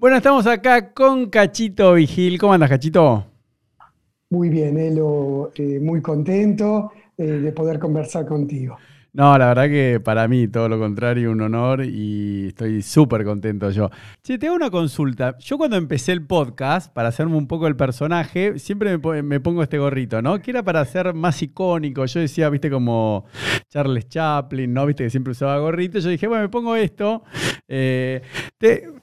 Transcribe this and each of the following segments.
Bueno, estamos acá con Cachito Vigil. ¿Cómo andas, Cachito? Muy bien, Elo, eh, muy contento eh, de poder conversar contigo. No, la verdad que para mí todo lo contrario, un honor y estoy súper contento yo. Che, te hago una consulta. Yo cuando empecé el podcast, para hacerme un poco el personaje, siempre me, pongo este gorrito, ¿no? Que era para ser más icónico. Yo decía, viste, como Charles Chaplin, ¿no? Viste que siempre usaba gorrito. Yo dije, bueno, me pongo esto. Eh,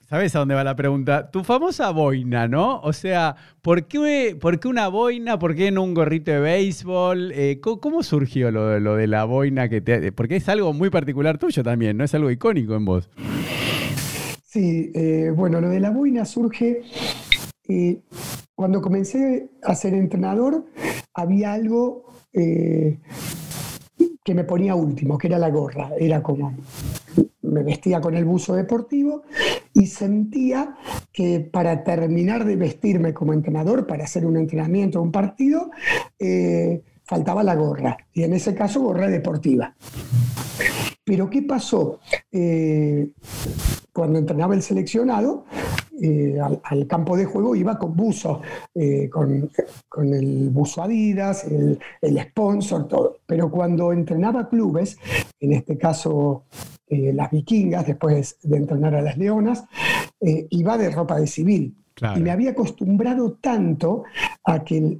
¿Sabes a dónde va la pregunta? Tu famosa boina, ¿no? O sea, ¿por qué, una boina? ¿Por qué no un gorrito de béisbol? Eh, ¿cómo, surgió lo, de la boina que te porque es algo muy particular tuyo también, ¿no? Es algo icónico en vos. Sí, eh, bueno, lo de la boina surge eh, cuando comencé a ser entrenador, había algo que me ponía último, que era la gorra. Era como, me vestía con el buzo deportivo y sentía que para terminar de vestirme como entrenador, para hacer un entrenamiento, un partido, faltaba la gorra, y en ese caso gorra deportiva. Pero ¿qué pasó? Eh, cuando entrenaba el seleccionado, eh, al, campo de juego iba con buzo, eh, con, el buzo Adidas, el, el, sponsor, todo. Pero cuando entrenaba clubes, en este caso las vikingas, después de entrenar a las leonas, iba de ropa de civil. Y me había acostumbrado tanto a que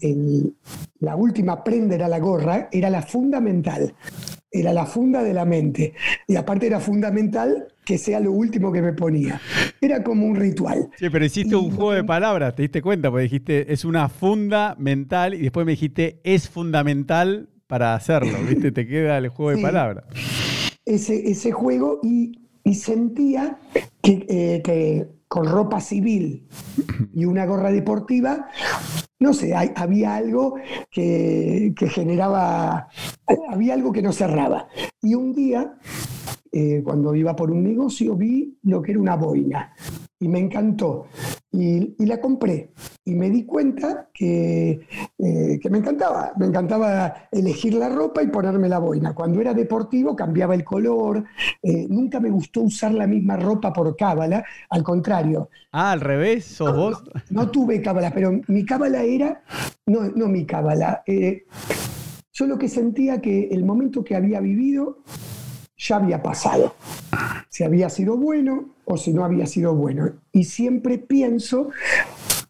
la última prenda era la gorra, era la fundamental, era la funda de la mente. Y aparte era fundamental que sea lo último que me ponía. Era como un ritual. Sí, pero hiciste un juego de palabras, te diste cuenta, porque dijiste es una funda mental y después me dijiste es fundamental para hacerlo, ¿viste? Te queda el juego de palabras. Ese, ese juego y, sentía que, eh, que con ropa civil y una gorra deportiva, no sé, había algo que, generaba, había algo que no cerraba. Y un día, eh, cuando iba por un negocio, vi lo que era una boina y me encantó. Y, la compré y me di cuenta que, eh, que, me encantaba. Me encantaba elegir la ropa y ponerme la boina. Cuando era deportivo cambiaba el color. Eh, nunca me gustó usar la misma ropa por cábala. Al contrario. Ah, al revés, sos vos. No, tuve cábala, pero mi cábala era. No, no mi cábala. Eh, yo lo que sentía que el momento que había vivido ya había pasado. Si había sido bueno o si no había sido bueno. Y siempre pienso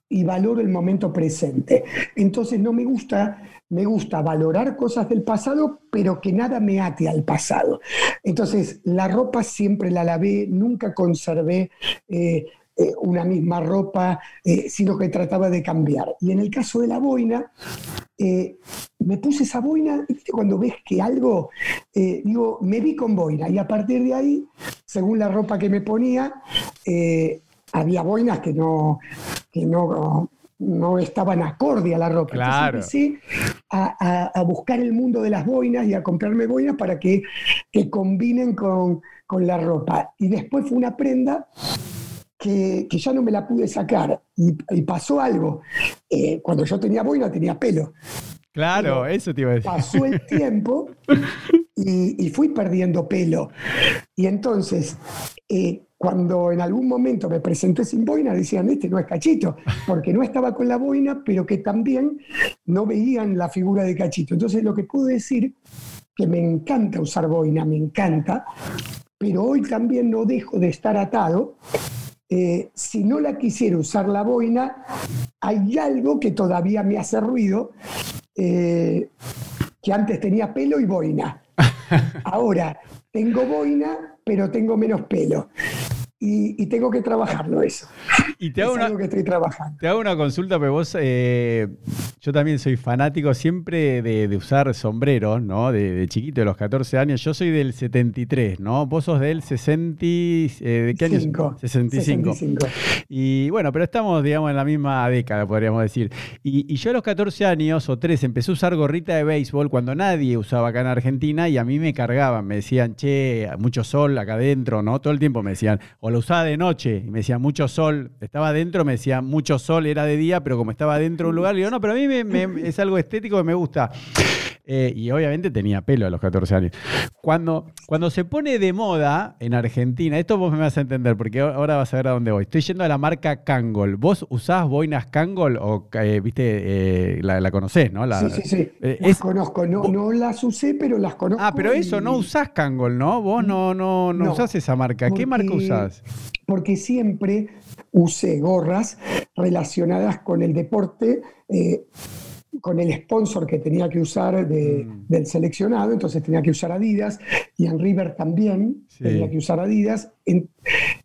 y valoro el momento presente. Entonces no me gusta, me gusta valorar cosas del pasado, pero que nada me ate al pasado. Entonces la ropa siempre la lavé, nunca conservé eh, eh, una misma ropa, eh, sino que trataba de cambiar. Y en el caso de la boina, eh, me puse esa boina, cuando ves que algo, digo, me vi con boina. Y a partir de ahí, según la ropa que me ponía, había boinas que no, que no, no estaban acorde a la ropa. Claro. Entonces empecé a, buscar el mundo de las boinas y a comprarme boinas para que, que combinen con, con la ropa. Y después fue una prenda que, ya no me la pude sacar y, pasó algo. Eh, cuando yo tenía boina tenía pelo. Claro, eso te iba a decir. Pasó el tiempo y, fui perdiendo pelo. Y entonces, eh, cuando en algún momento me presenté sin boina, decían, este no es cachito, porque no estaba con la boina, pero que también no veían la figura de cachito. Entonces, lo que puedo decir, que me encanta usar boina, me encanta, pero hoy también no dejo de estar atado eh, si no la quisiera usar la boina, hay algo que todavía me hace ruido, eh, que antes tenía pelo y boina. Ahora tengo boina, pero tengo menos pelo y, tengo que trabajarlo eso. Y te hago, una, que estoy trabajando. te hago una consulta, pero vos, eh, yo también soy fanático siempre de, usar sombreros, ¿no? De, chiquito, de los 14 años. Yo soy del 73, ¿no? Vos sos del 60, eh, ¿de qué año? 65. 65. Y bueno, pero estamos, digamos, en la misma década, podríamos decir. Y, y yo a los 14 años o 3 empecé a usar gorrita de béisbol cuando nadie usaba acá en Argentina y a mí me cargaban, me decían, che, mucho sol acá adentro, ¿no? Todo el tiempo me decían, o lo usaba de noche y me decía mucho sol. Estaba adentro, me decía mucho sol, era de día, pero como estaba dentro de un lugar, le digo, no, pero a mí me, es algo estético que me gusta. Eh, y obviamente tenía pelo a los 14 años. Cuando, cuando se pone de moda en Argentina, esto vos me vas a entender, porque ahora vas a ver a dónde voy. Estoy yendo a la marca Kangol. ¿Vos usás boinas Kangol o, eh, viste, la, conocés, no? sí, sí, sí. las conozco. No, no las usé, pero las conozco. Ah, pero eso, no usás Kangol, ¿no? Vos no, no, no, usás esa marca. ¿Qué marca usás? Porque siempre usé gorras relacionadas con el deporte. Con el sponsor que tenía que usar mm. del seleccionado, entonces tenía que usar Adidas, y en River también tenía que usar Adidas,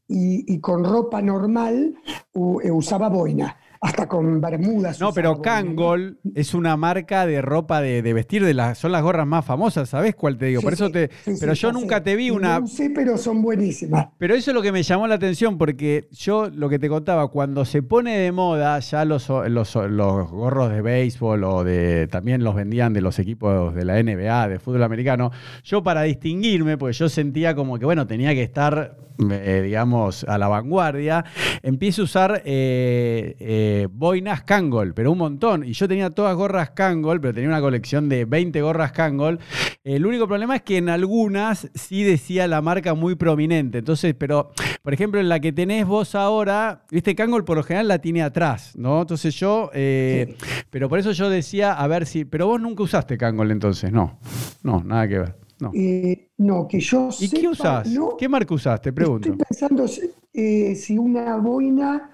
y, con ropa normal eh, usaba boina hasta con bermudas. No, pero Kangol es una marca de ropa de, vestir, de las, son las gorras más famosas, ¿sabes cuál te digo? Por eso te. pero yo nunca te vi una. No sé, pero son buenísimas. Pero eso es lo que me llamó la atención, porque yo lo que te contaba, cuando se pone de moda, ya los, los, los gorros de béisbol o de. también los vendían de los equipos de la NBA, de fútbol americano. Yo para distinguirme, porque yo sentía como que, bueno, tenía que estar eh, digamos, a la vanguardia, empiezo a usar eh, eh, boinas Kangol, pero un montón. Y yo tenía todas gorras Kangol, pero tenía una colección de 20 gorras Kangol. El único problema es que en algunas sí decía la marca muy prominente. Entonces, pero, por ejemplo, en la que tenés vos ahora, viste, Kangol por lo general la tiene atrás, ¿no? Entonces yo, pero por eso yo decía, a ver si, pero vos nunca usaste Kangol entonces, no, no, nada que ver. No. Eh, no, que yo ¿Y qué usás? ¿Qué marca usás? Te pregunto. Estoy pensando eh, si una boina.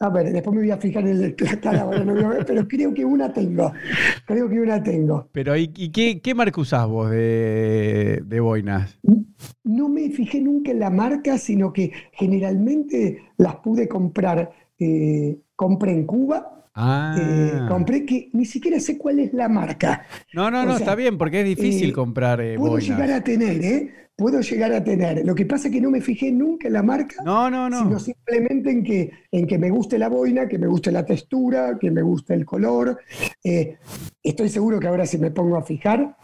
A ver, después me voy a fijar en el pero creo que una tengo. Creo que una tengo. Pero ¿y, qué, qué, marca usás vos de, de, boinas? No me fijé nunca en la marca, sino que generalmente las pude comprar. Eh, compré en Cuba Ah. Eh, compré que ni siquiera sé cuál es la marca. No, no, no, está bien, porque es difícil eh, comprar eh, Puedo llegar a tener, ¿eh? Puedo llegar a tener. Lo que pasa es que no me fijé nunca en la marca. No, no, no. Sino simplemente en que, en que me guste la boina, que me guste la textura, que me guste el color. estoy seguro que ahora si me pongo a fijar,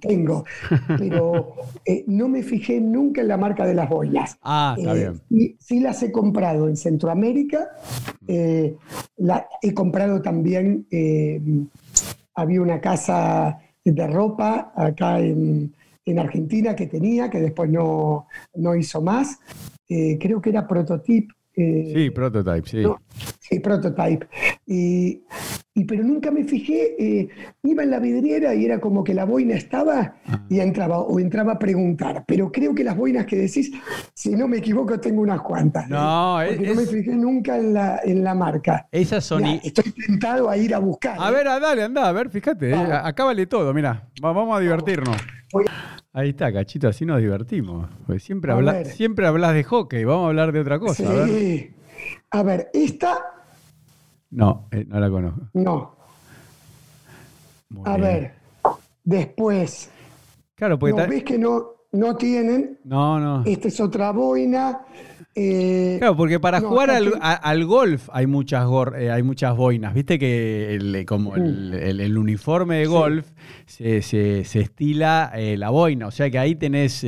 tengo. Pero no me fijé nunca en la marca de las boinas. Ah, está bien. Sí, sí las he comprado en Centroamérica. La, he comprado también, eh, había una casa de ropa acá en, Argentina que tenía, que después no, hizo más. Eh, creo que era Prototype. Eh, sí, Prototype, sí. sí, Prototype. Y, pero nunca me fijé, eh, iba en la vidriera y era como que la boina estaba y entraba, o entraba a preguntar. Pero creo que las boinas que decís, si no me equivoco, tengo unas cuantas. No, no me fijé nunca en la, en la marca. Esas son. estoy tentado a ir a buscar. A ¿eh? ver, dale, anda, a ver, fíjate. Eh, acá vale todo, mira. Vamos a divertirnos. Ahí está, cachito, así nos divertimos. siempre, hablas, siempre hablas de hockey, vamos a hablar de otra cosa. Sí. A ver, esta no, eh, no la conozco. No. a ver, después. Claro, porque. ves que no, no tienen. No, no. Esta es otra boina. Eh, claro, porque para jugar al, golf hay muchas, eh, hay muchas boinas. Viste que el, como el, mm. uniforme de golf se, estila la boina. O sea que ahí tenés,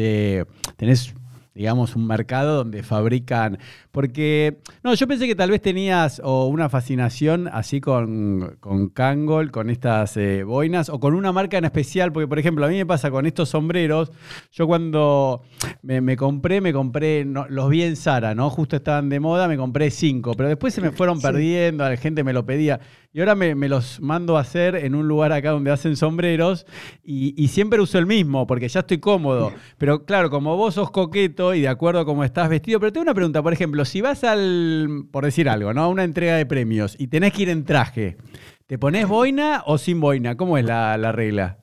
tenés digamos, un mercado donde fabrican. Porque, no, yo pensé que tal vez tenías o una fascinación así con, con Kangol, con estas eh, boinas, o con una marca en especial, porque, por ejemplo, a mí me pasa con estos sombreros, yo cuando me, compré, me compré, los vi en Sara, ¿no? Justo estaban de moda, me compré cinco, pero después se me fueron perdiendo, la gente me lo pedía. Y ahora me, los mando a hacer en un lugar acá donde hacen sombreros y, siempre uso el mismo porque ya estoy cómodo. Pero claro, como vos sos coqueto y de acuerdo a cómo estás vestido, pero tengo una pregunta, por ejemplo, si vas al, por decir algo, ¿no? A una entrega de premios y tenés que ir en traje, ¿te pones boina o sin boina? ¿Cómo es la, regla?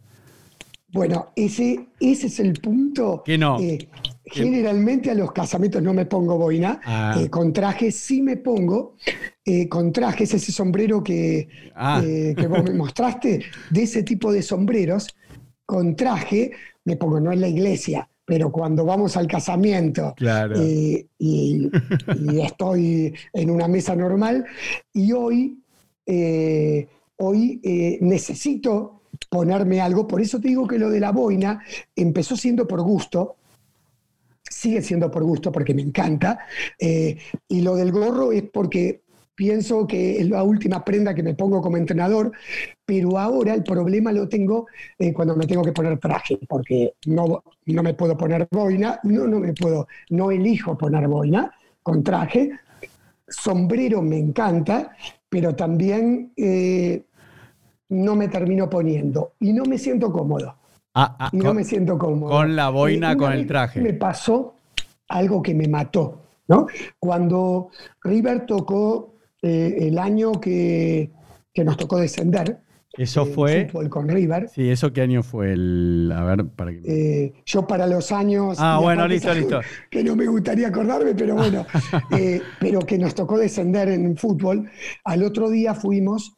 Bueno, ese, ese es el punto. Que no. Eh, Generalmente a los casamientos no me pongo boina, ah. eh, con traje sí me pongo, eh, con trajes, ese sombrero que, ah. eh, que vos me mostraste, de ese tipo de sombreros, con traje me pongo, no en la iglesia, pero cuando vamos al casamiento y, estoy en una mesa normal, y hoy, hoy necesito ponerme algo, por eso te digo que lo de la boina empezó siendo por gusto, sigue siendo por gusto porque me encanta. Eh, y lo del gorro es porque pienso que es la última prenda que me pongo como entrenador, pero ahora el problema lo tengo eh, cuando me tengo que poner traje, porque no, no me puedo poner boina, no, no me puedo, no elijo poner boina con traje, sombrero me encanta, pero también eh, no me termino poniendo y no me siento cómodo. Ah, ah, y no me siento cómodo. Con la boina, Eh, con el traje. Me pasó algo que me mató, ¿no? Cuando River tocó eh, el año que, que nos tocó descender, Eso eh, fue. fútbol con River, Sí, ¿eso qué año fue? El, a ver, para que. eh, yo para los años... Ah, bueno, listo, listo. Que no me gustaría acordarme, pero bueno, pero que nos tocó descender en fútbol. Al otro día fuimos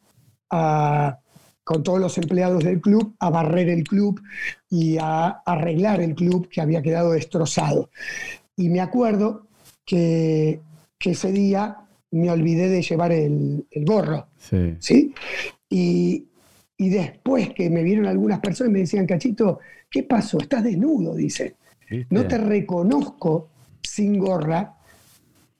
a, con todos los empleados del club a barrer el club y a arreglar el club que había quedado destrozado. Y me acuerdo que, que ese día me olvidé de llevar el, el gorro. Sí. ¿sí? Y, y después que me vieron algunas personas me decían, Cachito, ¿qué pasó? Estás desnudo, dice. ¿viste? No te reconozco sin gorra,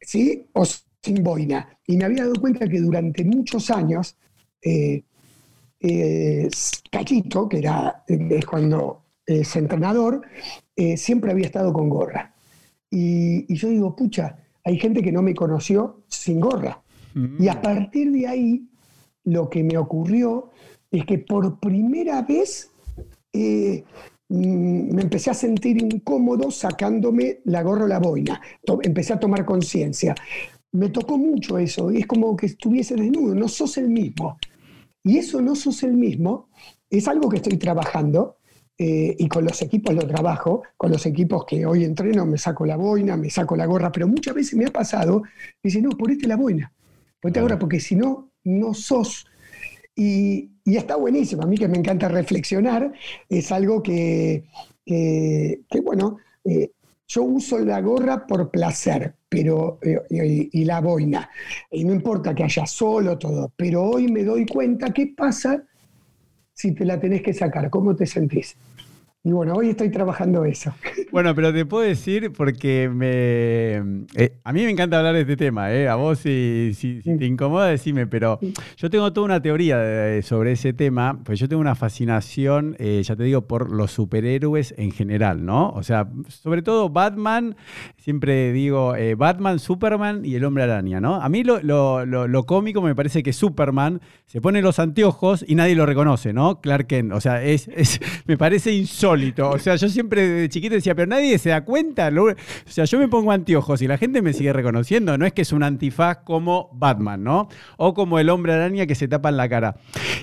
¿sí? O sin boina. Y me había dado cuenta que durante muchos años, eh, eh, Cachito, que era es cuando es entrenador, eh, siempre había estado con gorra. Y, y yo digo, pucha, hay gente que no me conoció sin gorra. Mm. Y a partir de ahí, lo que me ocurrió es que por primera vez eh, mm, me empecé a sentir incómodo sacándome la gorra o la boina. Empecé a tomar conciencia. Me tocó mucho eso, y es como que estuviese desnudo, no sos el mismo. Y eso no sos el mismo. Es algo que estoy trabajando eh, y con los equipos lo trabajo, con los equipos que hoy entreno me saco la boina, me saco la gorra, pero muchas veces me ha pasado, dice, no, ponete la boina, ponete la gorra, porque si no, no sos. Y, y está buenísimo, a mí que me encanta reflexionar, es algo que, que, que, bueno, eh, yo uso la gorra por placer, pero eh, y, y la boina, y no importa que haya solo todo, pero hoy me doy cuenta qué pasa si te la tenés que sacar, cómo te sentís. Y bueno, hoy estoy trabajando eso. Bueno, pero te puedo decir porque me, eh, a mí me encanta hablar de este tema, ¿eh? a vos si, si- si te incomoda decime, pero yo tengo toda una teoría de- sobre ese tema, pues yo tengo una fascinación, eh, ya te digo, por los superhéroes en general, ¿no? O sea, sobre todo Batman, siempre digo eh, Batman, Superman y el hombre araña, ¿no? A mí lo, lo- lo- lo cómico me parece que Superman se pone los anteojos y nadie lo reconoce, ¿no? Clark Kent, o sea, es, es- me parece insólito. O sea, yo siempre de chiquito decía, pero nadie se da cuenta. O sea, yo me pongo anteojos y la gente me sigue reconociendo. No es que es un antifaz como Batman, ¿no? O como el hombre araña que se tapa en la cara.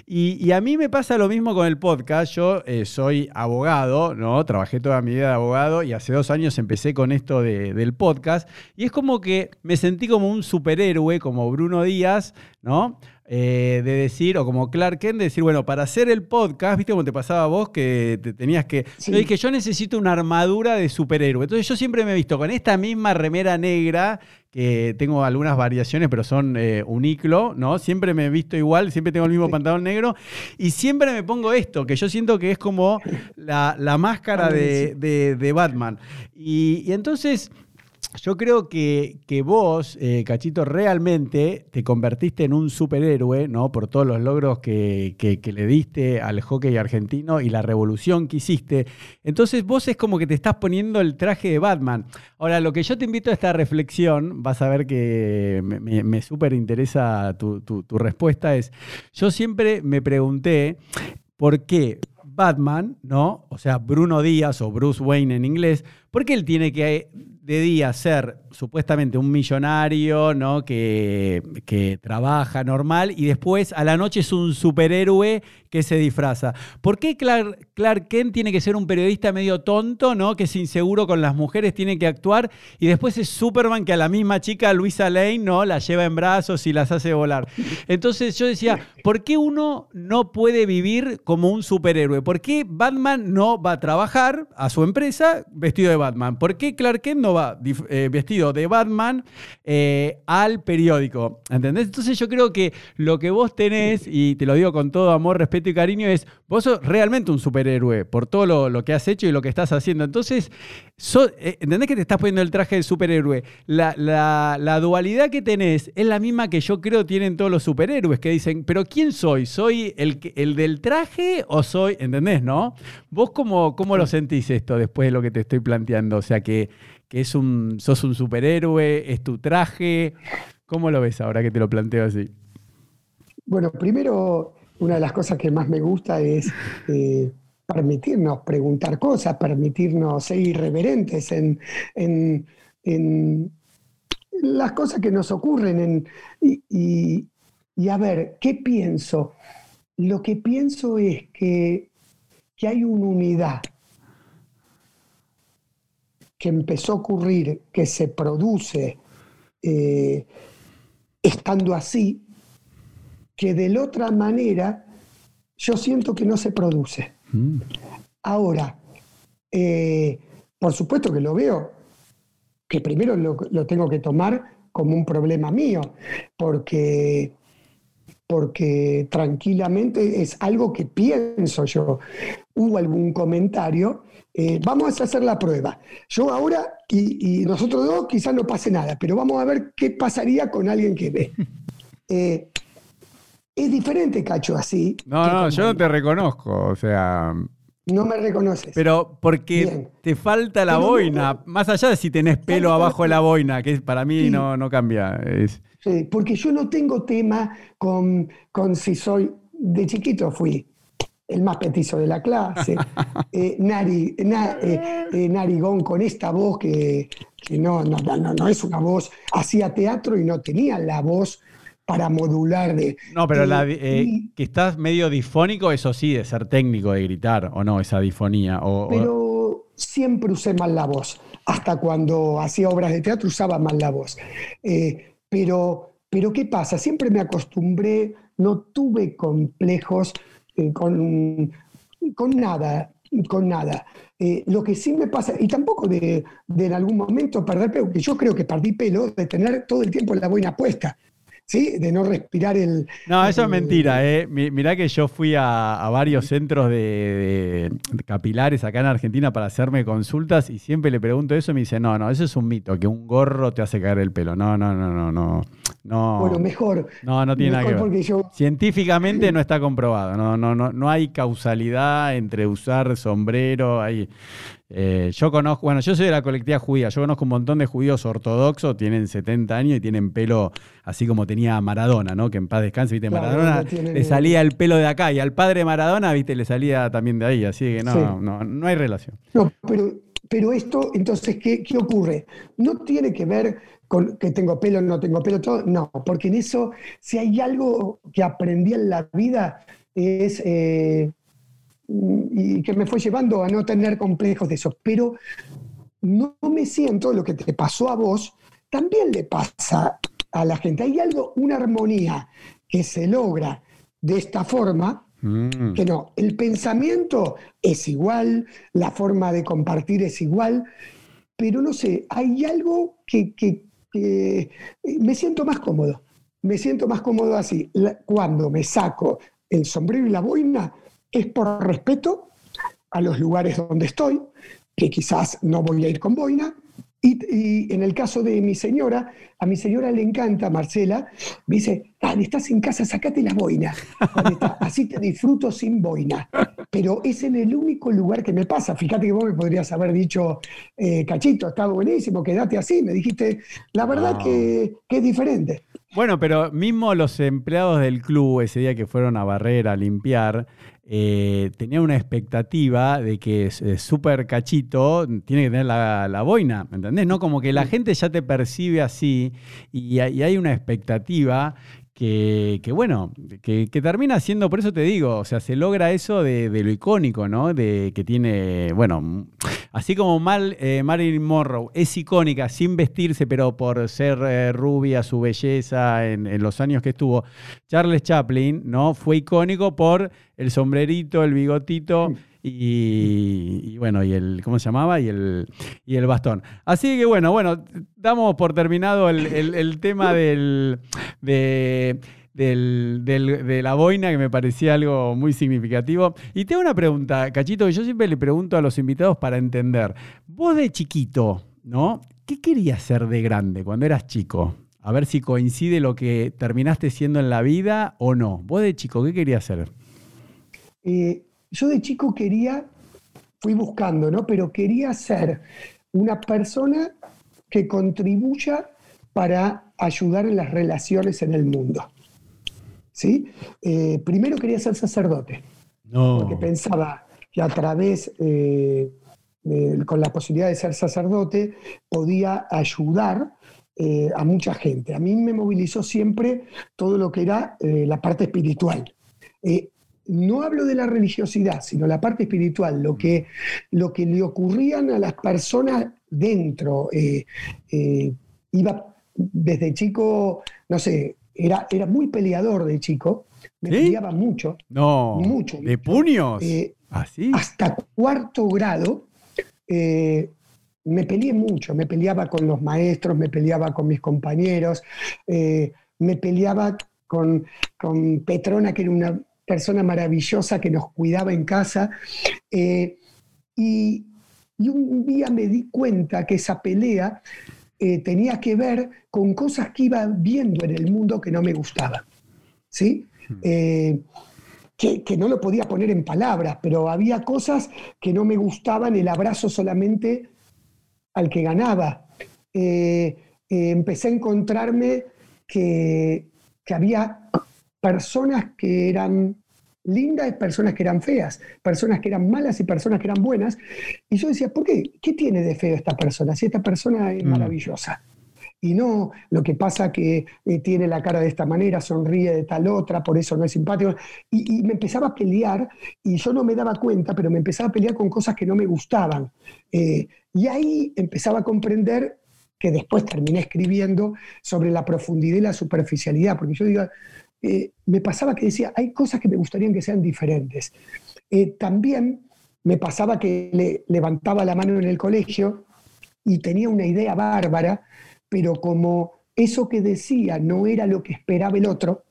Y, a mí me pasa lo mismo con el podcast. Yo eh, soy abogado, ¿no? Trabajé toda mi vida de abogado y hace dos años empecé con esto de- del podcast. Y es como que me sentí como un superhéroe, como Bruno Díaz, ¿no? Eh, de decir, o como Clark Kent, de decir, bueno, para hacer el podcast, ¿viste cómo te pasaba a vos que te tenías que. Sí. Yo dije, yo necesito una armadura de superhéroe. Entonces yo siempre me he visto con esta misma remera negra, que tengo algunas variaciones, pero son eh, uniclo, ¿no? Siempre me he visto igual, siempre tengo el mismo pantalón negro, y siempre me pongo esto, que yo siento que es como la, la máscara de, de- de Batman. Y, y entonces. Yo creo que, que vos, eh, Cachito, realmente te convertiste en un superhéroe, ¿no? Por todos los logros que, que- le diste al hockey argentino y la revolución que hiciste. Entonces vos es como que te estás poniendo el traje de Batman. Ahora, lo que yo te invito a esta reflexión, vas a ver que me, me, súper interesa tu- tu respuesta, es, yo siempre me pregunté por qué Batman, ¿no? O sea, Bruno Díaz o Bruce Wayne en inglés, ¿por qué él tiene que de día ser supuestamente un millonario, ¿no? Que, que trabaja normal y después a la noche es un superhéroe que se disfraza. ¿Por qué Clark, Kent tiene que ser un periodista medio tonto, ¿no? Que es inseguro con las mujeres, tiene que actuar y después es Superman que a la misma chica, Luisa Lane, ¿no? La lleva en brazos y las hace volar. Entonces yo decía, ¿por qué uno no puede vivir como un superhéroe? ¿Por qué Batman no va a trabajar a su empresa vestido de Batman. ¿Por qué Clark Kent no va eh, vestido de Batman eh, al periódico? ¿Entendés? Entonces yo creo que lo que vos tenés, y te lo digo con todo amor, respeto y cariño, es vos sos realmente un superhéroe por todo lo, que has hecho y lo que estás haciendo. Entonces, eh, ¿entendés que te estás poniendo el traje de superhéroe? La, dualidad que tenés es la misma que yo creo tienen todos los superhéroes, que dicen, pero ¿quién soy? ¿Soy el, el del traje o soy, ¿entendés, no? ¿Vos cómo, cómo lo sentís esto después de lo que te estoy planteando? O sea, que, que es un, sos un superhéroe, es tu traje. ¿Cómo lo ves ahora que te lo planteo así? Bueno, primero, una de las cosas que más me gusta es eh, permitirnos preguntar cosas, permitirnos ser irreverentes en, en, las cosas que nos ocurren y, y, a ver, ¿qué pienso? Lo que pienso es que, que hay una unidad que empezó a ocurrir, que se produce eh, estando así, que de la otra manera yo siento que no se produce. Mm. Ahora, eh, por supuesto que lo veo, que primero lo, lo, tengo que tomar como un problema mío, porque, porque tranquilamente es algo que pienso yo. Hubo algún comentario eh, vamos a hacer la prueba. Yo ahora y, nosotros dos quizás no pase nada, pero vamos a ver qué pasaría con alguien que ve. Eh, es diferente, Cacho, así. No, no, yo no te reconozco, o sea... No me reconoces. Pero porque te falta la boina, más allá de si tenés pelo abajo de la boina, que para mí no, no cambia. Sí, porque yo no tengo tema con, con si soy, de chiquito fui el más petizo de la clase, eh, Nari, eh, eh, Narigón con esta voz que, no, no, no, no, es una voz, hacía teatro y no tenía la voz para modular de... No, pero la, que estás medio difónico, eso sí, de ser técnico, de gritar, o no, esa difonía. O, pero siempre usé mal la voz, hasta cuando hacía obras de teatro usaba mal la voz. pero, pero ¿qué pasa? Siempre me acostumbré, no tuve complejos eh, con, con nada, con nada. Eh, lo que sí me pasa, y tampoco de, en algún momento perder pelo, que yo creo que perdí pelo de tener todo el tiempo la boina puesta. ¿Sí? De no respirar el. No, eso es mentira, ¿eh? Mirá que yo fui a, varios centros de, capilares acá en Argentina para hacerme consultas y siempre le pregunto eso y me dice, no, no, eso es un mito, que un gorro te hace caer el pelo. No, no, no, no, no. No, bueno, mejor. No, no tiene nada que ver. Científicamente no está comprobado. No, no, no, no hay causalidad entre usar sombrero. Hay, eh, yo conozco, bueno, yo soy de la colectiva judía. Yo conozco un montón de judíos ortodoxos, tienen 70 años y tienen pelo así como tenía Maradona, ¿no? Que en paz descanse, viste, Maradona le salía el pelo de acá y al padre Maradona, viste, le salía también de ahí. Así que no, no, no hay relación. No, pero, pero esto, entonces, ¿qué, ¿qué ocurre? No tiene que ver con que tengo pelo, no tengo pelo, todo. No, porque en eso, si hay algo que aprendí en la vida, es. Eh, y que me fue llevando a no tener complejos de eso. Pero no me siento lo que te pasó a vos, también le pasa a la gente. Hay algo, una armonía que se logra de esta forma, mm. que no, el pensamiento es igual, la forma de compartir es igual, pero no sé, hay algo que, eh, me siento más cómodo. Me siento más cómodo así. cuando me saco el sombrero y la boina es por respeto a los lugares donde estoy, que quizás no voy a ir con boina, y, en el caso de mi señora, a mi señora le encanta, Marcela, me dice, ah, estás en casa, sacate la boina. Así te disfruto sin boina. Pero es en el único lugar que me pasa. Fíjate que vos me podrías haber dicho, eh, Cachito, está buenísimo, quédate así. Me dijiste, la verdad que, que es diferente. Bueno, pero mismo los empleados del club ese día que fueron a barrer, a limpiar, eh, tenía una expectativa de que es súper cachito tiene que tener la, boina, ¿me entendés? No como que la gente ya te percibe así y, hay una expectativa que, bueno, que, termina siendo, por eso te digo, o sea, se logra eso de, lo icónico, ¿no? De que tiene, bueno, así como Mal, eh, Marilyn Monroe es icónica sin vestirse, pero por ser eh, rubia, su belleza en, en, los años que estuvo, Charles Chaplin, ¿no? Fue icónico por el sombrerito, el bigotito y, bueno, y el, ¿cómo se llamaba? Y el, y el bastón. Así que bueno, bueno, damos por terminado el, tema del, de, de la boina, que me parecía algo muy significativo. Y tengo una pregunta, Cachito, que yo siempre le pregunto a los invitados para entender. Vos de chiquito, ¿no? ¿Qué querías ser de grande cuando eras chico? A ver si coincide lo que terminaste siendo en la vida o no. Vos de chico, ¿qué querías ser? Eh, yo de chico quería, fui buscando, ¿no? Pero quería ser una persona que contribuya para ayudar en las relaciones en el mundo. ¿Sí? Eh, primero quería ser sacerdote. No. Porque pensaba que a través, eh, con la posibilidad de ser sacerdote, podía ayudar eh, a mucha gente. A mí me movilizó siempre todo lo que era la parte espiritual no hablo de la religiosidad, sino la parte espiritual, lo que, lo que le ocurrían a las personas dentro. Eh, eh, iba desde chico, no sé, era, era muy peleador de chico, me peleaba mucho. No, mucho. ¿De puños? Eh, ¿Así? Hasta cuarto grado. me peleé mucho, me peleaba con los maestros, me peleaba con mis compañeros, me peleaba con, con Petrona, que era una persona maravillosa que nos cuidaba en casa. Eh, y, un día me di cuenta que esa pelea eh, tenía que ver con cosas que iba viendo en el mundo que no me gustaban. ¿Sí? Hmm. Eh, que, no lo podía poner en palabras, pero había cosas que no me gustaban, el abrazo solamente al que ganaba. empecé a encontrarme que, que había personas que eran lindas y personas que eran feas, personas que eran malas y personas que eran buenas. Y yo decía, ¿por qué? ¿Qué tiene de feo esta persona? Si esta persona es mm. maravillosa. Y no lo que pasa que eh, tiene la cara de esta manera, sonríe de tal otra, por eso no es simpático. Y, me empezaba a pelear y yo no me daba cuenta, pero me empezaba a pelear con cosas que no me gustaban. Eh, y ahí empezaba a comprender que después terminé escribiendo sobre la profundidad y la superficialidad, porque yo digo, eh, me pasaba que decía, hay cosas que me gustaría que sean diferentes. Eh, también me pasaba que le levantaba la mano en el colegio y tenía una idea bárbara, pero como eso que decía no era lo que esperaba el otro,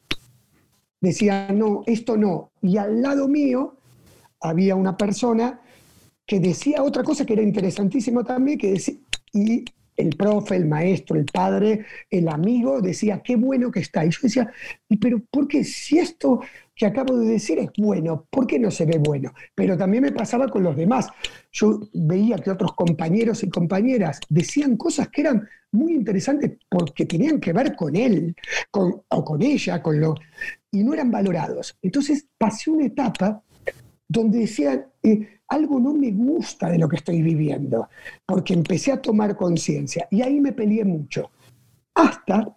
decía, no, esto no. Y al lado mío había una persona que decía otra cosa que era interesantísimo también, que decía, y el profe, el maestro, el padre, el amigo, decía, qué bueno que está. Y yo decía, pero ¿por qué si esto que acabo de decir es bueno, por qué no se ve bueno? Pero también me pasaba con los demás. Yo veía que otros compañeros y compañeras decían cosas que eran muy interesantes porque tenían que ver con él o con ella, con lo, y no eran valorados. Entonces pasé una etapa donde decían, eh, algo no me gusta de lo que estoy viviendo, porque empecé a tomar conciencia y ahí me peleé mucho. Hasta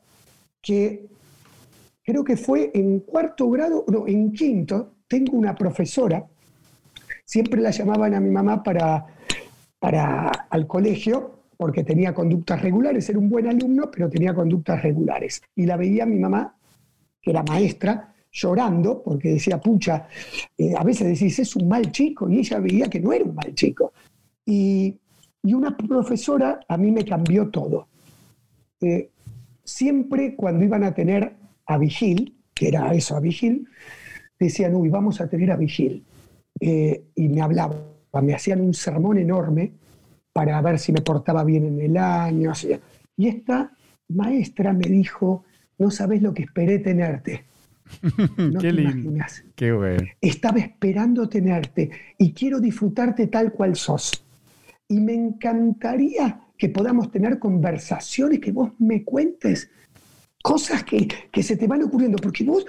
que creo que fue en cuarto grado, no, en quinto, tengo una profesora, siempre la llamaban a mi mamá para, para al colegio, porque tenía conductas regulares, era un buen alumno, pero tenía conductas regulares. Y la veía mi mamá, que era maestra, llorando porque decía, pucha, eh, a veces decís, es un mal chico, y ella veía que no era un mal chico. Y, una profesora a mí me cambió todo. Eh, siempre cuando iban a tener a Vigil, que era eso, a Vigil, decían, uy, vamos a tener a Vigil. Eh, y me hablaban, me hacían un sermón enorme para ver si me portaba bien en el año. Y esta maestra me dijo, no sabes lo que esperé tenerte. No Qué te imaginas. Estaba esperando tenerte y quiero disfrutarte tal cual sos. Y me encantaría que podamos tener conversaciones, que vos me cuentes cosas que, se te van ocurriendo, porque vos,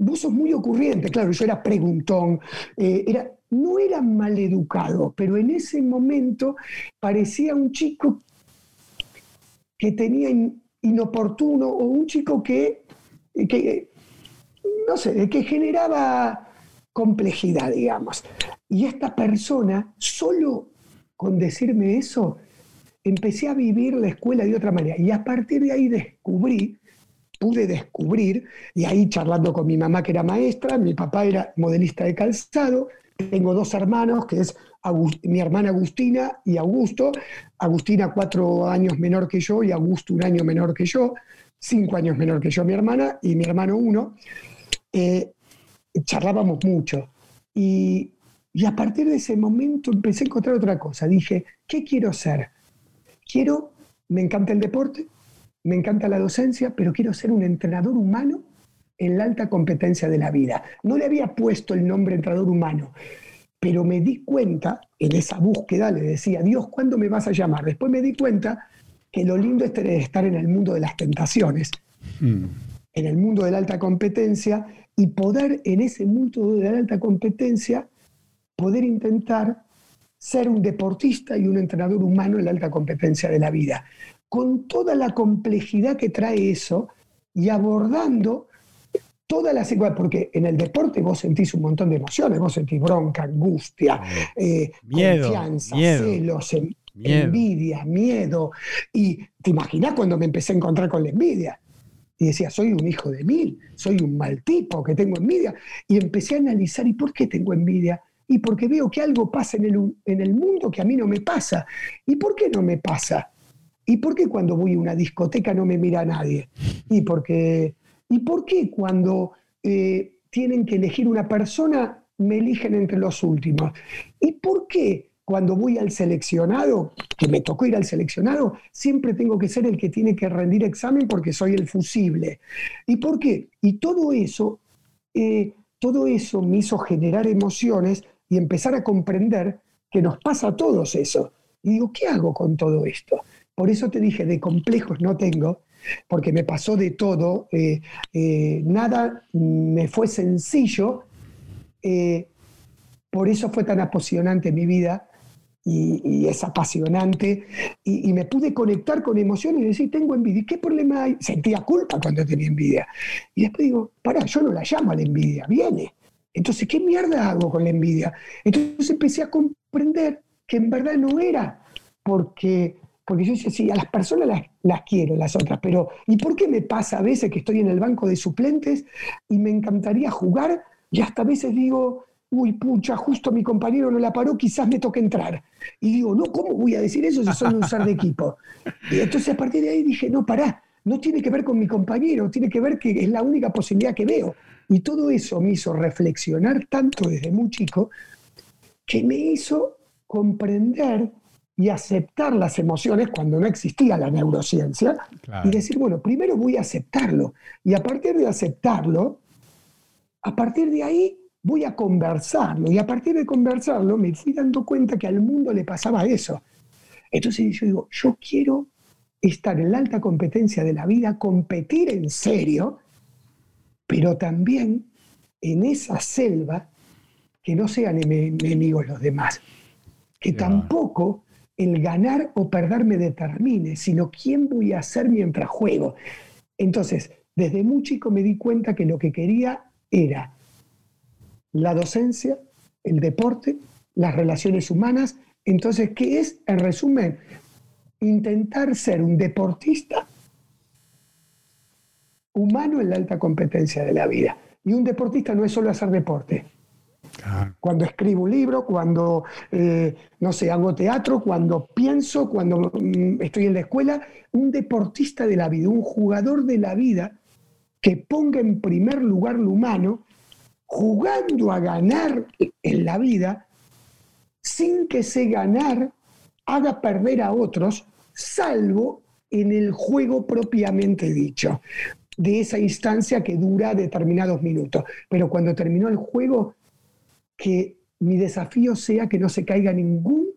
vos sos muy ocurriente, claro, yo era preguntón, eh, era, no era maleducado, pero en ese momento parecía un chico que tenía inoportuno o un chico que, que no sé, que generaba complejidad, digamos. Y esta persona, solo con decirme eso, empecé a vivir la escuela de otra manera. Y a partir de ahí descubrí, pude descubrir, y ahí charlando con mi mamá que era maestra, mi papá era modelista de calzado, tengo dos hermanos, que es mi hermana Agustina y Augusto. Agustina cuatro años menor que yo y Augusto un año menor que yo, cinco años menor que yo mi hermana y mi hermano uno. Eh, charlábamos mucho. Y, y a partir de ese momento empecé a encontrar otra cosa. Dije, ¿qué quiero ser? Quiero, me encanta el deporte, me encanta la docencia, pero quiero ser un entrenador humano en la alta competencia de la vida. No le había puesto el nombre entrenador humano, pero me di cuenta, en esa búsqueda le decía, Dios, ¿cuándo me vas a llamar? Después me di cuenta que lo lindo es estar en el mundo de las tentaciones, hmm. En el mundo de la alta competencia, y poder en ese mundo de la alta competencia, poder intentar ser un deportista y un entrenador humano en la alta competencia de la vida, con toda la complejidad que trae eso y abordando todas las secuencias, porque en el deporte vos sentís un montón de emociones, vos sentís bronca, angustia, eh, confianza, celos, envidia, miedo. Y te imaginás cuando me empecé a encontrar con la envidia. Y decía, soy un hijo de mil, soy un mal tipo que tengo envidia. Y empecé a analizar, ¿y por qué tengo envidia? Y porque veo que algo pasa en el, en el mundo que a mí no me pasa. ¿Y por qué no me pasa? ¿Y por qué cuando voy a una discoteca no me mira nadie? Y porque ¿Y por qué cuando eh, tienen que elegir una persona me eligen entre los últimos? ¿Y por qué cuando voy al seleccionado, que me tocó ir al seleccionado, siempre tengo que ser el que tiene que rendir examen porque soy el fusible? ¿Y por qué? Y todo eso, eh, todo eso me hizo generar emociones y empezar a comprender que nos pasa a todos eso. Y digo, ¿qué hago con todo esto? Por eso te dije, de complejos no tengo, porque me pasó de todo, eh, eh, nada me fue sencillo, por eso fue tan apasionante mi vida y, es apasionante, y, me pude conectar con emociones y decir, tengo envidia, ¿qué problema hay? Sentía culpa cuando tenía envidia. Y después digo, para, yo no la llamo a la envidia, viene. Entonces, ¿qué mierda hago con la envidia? Entonces empecé a comprender que en verdad no era porque porque yo decía, sí, a las personas las, quiero, las otras, pero ¿y por qué me pasa a veces que estoy en el banco de suplentes y me encantaría jugar y hasta a veces digo, uy, pucha, justo mi compañero no la paró, quizás me toque entrar? Y digo, no, ¿cómo voy a decir eso si soy un ser de equipo? Y entonces a partir de ahí dije, no, pará, no tiene que ver con mi compañero, tiene que ver que es la única posibilidad que veo. Y todo eso me hizo reflexionar tanto desde muy chico que me hizo comprender y aceptar las emociones cuando no existía la neurociencia y decir, bueno, primero voy a aceptarlo y a partir de aceptarlo, a partir de ahí voy a conversarlo y a partir de conversarlo me fui dando cuenta que al mundo le pasaba eso. Entonces yo digo, yo quiero estar en la alta competencia de la vida, competir en serio, pero también en esa selva que no sean enemigos los demás, que tampoco el ganar o perder me determine, sino quién voy a ser mientras juego. Entonces, desde muy chico me di cuenta que lo que quería era la docencia, el deporte, las relaciones humanas. Entonces, ¿qué es? En resumen, intentar ser un deportista humano en la alta competencia de la vida. Y un deportista no es solo hacer deporte, cuando escribo un libro, cuando, eh, no sé, hago teatro, cuando pienso, cuando mm, estoy en la escuela, un deportista de la vida, un jugador de la vida que ponga en primer lugar lo humano, jugando a ganar en la vida, sin que ese ganar haga perder a otros, salvo en el juego propiamente dicho, de esa instancia que dura determinados minutos. Pero cuando terminó el juego, que mi desafío sea que no se caiga ningún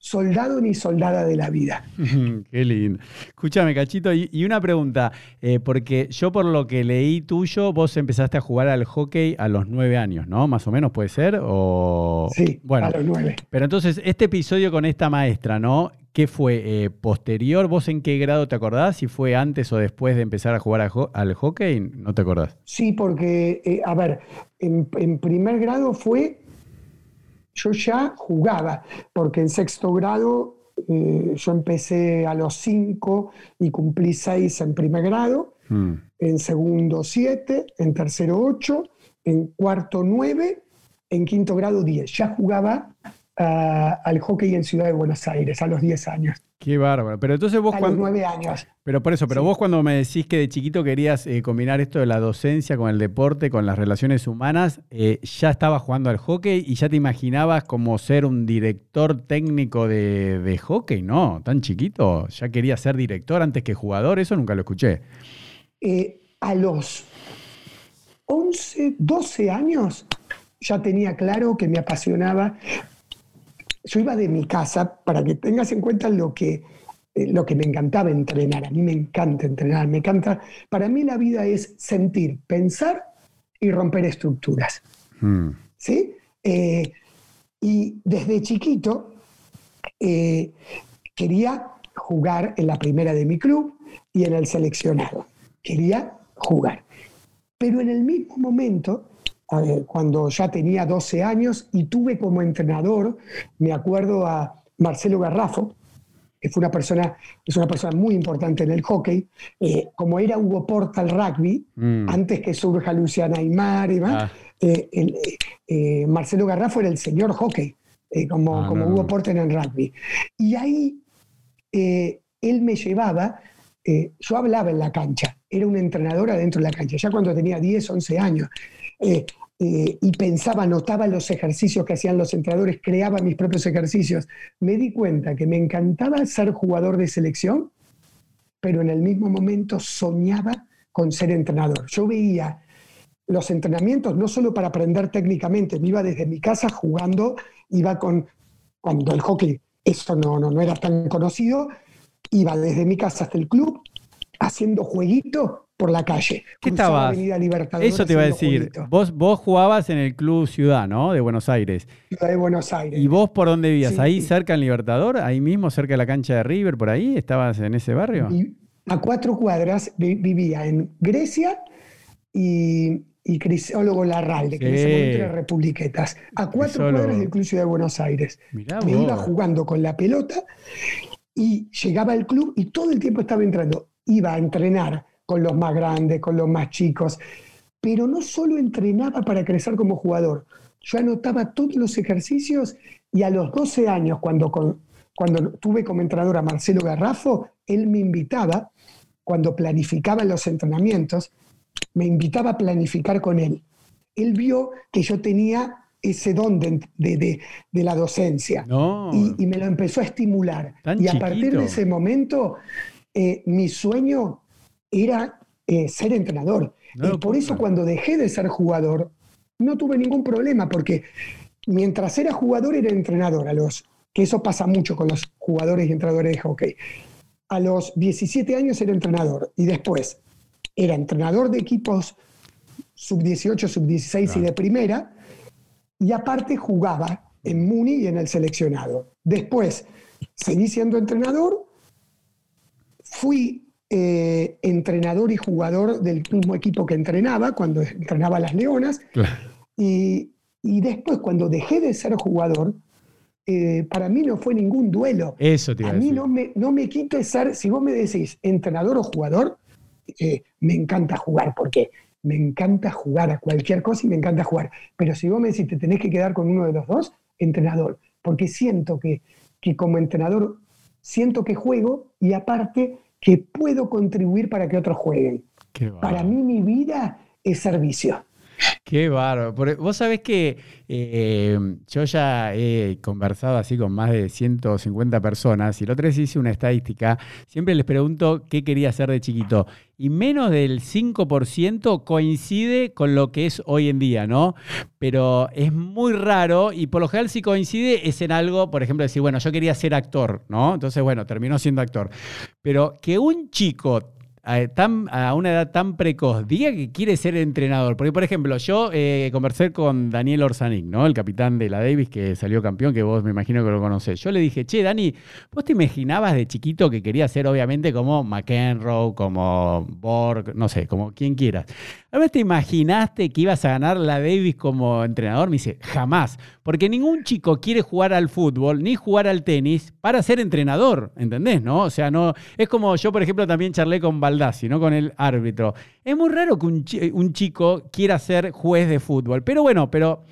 soldado ni soldada de la vida. Qué lindo. Escúchame, Cachito, y, una pregunta, eh, porque yo por lo que leí tuyo, vos empezaste a jugar al hockey a los nueve años, ¿no? Más o menos puede ser, o... Sí, bueno, a los nueve. Pero entonces, este episodio con esta maestra, ¿no? ¿Qué fue? Eh, ¿Posterior? ¿Vos en qué grado te acordás? ¿Si fue antes o después de empezar a jugar al hockey? ¿No te acordás? Sí, porque, eh, a ver, en, primer grado fue, yo ya jugaba, porque en sexto grado eh, yo empecé a los cinco y cumplí seis en primer grado, mm. en segundo siete, en tercero ocho, en cuarto nueve en quinto grado 10. Ya jugaba ah, al hockey en Ciudad de Buenos Aires a los 10 años. Qué bárbaro. Pero entonces vos A cuando... los 9 años. Pero por eso, pero Sí. vos cuando me decís que de chiquito querías eh, combinar esto de la docencia con el deporte, con las relaciones humanas, eh, ya estabas jugando al hockey y ya te imaginabas como ser un director técnico de, de hockey, ¿no? Tan chiquito, ya querías ser director antes que jugador, eso nunca lo escuché. Eh, a los 11, 12 años ya tenía claro que me apasionaba. Yo iba de mi casa, para que tengas en cuenta lo que, eh, lo que me encantaba entrenar. A mí me encanta entrenar, me encanta. Para mí la vida es sentir, pensar y romper estructuras. Hmm. ¿sí? Eh, y desde chiquito eh, quería jugar en la primera de mi club y en el seleccionado. Quería jugar. Pero en el mismo momento, a ver, cuando ya tenía 12 años y tuve como entrenador, me acuerdo a Marcelo Garrafo, que fue una persona, es una persona muy importante en el hockey, eh, como era Hugo Porta el rugby, Mm. antes que surja Luciana Aymar y demás, Ah. eh, el, eh, Marcelo Garrafo era el señor hockey, como, Ah, como no, Hugo no. Porter en rugby. Y ahí él me llevaba, yo hablaba en la cancha, era un entrenador adentro de la cancha, ya cuando tenía 10, 11 años. Eh, y pensaba, anotaba los ejercicios que hacían los entrenadores, creaba mis propios ejercicios. Me di cuenta que me encantaba ser jugador de selección, pero en el mismo momento soñaba con ser entrenador. Yo veía los entrenamientos no solo para aprender técnicamente, me iba desde mi casa jugando, iba con, cuando el hockey, eso no, no, no era tan conocido, iba desde mi casa hasta el club haciendo jueguito por la calle. ¿Qué estabas? Eso te iba a decir. Vos, vos jugabas en el Club Ciudad, ¿no? De Buenos Aires. Ciudad de Buenos Aires. ¿Y vos por dónde vivías? Sí. ¿Ahí cerca en Libertador? ¿Ahí mismo, cerca de la cancha de River? ¿Por ahí? ¿Estabas en ese barrio? Y a cuatro cuadras vi- vivía en Grecia y, y Crisólogo Larralde, que en ese Sí. momento era Republiquetas. A cuatro Crisólogo. cuadras del Club Ciudad de Buenos Aires. Mirá me vos. iba jugando con la pelota y llegaba al club y todo el tiempo estaba entrando. Iba a entrenar con los más grandes, con los más chicos, pero no solo entrenaba para crecer como jugador, yo anotaba todos los ejercicios y a los 12 años, cuando, cuando tuve como entrenador a Marcelo Garrafo, él me invitaba, cuando planificaba los entrenamientos, me invitaba a planificar con él. Él vio que yo tenía ese don de, de- de- de la docencia No. y, y me lo empezó a estimular. Y a partir de ese momento, eh, mi sueño era eh, ser entrenador. No y por eso cuando dejé de ser jugador, no tuve ningún problema, porque mientras era jugador era entrenador, a los, que eso pasa mucho con los jugadores y entrenadores de hockey. A los 17 años era entrenador y después era entrenador de equipos sub-18, sub-16 y de primera, y aparte jugaba en Muni y en el seleccionado. Después seguí siendo entrenador, fui eh, entrenador y jugador del mismo equipo que entrenaba cuando entrenaba a las Leonas, Claro. y, y después cuando dejé de ser jugador, eh, para mí no fue ningún duelo. Eso te iba A a mí decir. no me, no me ser, si vos me decís entrenador o jugador, eh, me encanta jugar, porque me encanta jugar a cualquier cosa y me encanta jugar. Pero si vos me decís te tenés que quedar con uno de los dos, entrenador, porque siento que, que como entrenador, siento que juego y aparte que puedo contribuir para que otros jueguen. Para mí mi vida es servicio. Qué bárbaro. Porque vos sabés que eh, yo ya he conversado así con más de 150 personas y la otra vez hice una estadística. Siempre les pregunto qué quería hacer de chiquito. Y menos del 5% coincide con lo que es hoy en día, ¿no? Pero es muy raro y por lo general si coincide es en algo, por ejemplo, decir, bueno, yo quería ser actor, ¿no? Entonces, bueno, terminó siendo actor. Pero que un chico a, a una edad tan precoz diga que quiere ser entrenador. Porque, por ejemplo, yo eh, conversé con Daniel Orsanic, ¿no? El capitán de la Davis que salió campeón, que vos me imagino que lo conocés. Yo le dije, che, Dani, ¿vos te imaginabas de chiquito que quería ser, obviamente, como McEnroe, como Borg, no sé, como quien quieras? ¿A vez te imaginaste que ibas a ganar la Davis como entrenador? Me dice, jamás. Porque ningún chico quiere jugar al fútbol ni jugar al tenis para ser entrenador, ¿entendés? ¿No? O sea, no. Es como yo, por ejemplo, también charlé con Baldassi, ¿no? Con el árbitro. Es muy raro que un, chico quiera ser juez de fútbol. Pero bueno, pero.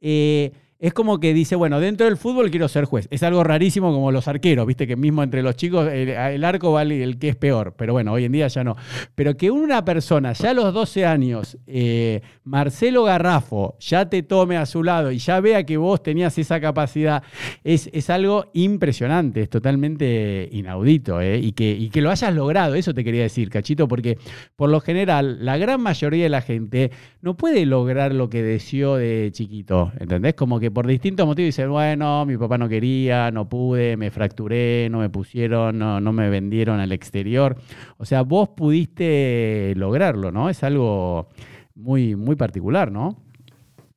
Eh, es como que dice, bueno, dentro del fútbol quiero ser juez. Es algo rarísimo como los arqueros, viste que mismo entre los chicos el, arco vale el que es peor, pero bueno, hoy en día ya no. Pero que una persona ya a los 12 años, eh, Marcelo Garrafo, ya te tome a su lado y ya vea que vos tenías esa capacidad, es, es algo impresionante, es totalmente inaudito, ¿eh? y, que, y que lo hayas logrado, eso te quería decir, Cachito, porque por lo general la gran mayoría de la gente no puede lograr lo que deseó de chiquito, ¿entendés? Como que por distintos motivos dicen, bueno, mi papá no quería, no pude, me fracturé, no me pusieron, no, no me vendieron al exterior. O sea, vos pudiste lograrlo, ¿no? Es algo muy, muy particular, ¿no?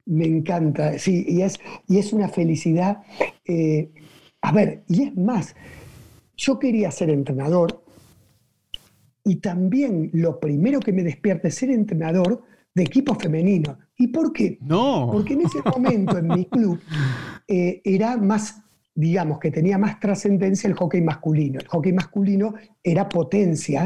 Me encanta, sí, y es, y es una felicidad. Eh, a ver, y es más, yo quería ser entrenador y también lo primero que me despierta es ser entrenador de equipo femenino. ¿Y por qué? No. Porque en ese momento en mi club eh, era más, digamos, que tenía más trascendencia el hockey masculino. El hockey masculino era potencia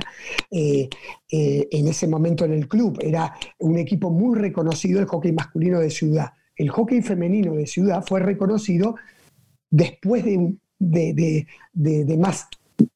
eh, eh, en ese momento en el club. Era un equipo muy reconocido el hockey masculino de ciudad. El hockey femenino de ciudad fue reconocido después de, de, más,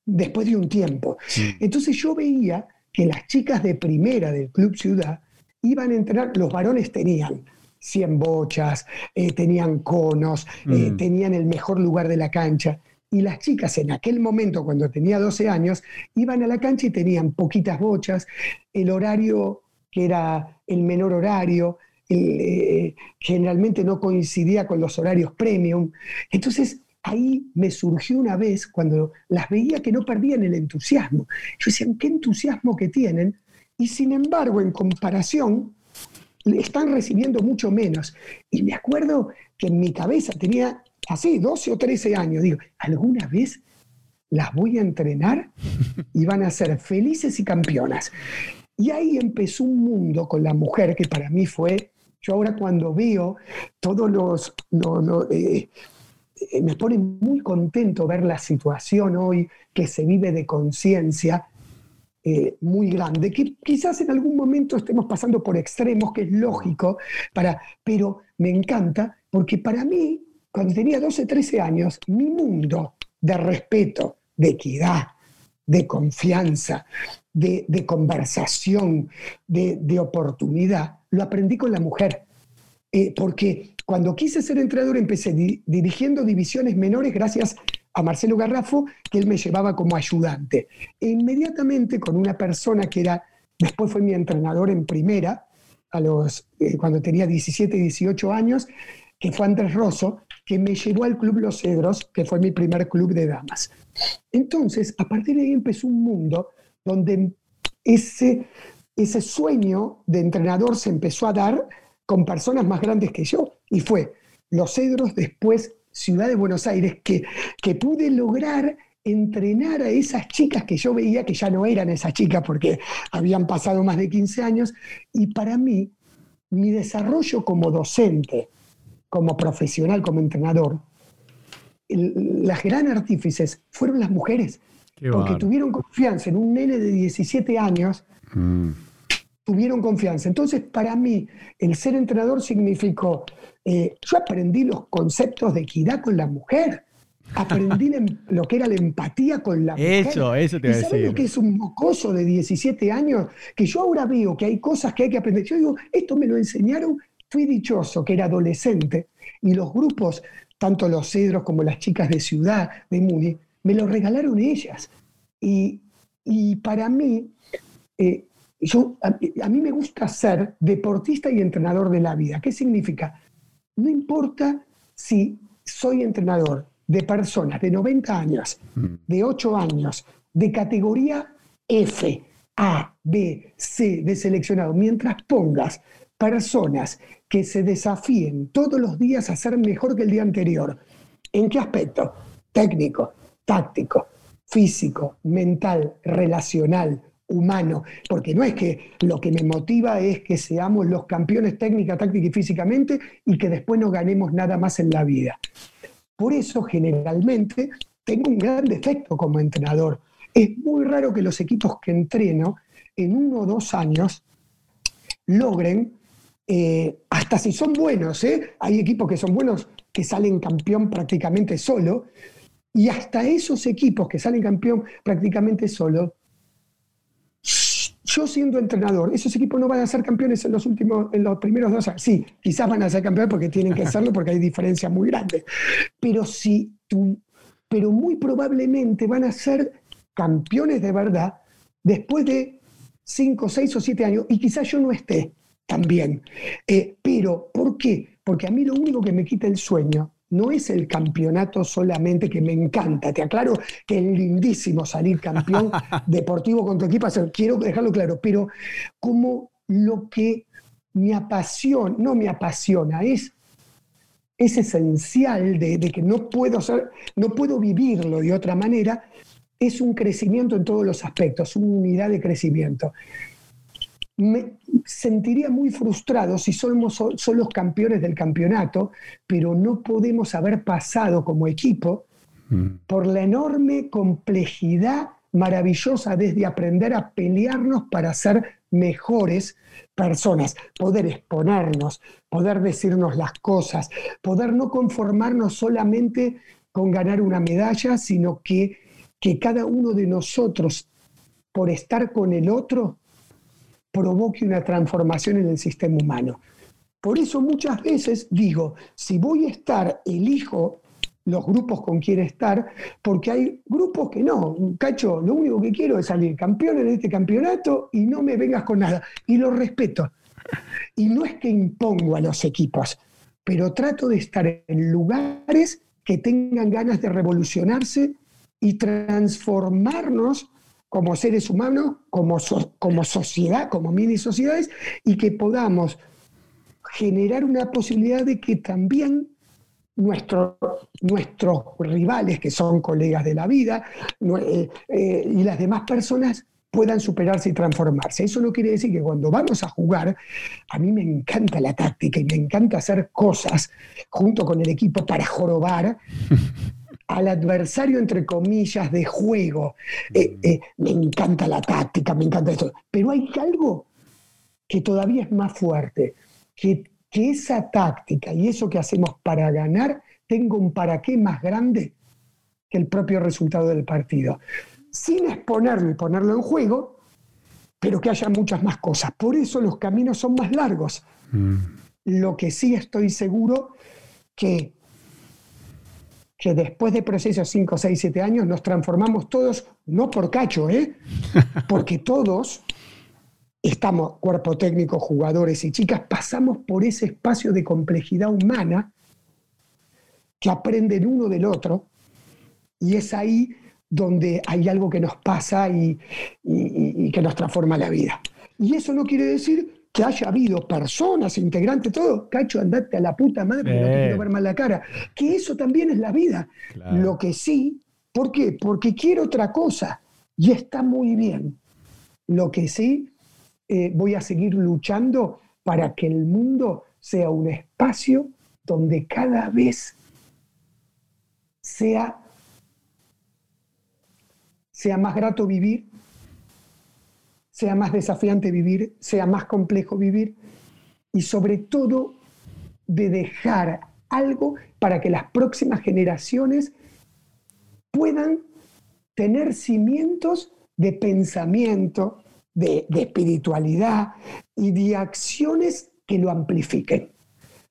después de un tiempo. Entonces yo veía que las chicas de primera del Club Ciudad iban a entrenar, los varones tenían 100 bochas, eh, tenían conos, eh, mm. tenían el mejor lugar de la cancha. Y las chicas en aquel momento, cuando tenía 12 años, iban a la cancha y tenían poquitas bochas, el horario que era el menor horario, eh, generalmente no coincidía con los horarios premium. Entonces, ahí me surgió una vez cuando las veía que no perdían el entusiasmo. Yo decía, ¿qué entusiasmo que tienen? Y sin embargo, en comparación, están recibiendo mucho menos. Y me acuerdo que en mi cabeza tenía así, 12 o 13 años, digo, ¿alguna vez las voy a entrenar y van a ser felices y campeonas? Y ahí empezó un mundo con la mujer que para mí fue, yo ahora cuando veo todos los... Eh, eh, me pone muy contento ver la situación hoy que se vive de conciencia eh, muy grande, que quizás en algún momento estemos pasando por extremos, que es lógico, para, pero me encanta porque para mí, cuando tenía 12, 13 años, mi mundo de respeto, de equidad, de confianza, de, conversación, de, oportunidad, lo aprendí con la mujer. Eh, porque cuando quise ser entrenador empecé dirigiendo divisiones menores gracias a Marcelo Garrafo, que él me llevaba como ayudante. E inmediatamente con una persona que era, después fue mi entrenador en primera, a los, eh, cuando tenía 17, 18 años, que fue Andrés Rosso, que me llevó al Club Los Cedros, que fue mi primer club de damas. Entonces, a partir de ahí empezó un mundo donde ese, ese sueño de entrenador se empezó a dar con personas más grandes que yo, y fue Los Cedros, después ciudad de Buenos Aires, que, que pude lograr entrenar a esas chicas que yo veía que ya no eran esas chicas porque habían pasado más de 15 años. Y para mí, mi desarrollo como docente, como profesional, como entrenador, las gran artífices fueron las mujeres, porque tuvieron confianza en un nene de 17 años. Mm. Tuvieron confianza. Entonces, para mí, el ser entrenador significó eh, yo aprendí los conceptos de equidad con la mujer. Aprendí lo que era la empatía con la mujer. Eso, eso te voy a decir. lo que es un mocoso de 17 años? Que yo ahora veo que hay cosas que hay que aprender. Yo digo, esto me lo enseñaron, fui dichoso que era adolescente y los grupos, tanto los cedros como las chicas de ciudad, de Muni, me lo regalaron ellas. Y, para mí, eh, yo, a mí me gusta ser deportista y entrenador de la vida. ¿Qué significa? no importa si soy entrenador de personas de 90 años, mm. de 8 años, de categoría F, A, B, C de seleccionado, mientras pongas personas que se desafíen todos los días a ser mejor que el día anterior. ¿En qué aspecto? Técnico, táctico, físico, mental, relacional, humano, porque no es que lo que me motiva es que seamos los campeones técnica, táctica y físicamente y que después no ganemos nada más en la vida. Por eso generalmente tengo un gran defecto como entrenador. Es muy raro que los equipos que entreno en uno o dos años logren, eh, hasta si son buenos, ¿eh? hay equipos que son buenos que salen campeón prácticamente solo, y hasta esos equipos que salen campeón prácticamente solo, yo siendo entrenador, esos equipos no van a ser campeones en los últimos, en los primeros dos años. Sí, quizás van a ser campeones porque tienen que serlo, porque hay diferencias muy grandes. Pero si tú, pero muy probablemente van a ser campeones de verdad después de cinco, seis o siete años, y quizás yo no esté también. Eh, pero, ¿por qué? Porque a mí lo único que me quita el sueño no es el campeonato solamente que me encanta. Te aclaro que es lindísimo salir campeón deportivo con tu equipo, quiero dejarlo claro, pero como lo que me apasiona, no me apasiona, es, es esencial de, de que no puedo, ser, no puedo vivirlo de otra manera, es un crecimiento en todos los aspectos, una unidad de crecimiento me sentiría muy frustrado si somos los campeones del campeonato, pero no podemos haber pasado como equipo mm. por la enorme complejidad maravillosa desde aprender a pelearnos para ser mejores personas, poder exponernos, poder decirnos las cosas, poder no conformarnos solamente con ganar una medalla, sino que, que cada uno de nosotros, por estar con el otro, provoque una transformación en el sistema humano. Por eso muchas veces digo, si voy a estar, elijo los grupos con quien estar, porque hay grupos que no, cacho, lo único que quiero es salir campeón en este campeonato y no me vengas con nada. Y lo respeto. Y no es que impongo a los equipos, pero trato de estar en lugares que tengan ganas de revolucionarse y transformarnos como seres humanos, como, como sociedad, como mini sociedades, y que podamos generar una posibilidad de que también nuestros rivales, que son colegas de la vida, eh, eh, y las demás personas puedan superarse y transformarse. Eso no quiere decir que cuando vamos a jugar, a mí me encanta la táctica y me encanta hacer cosas junto con el equipo para jorobar, al adversario, entre comillas, de juego. Eh, eh, me encanta la táctica, me encanta esto. Pero hay algo que todavía es más fuerte, que, que esa táctica y eso que hacemos para ganar tenga un para qué más grande que el propio resultado del partido. Sin exponerlo y ponerlo en juego, pero que haya muchas más cosas. Por eso los caminos son más largos. Mm. Lo que sí estoy seguro que que después de procesos 5, 6, 7 años nos transformamos todos, no por cacho, ¿eh? porque todos estamos, cuerpo técnico, jugadores y chicas, pasamos por ese espacio de complejidad humana que aprenden uno del otro y es ahí donde hay algo que nos pasa y, y que nos transforma la vida. Y eso no quiere decir que haya habido personas, integrantes, todo, cacho, andate a la puta madre porque no te quiero ver mal la cara. Que eso también es la vida. Lo que sí, ¿por qué? Porque quiero otra cosa y está muy bien. Lo que sí, eh, voy a seguir luchando para que el mundo sea un espacio donde cada vez sea, sea más grato vivir, sea más desafiante vivir, sea más complejo vivir y sobre todo de dejar algo para que las próximas generaciones puedan tener cimientos de pensamiento, de, espiritualidad y de acciones que lo amplifiquen.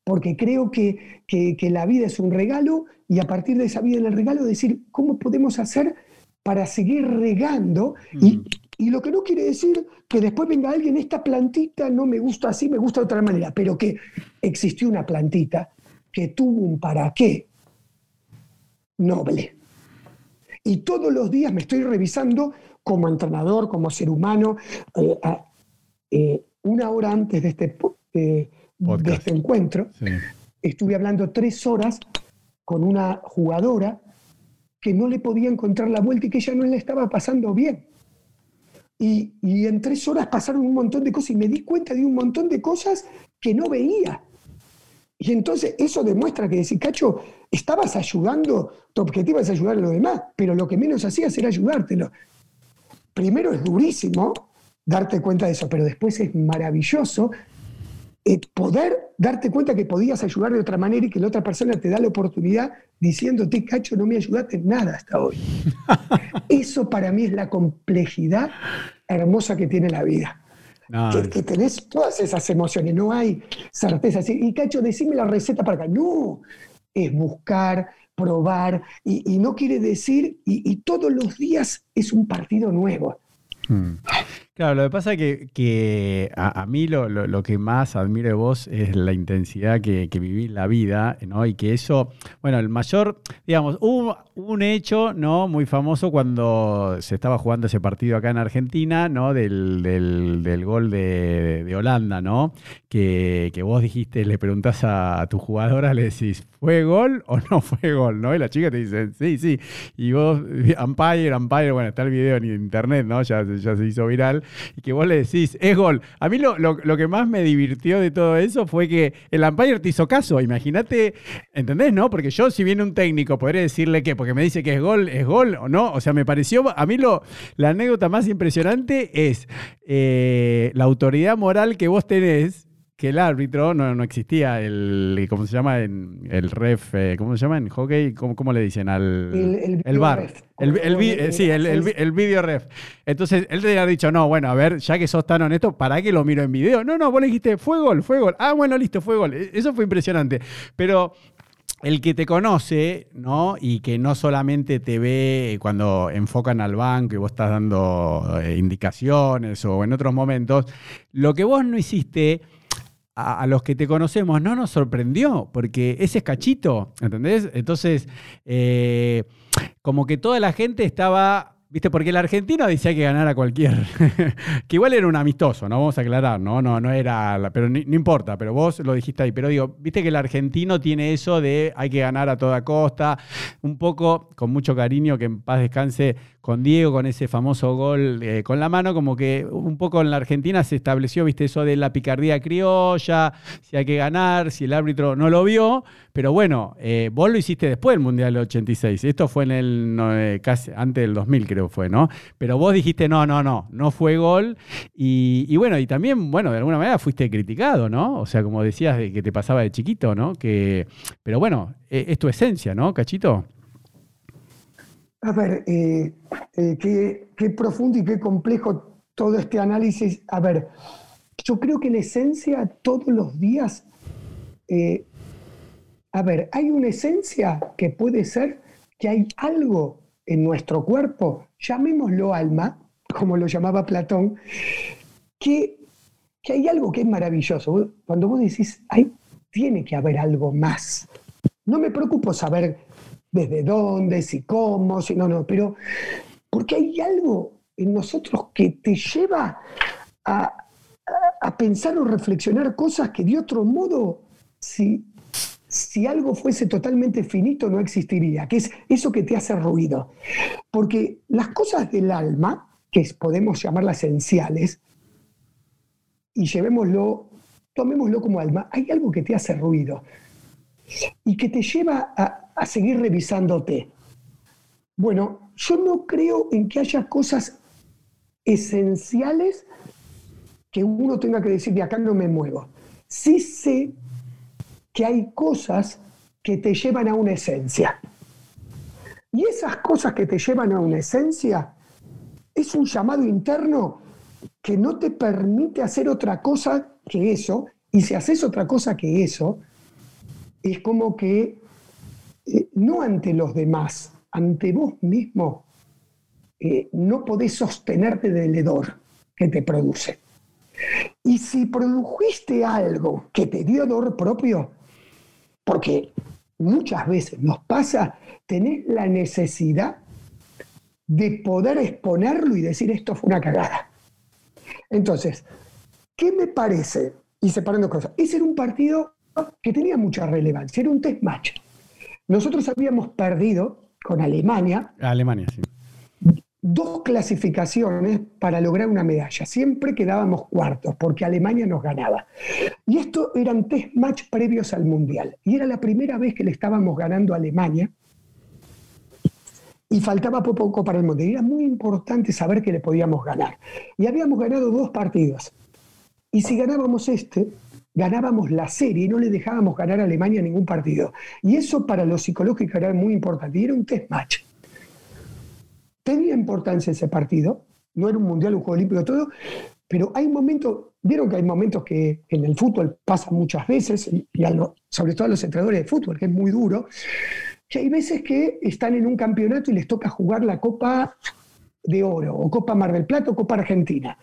Porque creo que, la vida es un regalo y a partir de esa vida en el regalo decir cómo podemos hacer para seguir regando y, y lo que no quiere decir que después venga alguien, esta plantita no me gusta así, me gusta de otra manera, pero que existió una plantita que tuvo un para qué noble. Y todos los días me estoy revisando como entrenador, como ser humano, eh, eh, una hora antes de este, eh, de este encuentro, estuve hablando tres horas con una jugadora que no le podía encontrar la vuelta y que ella no le estaba pasando bien Y, y en tres horas pasaron un montón de cosas y me di cuenta de un montón de cosas que no veía. Y entonces eso demuestra que decir, Cacho, estabas ayudando, tu objetivo es ayudar a los demás, pero lo que menos hacías era ayudártelo. Primero es durísimo darte cuenta de eso, pero después es maravilloso eh, poder darte cuenta que podías ayudar de otra manera y que la otra persona te da la oportunidad diciéndote, Cacho, no me ayudaste en nada hasta hoy. eso para mí es la complejidad hermosa que tiene la vida. que, tenés todas esas emociones, no hay certeza. Y Cacho, decime la receta para acá. No, es buscar, probar, y, no quiere decir, y, todos los días es un partido nuevo. Hmm. Claro, lo que pasa es que, a, mí lo, que más admiro de vos es la intensidad que, que vivís la vida, ¿no? Y que eso, bueno, el mayor, digamos, hubo un hecho, ¿no? Muy famoso cuando se estaba jugando ese partido acá en Argentina, ¿no? Del, del, gol de, Holanda, ¿no? Que, vos dijiste, le preguntás a, tu jugadora, le decís, ¿fue gol o no fue gol, ¿no? Y la chica te dice, sí, sí. Y vos, umpire, umpire, bueno, está el video en internet, ¿no? Ya, ya se hizo viral y que vos le decís, es gol. A mí lo, lo, que más me divirtió de todo eso fue que el umpire te hizo caso. Imagínate, ¿entendés, no? Porque yo, si viene un técnico, podré decirle que, porque me dice que es gol, es gol o no. O sea, me pareció, a mí lo, la anécdota más impresionante es eh, la autoridad moral que vos tenés que el árbitro no, no existía el cómo se llama en el ref eh, cómo se llama en hockey cómo, cómo le dicen al el, el, bar. el, el, sí el, video ref. Entonces él te había dicho no bueno a ver ya que sos tan honesto para qué lo miro en video no no vos le dijiste fue gol fue gol ah bueno listo fue gol e, eso fue impresionante. Pero el que te conoce, ¿no? Y que no solamente te ve cuando enfocan al banco y vos estás dando eh, indicaciones o en otros momentos, lo que vos no hiciste a, los que te conocemos no nos sorprendió, porque ese es cachito, ¿entendés? Entonces, eh, como que toda la gente estaba ¿Viste? Porque el argentino decía que ganar a cualquier. que igual era un amistoso, ¿no? Vamos a aclarar, ¿no? No, no era. Pero no importa, pero vos lo dijiste ahí. Pero digo, viste que el argentino tiene eso de hay que ganar a toda costa. Un poco, con mucho cariño, que en paz descanse con Diego, con ese famoso gol eh, con la mano, como que un poco en la Argentina se estableció, viste, eso de la picardía criolla, si hay que ganar, si el árbitro no lo vio. Pero bueno, eh, vos lo hiciste después del Mundial del 86. Esto fue en el eh, casi antes del 2000, creo fue, ¿no? Pero vos dijiste, no, no, no, no fue gol. Y, bueno, y también, bueno, de alguna manera fuiste criticado, ¿no? O sea, como decías de que te pasaba de chiquito, ¿no? Que, pero bueno, es, tu esencia, ¿no, Cachito? A ver, eh, qué, qué profundo y qué complejo todo este análisis. A ver, yo creo que en esencia todos los días a ver, hay una esencia que puede ser que hay algo en nuestro cuerpo, llamémoslo alma, como lo llamaba Platón, que, hay algo que es maravilloso. Cuando vos decís, hay, tiene que haber algo más. No me preocupo saber desde dónde, si cómo, si no, no, pero porque hay algo en nosotros que te lleva a, pensar o reflexionar cosas que de otro modo, si si algo fuese totalmente finito no existiría, que es eso que te hace ruido. Porque las cosas del alma, que podemos llamarlas esenciales, y llevémoslo, tomémoslo como alma, hay algo que te hace ruido y que te lleva a, seguir revisándote. Bueno, yo no creo en que haya cosas esenciales que uno tenga que decir, de acá no me muevo. Sí sé que hay cosas que te llevan a una esencia. Y esas cosas que te llevan a una esencia es un llamado interno que no te permite hacer otra cosa que eso. Y si haces otra cosa que eso, es como que eh, no ante los demás, ante vos mismo, eh, no podés sostenerte del hedor que te produce. Y si produjiste algo que te dio dolor propio, porque muchas veces nos pasa tener la necesidad de poder exponerlo y decir esto fue una cagada. Entonces, ¿qué me parece? Y separando cosas. Ese era un partido que tenía mucha relevancia, era un test match. Nosotros habíamos perdido con Alemania. Alemania, sí. dos clasificaciones para lograr una medalla. Siempre quedábamos cuartos porque Alemania nos ganaba. Y esto eran test match previos al Mundial. Y era la primera vez que le estábamos ganando a Alemania. Y faltaba poco para el Mundial. Era muy importante saber que le podíamos ganar. Y habíamos ganado dos partidos. Y si ganábamos este, ganábamos la serie y no le dejábamos ganar a Alemania ningún partido. Y eso para los psicológicos era muy importante. Y era un test match tenía importancia ese partido, no era un mundial, un juego olímpico, todo, pero hay momentos, vieron que hay momentos que en el fútbol pasan muchas veces, y sobre todo a los entrenadores de fútbol, que es muy duro, que hay veces que están en un campeonato y les toca jugar la Copa de Oro, o Copa Mar del Plata, o Copa Argentina.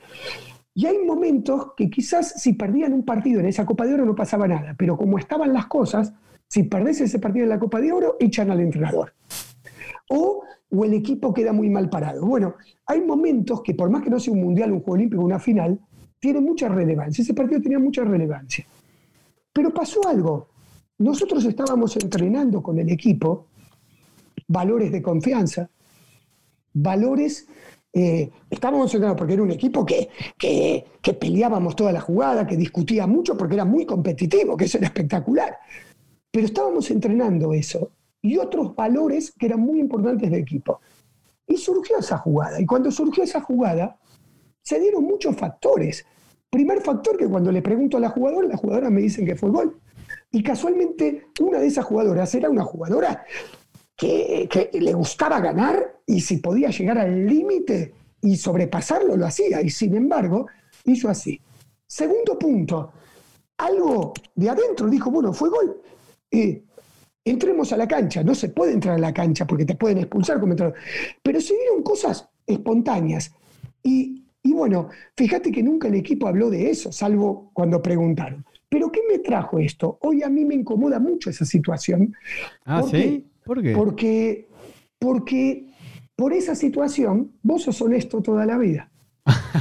Y hay momentos que quizás si perdían un partido en esa Copa de Oro no pasaba nada, pero como estaban las cosas, si perdés ese partido en la Copa de Oro, echan al entrenador. O o el equipo queda muy mal parado. Bueno, hay momentos que por más que no sea un mundial, un juego olímpico, una final, tiene mucha relevancia. Ese partido tenía mucha relevancia. Pero pasó algo. Nosotros estábamos entrenando con el equipo valores de confianza, valores... Eh, estábamos entrenando porque era un equipo que, que, que peleábamos toda la jugada, que discutía mucho porque era muy competitivo, que eso era espectacular. Pero estábamos entrenando eso y otros valores que eran muy importantes de equipo. Y surgió esa jugada. Y cuando surgió esa jugada, se dieron muchos factores. Primer factor que cuando le pregunto a la jugadora, las jugadoras me dicen que fue gol. Y casualmente una de esas jugadoras era una jugadora que, que le gustaba ganar y si podía llegar al límite y sobrepasarlo, lo hacía. Y sin embargo, hizo así. Segundo punto, algo de adentro dijo, bueno, fue gol. Y entremos a la cancha. No se puede entrar a la cancha porque te pueden expulsar como. Pero se dieron cosas espontáneas. Y, bueno, fíjate que nunca el equipo habló de eso, salvo cuando preguntaron. ¿Pero qué me trajo esto? Hoy a mí me incomoda mucho esa situación. Ah, ¿sí? ¿Por qué? Porque, porque por esa situación vos sos honesto toda la vida.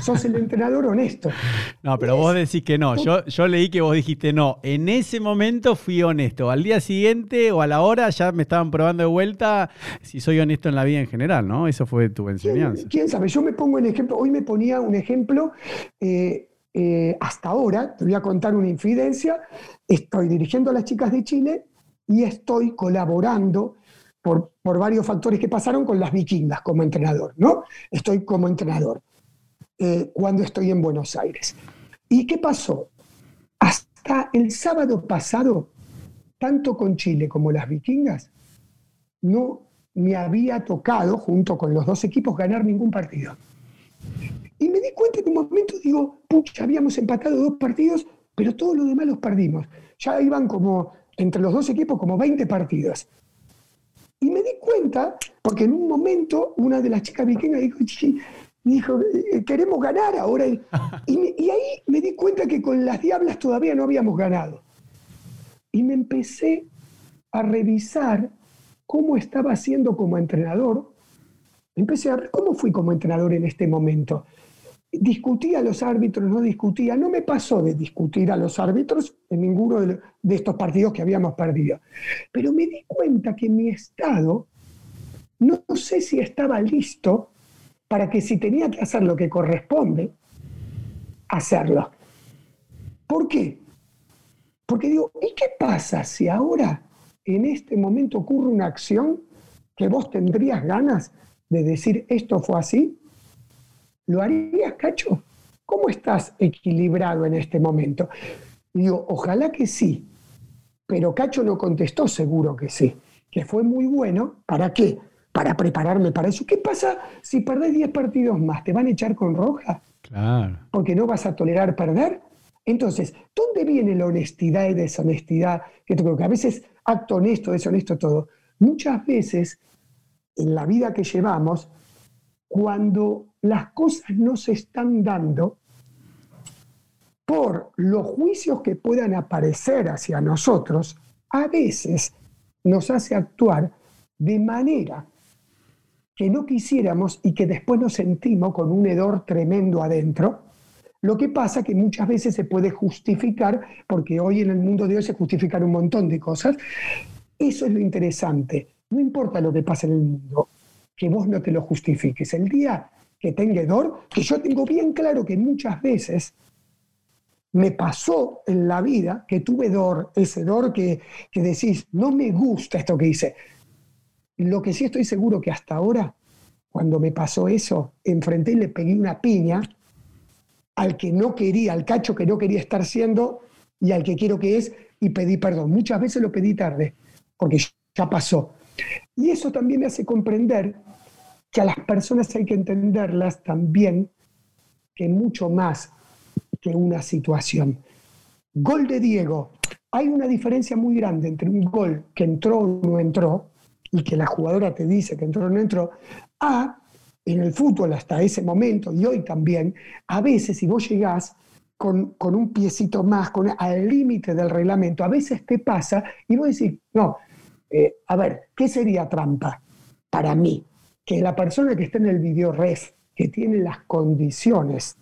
Sos el entrenador honesto. No, pero vos decís que no. Yo, yo leí que vos dijiste no. En ese momento fui honesto. Al día siguiente o a la hora ya me estaban probando de vuelta si soy honesto en la vida en general, ¿no? Eso fue tu enseñanza. ¿Quién, sabe? Yo me pongo en ejemplo. Hoy me ponía un ejemplo. Eh, eh, hasta ahora, te voy a contar una infidencia. Estoy dirigiendo a las chicas de Chile y estoy colaborando por, por varios factores que pasaron con las vikingas como entrenador, ¿no? Estoy como entrenador. Eh, cuando estoy en Buenos Aires. ¿Y qué pasó? Hasta el sábado pasado, tanto con Chile como las vikingas, no me había tocado, junto con los dos equipos, ganar ningún partido. Y me di cuenta en un momento, digo, pucha, habíamos empatado dos partidos, pero todos los demás los perdimos. Ya iban como, entre los dos equipos, como 20 partidos. Y me di cuenta, porque en un momento una de las chicas vikingas dijo, dijo, eh, queremos ganar ahora. Y, ahí me di cuenta que con las Diablas todavía no habíamos ganado. Y me empecé a revisar cómo estaba haciendo como entrenador. Empecé a ver cómo fui como entrenador en este momento. Discutía a los árbitros, no discutía. No me pasó de discutir a los árbitros en ninguno de, de estos partidos que habíamos perdido. Pero me di cuenta que mi estado, no sé si estaba listo para que si tenía que hacer lo que corresponde, hacerlo. ¿Por qué? Porque digo, ¿y qué pasa si ahora, en este momento, ocurre una acción que vos tendrías ganas de decir esto fue así? ¿Lo harías, Cacho? ¿Cómo estás equilibrado en este momento? Digo, ojalá que sí, pero Cacho no contestó seguro que sí, que fue muy bueno. ¿Para qué? para prepararme para eso. ¿Qué pasa si perdés 10 partidos más? ¿Te van a echar con roja? Claro. Porque no vas a tolerar perder. Entonces, ¿dónde viene la honestidad y deshonestidad? Que creo que a veces acto honesto, deshonesto, todo. Muchas veces en la vida que llevamos, cuando las cosas no se están dando, por los juicios que puedan aparecer hacia nosotros, a veces nos hace actuar de manera que no quisiéramos y que después nos sentimos con un hedor tremendo adentro. Lo que pasa que muchas veces se puede justificar, porque hoy en el mundo de hoy se justifican un montón de cosas. Eso es lo interesante. No importa lo que pase en el mundo. que vos no te lo justifiques. El día que tenga dolor, que yo tengo bien claro que muchas veces me pasó en la vida que tuve dor, ese dor que, que decís, no me gusta esto que hice. Lo que sí estoy seguro que hasta ahora, cuando me pasó eso, enfrenté y le pegué una piña al que no quería, al cacho que no quería estar siendo y al que quiero que es, y pedí perdón. Muchas veces lo pedí tarde, porque ya pasó. Y eso también me hace comprender que a las personas hay que entenderlas también que mucho más que una situación. Gol de Diego. Hay una diferencia muy grande entre un gol que entró o no entró, y que la jugadora te dice que entró o no entró, a, en el fútbol hasta ese momento, y hoy también, a veces si vos llegás con, un piecito más, con, al límite del reglamento, a veces te pasa y vos decís, no, eh, a ver, ¿qué sería trampa para mí? Que la persona que está en el video ref, que tiene las condiciones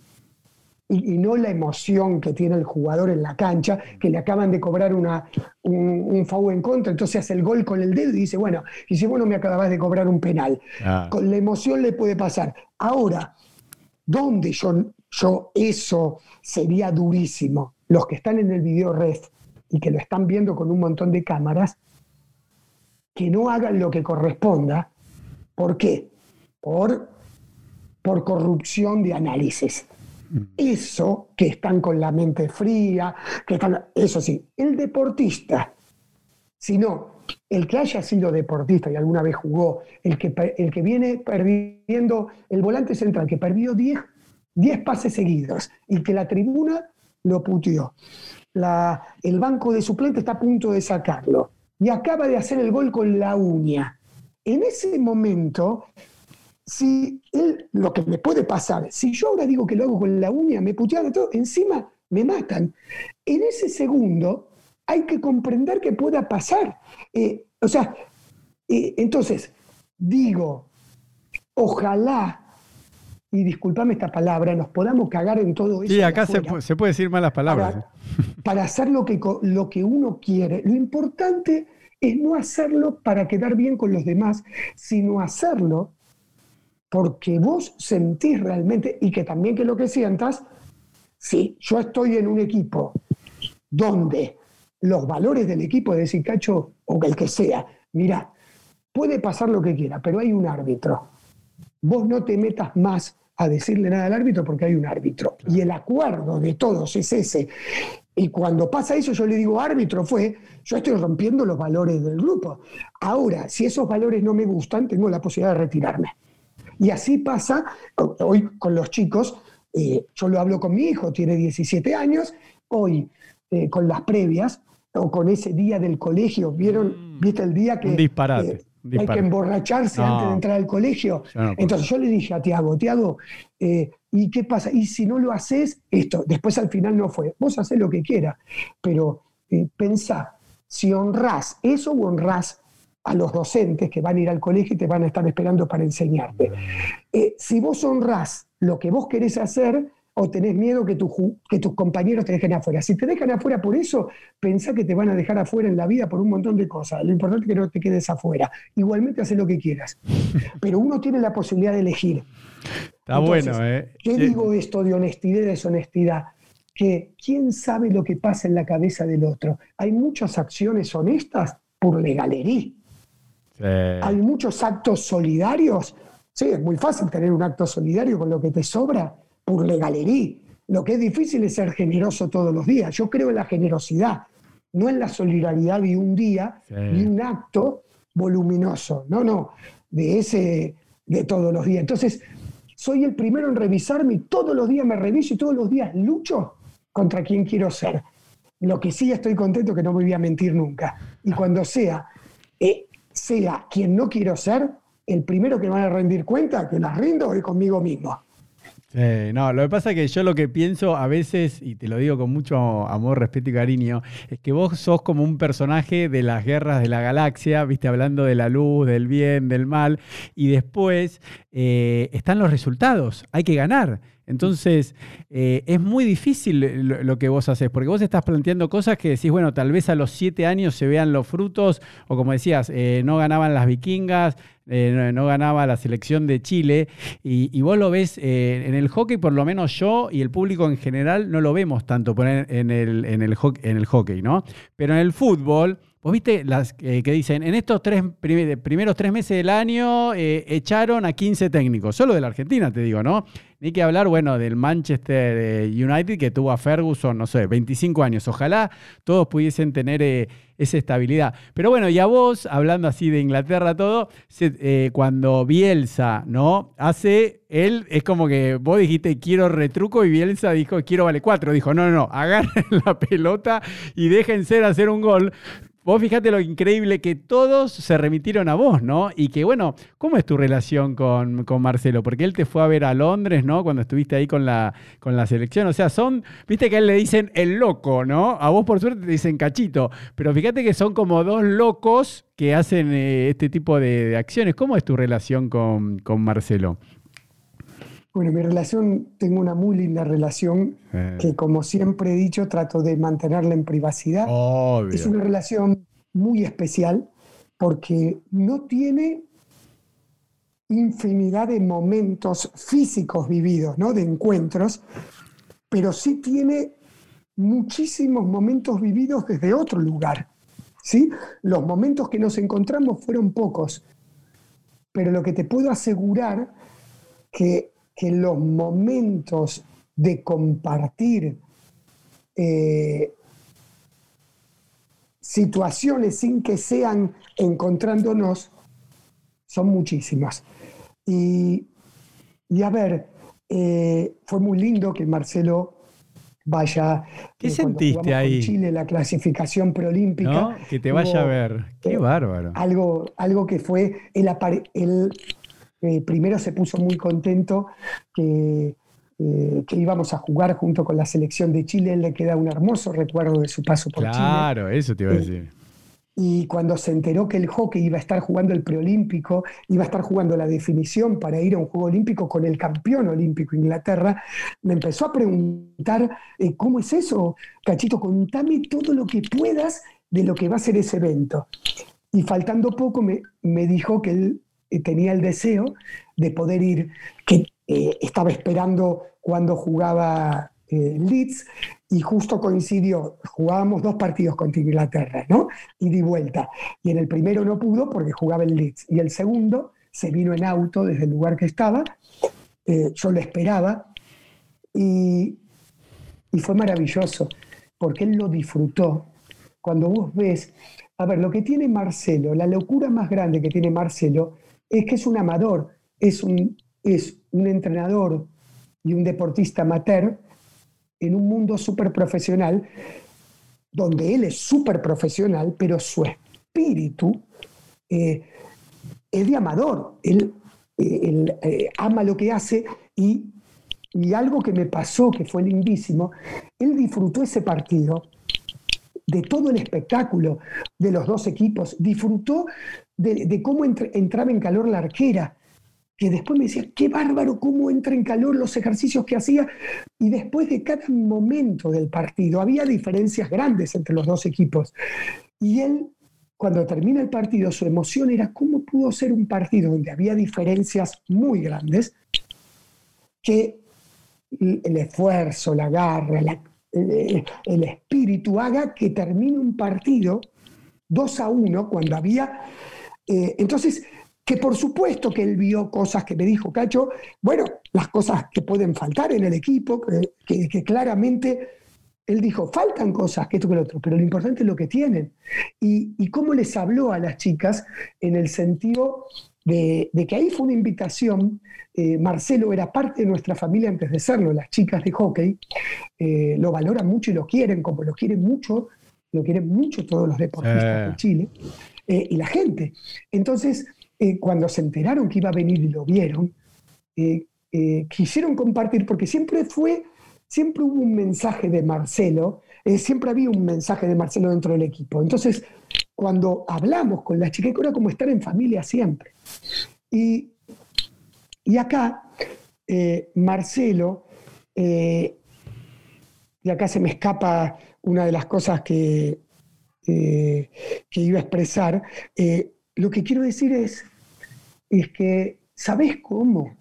y, no la emoción que tiene el jugador en la cancha, que le acaban de cobrar una, un, un en contra, entonces hace el gol con el dedo y dice, bueno, y si bueno me acabas de cobrar un penal. Con la emoción le puede pasar. Ahora, ¿dónde yo, yo eso sería durísimo? Los que están en el video ref y que lo están viendo con un montón de cámaras, que no hagan lo que corresponda. ¿Por qué? Por, por corrupción de análisis. Eso que están con la mente fría, que están, eso sí, el deportista, si no, el que haya sido deportista y alguna vez jugó, el que, el que viene perdiendo, el volante central que perdió 10 pases seguidos y que la tribuna lo puteó. La, el banco de suplente está a punto de sacarlo y acaba de hacer el gol con la uña. En ese momento, si él, lo que me puede pasar, si yo ahora digo que lo hago con la uña, me putean todo, encima me matan. En ese segundo hay que comprender que pueda pasar. Eh, o sea, eh, entonces, digo, ojalá, y discúlpame esta palabra, nos podamos cagar en todo eso. Sí, acá se, puede decir malas palabras. Para, para, hacer lo que, lo que uno quiere. Lo importante es no hacerlo para quedar bien con los demás, sino hacerlo porque vos sentís realmente y que también que lo que sientas, si yo estoy en un equipo donde los valores del equipo de decir, cacho, o el que sea, mira, puede pasar lo que quiera, pero hay un árbitro. Vos no te metas más a decirle nada al árbitro porque hay un árbitro. Y el acuerdo de todos es ese. Y cuando pasa eso, yo le digo, árbitro fue, yo estoy rompiendo los valores del grupo. Ahora, si esos valores no me gustan, tengo la posibilidad de retirarme. Y así pasa hoy con los chicos. Eh, yo lo hablo con mi hijo, tiene 17 años. Hoy, eh, con las previas, o con ese día del colegio, ¿vieron? Mm. ¿Viste el día que... disparate. Eh, hay que emborracharse antes de entrar al colegio. Entonces yo le dije a Tiago, Tiago, ¿y qué pasa? Y si no lo haces, esto, después al final no fue. Vos haces lo que quieras, pero pensá, si honrás eso o honrás a los docentes que van a ir al colegio y te van a estar esperando para enseñarte. Eh, si vos honrás lo que vos querés hacer, o tenés miedo que, que tus compañeros te dejen afuera. Si te dejan afuera por eso, pensá que te van a dejar afuera en la vida por un montón de cosas. Lo importante es que no te quedes afuera. Igualmente haces lo que quieras. Pero uno tiene la posibilidad de elegir. Está bueno, ¿eh? ¿Qué digo esto de honestidad y deshonestidad? Que quién sabe lo que pasa en la cabeza del otro. Hay muchas acciones honestas por legalería hay muchos actos solidarios. Sí, es muy fácil tener un acto solidario con lo que te sobra por legalería. Lo que es difícil es ser generoso todos los días. Yo creo en la generosidad, no en la solidaridad de un día, ni un acto voluminoso. No, no, de ese de todos los días. Entonces, soy el primero en revisarme y todos los días me reviso y todos los días lucho contra quien quiero ser. Lo que sí estoy contento que no me voy a mentir nunca. Y cuando sea eh, sea quien no quiero ser, el primero que van a rendir cuenta que las rindo es conmigo mismo. No, lo que pasa es que yo lo que pienso a veces, y te lo digo con mucho amor, respeto y cariño, es que vos sos como un personaje de las guerras de la galaxia, viste, hablando de la luz, del bien, del mal, y después eh, están los resultados, hay que ganar. Entonces, eh, es muy difícil lo, que vos haces, porque vos estás planteando cosas que decís, bueno, tal vez a los siete años se vean los frutos, o como decías, eh, no ganaban las vikingas, eh, no, ganaba la selección de Chile, y, vos lo ves en el hockey, por lo menos yo y el público en general no lo vemos tanto en el, hockey, ¿no? Pero en el fútbol Vos viste las que dicen, en estos tres primeros tres meses del año eh, echaron a 15 técnicos, solo de la Argentina te digo, ¿no? Ni que hablar, bueno, del Manchester eh, United que tuvo a Ferguson, no sé, 25 años. Ojalá todos pudiesen tener eh, esa estabilidad. Pero bueno, y a vos, hablando así de Inglaterra todo, cuando Bielsa, ¿no? Hace, él es como que vos dijiste quiero retruco y Bielsa dijo quiero vale cuatro. Dijo, no, no, no, agarren la pelota y déjense hacer un gol. Vos fíjate lo increíble que todos se remitieron a vos, ¿no? Y que, bueno, ¿cómo es tu relación con, Marcelo? Porque él te fue a ver a Londres, ¿no? Cuando estuviste ahí con la, con la selección. O sea, son, viste que a él le dicen el loco, ¿no? A vos por suerte te dicen cachito. Pero fíjate que son como dos locos que hacen eh, este tipo de, acciones. ¿Cómo es tu relación con, con Marcelo? Bueno, mi relación, tengo una muy linda relación eh. que como siempre he dicho, trato de mantenerla en privacidad. Es una relación muy especial porque no tiene infinidad de momentos físicos vividos, ¿no? De encuentros, pero sí tiene muchísimos momentos vividos desde otro lugar. ¿sí? Los momentos que nos encontramos fueron pocos, pero lo que te puedo asegurar que que los momentos de compartir eh, situaciones sin que sean encontrándonos son muchísimas. Y, a ver, eh, fue muy lindo que Marcelo vaya. ¿Qué eh, sentiste ahí? Chile, la clasificación preolímpica. Que te vaya a ver. Qué bárbaro. Algo, algo que fue el, el eh, primero se puso muy contento eh, que, íbamos a jugar junto con la selección de Chile. Él le queda un hermoso recuerdo de su paso por Chile. Claro, eso te iba a eh, decir. Y cuando se enteró que el hockey iba a estar jugando el preolímpico, iba a estar jugando la definición para ir a un juego olímpico con el campeón olímpico Inglaterra, me empezó a preguntar, ¿cómo es eso? Cachito, contame todo lo que puedas de lo que va a ser ese evento. Y faltando poco me, me dijo que él tenía el deseo de poder ir, que eh, estaba esperando cuando jugaba eh, Leeds y justo coincidió, jugábamos dos partidos contra Inglaterra, ¿no? Y di vuelta. Y en el primero no pudo porque jugaba el Leeds. Y el segundo se vino en auto desde el lugar que estaba, eh, yo lo esperaba y, y fue maravilloso porque él lo disfrutó. Cuando vos ves, a ver, lo que tiene Marcelo, la locura más grande que tiene Marcelo es que es un amador, es un, es un entrenador y un deportista amateur en un mundo súper profesional, donde él es súper profesional, pero su espíritu eh, es de amador. Él, eh, eh, ama lo que hace y, y algo que me pasó, que fue lindísimo, él disfrutó ese partido de todo el espectáculo de los dos equipos, disfrutó de, cómo entraba en calor la arquera, que después me decía, qué bárbaro cómo entra en calor los ejercicios que hacía. Y después de cada momento del partido, había diferencias grandes entre los dos equipos. Y él, cuando termina el partido, su emoción era cómo pudo ser un partido donde había diferencias muy grandes, que el esfuerzo, la garra, el espíritu haga que termine un partido 2 a 1 cuando había eh, entonces, que por supuesto que él vio cosas que me dijo Cacho, bueno, las cosas que pueden faltar en el equipo, que, claramente él dijo, faltan cosas, que esto que lo otro, pero lo importante es lo que tienen. Y, cómo les habló a las chicas en el sentido de, que ahí fue una invitación. Eh, Marcelo era parte de nuestra familia antes de serlo, las chicas de hockey eh, lo valoran mucho y lo quieren, como lo quieren mucho, lo quieren mucho todos los deportistas de Chile. Eh, y la gente. Entonces, cuando se enteraron que iba a venir y lo vieron, quisieron compartir, porque siempre fue, siempre hubo un mensaje de Marcelo, siempre había un mensaje de Marcelo dentro del equipo. Entonces, cuando hablamos con las chicas, era como estar en familia siempre. Y, y acá, Marcelo eh, y acá se me escapa una de las cosas que, eh, que iba a expresar, eh, lo que quiero decir es, es que, ¿sabes cómo?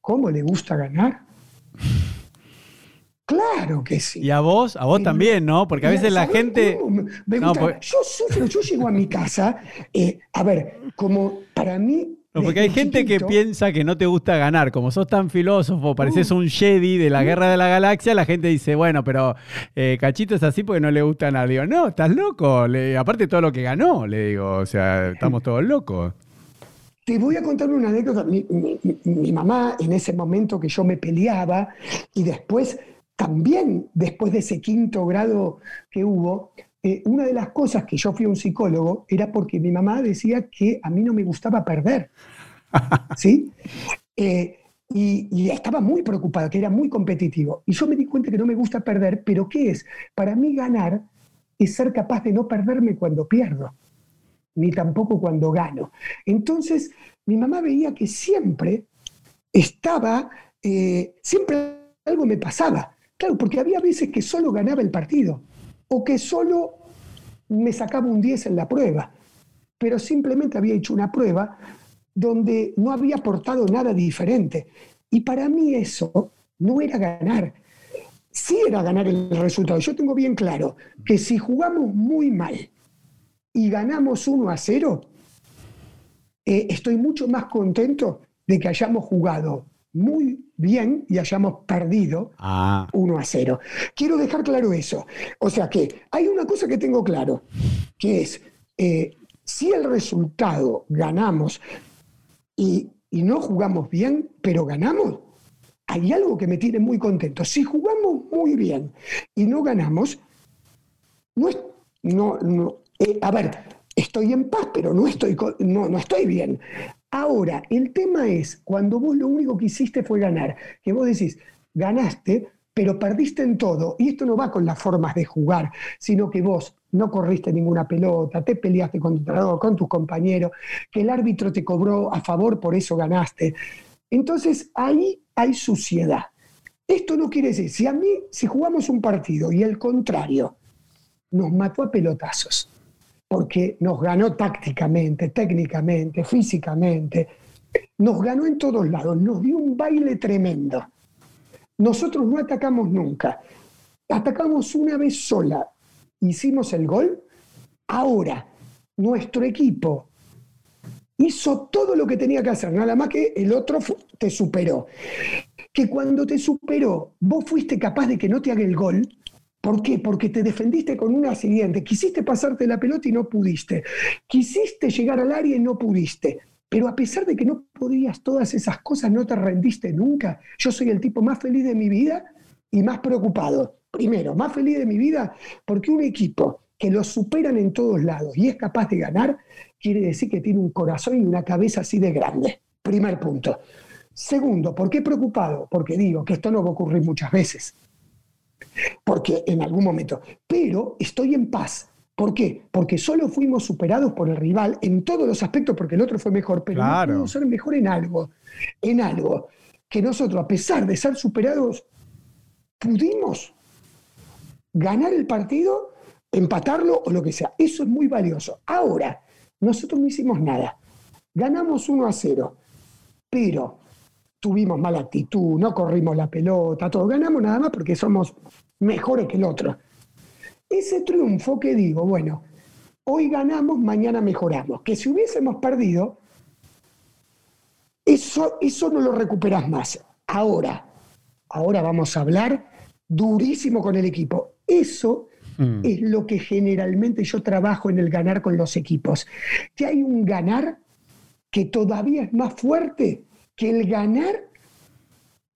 ¿Cómo le gusta ganar? Claro que sí. Y a vos, a vos también, ¿no? Porque a veces la gente... Yo sufro, yo llego a mi casa, eh, a ver, como para mí... porque hay gente que piensa que no te gusta ganar. Como sos tan filósofo, pareces uh. un Jedi de la uh. guerra de la galaxia, la gente dice, bueno, pero eh, Cachito es así porque no le gusta ganar. Digo, no, estás loco. Le, aparte todo lo que ganó, le digo, o sea, estamos todos locos. Te voy a contar una anécdota. mi, mamá, en ese momento que yo me peleaba y después también después de ese quinto grado que hubo, eh, una de las cosas que yo fui a un psicólogo era porque mi mamá decía que a mí no me gustaba perder. ¿Sí? Eh, y, estaba muy preocupada, que era muy competitivo. Y yo me di cuenta que no me gusta perder, pero ¿qué es? Para mí ganar es ser capaz de no perderme cuando pierdo, ni tampoco cuando gano. Entonces, mi mamá veía que siempre estaba, eh, siempre algo me pasaba. Claro, porque había veces que solo ganaba el partido o que solo me sacaba un 10 en la prueba, pero simplemente había hecho una prueba donde no había aportado nada diferente. Y para mí eso no era ganar, sí era ganar el resultado. Yo tengo bien claro que si jugamos muy mal y ganamos 1 a 0, eh, estoy mucho más contento de que hayamos jugado muy bien y hayamos perdido 1 ah. a 0. Quiero dejar claro eso. O sea que hay una cosa que tengo claro, que es, eh, si el resultado ganamos y, no jugamos bien, pero ganamos, hay algo que me tiene muy contento. Si jugamos muy bien y no ganamos, no es, no, no eh, a ver, estoy en paz, pero no estoy, no, no estoy bien. Ahora, el tema es cuando vos lo único que hiciste fue ganar, que vos decís, ganaste, pero perdiste en todo. Y esto no va con las formas de jugar, sino que vos no corriste ninguna pelota, te peleaste con tu con tus compañeros, que el árbitro te cobró a favor, por eso ganaste. Entonces ahí hay suciedad. Esto no quiere decir, si a mí, si jugamos un partido y el contrario nos mató a pelotazos, porque nos ganó tácticamente, técnicamente, físicamente, nos ganó en todos lados, nos dio un baile tremendo. Nosotros no atacamos nunca, atacamos una vez sola, hicimos el gol, ahora nuestro equipo hizo todo lo que tenía que hacer, nada más que el otro te superó. Que cuando te superó, vos fuiste capaz de que no te haga el gol, ¿Por qué? Porque te defendiste con una siguiente. Quisiste pasarte la pelota y no pudiste. Quisiste llegar al área y no pudiste. Pero a pesar de que no podías todas esas cosas, no te rendiste nunca. Yo soy el tipo más feliz de mi vida y más preocupado. Primero, más feliz de mi vida porque un equipo que lo superan en todos lados y es capaz de ganar, quiere decir que tiene un corazón y una cabeza así de grande. Primer punto. Segundo, ¿por qué preocupado? Porque digo que esto no va a ocurrir muchas veces porque en algún momento, pero estoy en paz. ¿Por qué? Porque solo fuimos superados por el rival en todos los aspectos, porque el otro fue mejor, pero no pudimos ser mejor en algo, en algo que nosotros, a pesar de ser superados, pudimos ganar el partido, empatarlo o lo que sea. Eso es muy valioso. Ahora, nosotros no hicimos nada. Ganamos 1 a 0, pero tuvimos mala actitud, no corrimos la pelota, todo. Ganamos nada más porque somos mejores que el otro. Ese triunfo que digo, bueno, hoy ganamos, mañana mejoramos. Que si hubiésemos perdido, eso, eso no lo recuperas más. Ahora, ahora vamos a hablar durísimo con el equipo. Eso mm. es lo que generalmente yo trabajo en el ganar con los equipos. Que hay un ganar que todavía es más fuerte que el ganar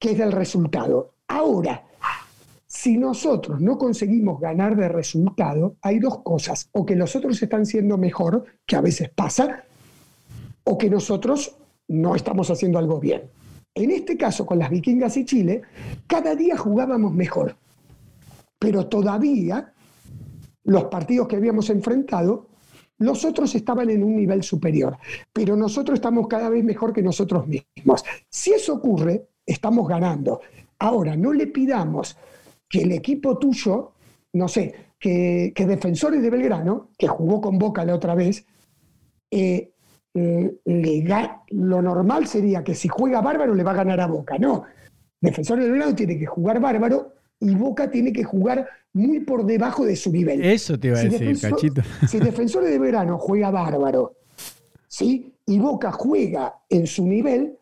que es el resultado. Ahora, si nosotros no conseguimos ganar de resultado, hay dos cosas. O que los otros están siendo mejor, que a veces pasa, o que nosotros no estamos haciendo algo bien. En este caso, con las vikingas y Chile, cada día jugábamos mejor. Pero todavía los partidos que habíamos enfrentado, los otros estaban en un nivel superior. Pero nosotros estamos cada vez mejor que nosotros mismos. Si eso ocurre, estamos ganando. Ahora, no le pidamos que el equipo tuyo, no sé, que, Defensores de Belgrano, que jugó con Boca la otra vez, eh, eh, lo normal sería que si juega bárbaro le va a ganar a Boca. No, Defensores de Belgrano tiene que jugar bárbaro y Boca tiene que jugar muy por debajo de su nivel. Eso te iba a decir, Cachito. Si Defensores de Verano juega bárbaro, ¿sí? Y Boca juega en su nivel,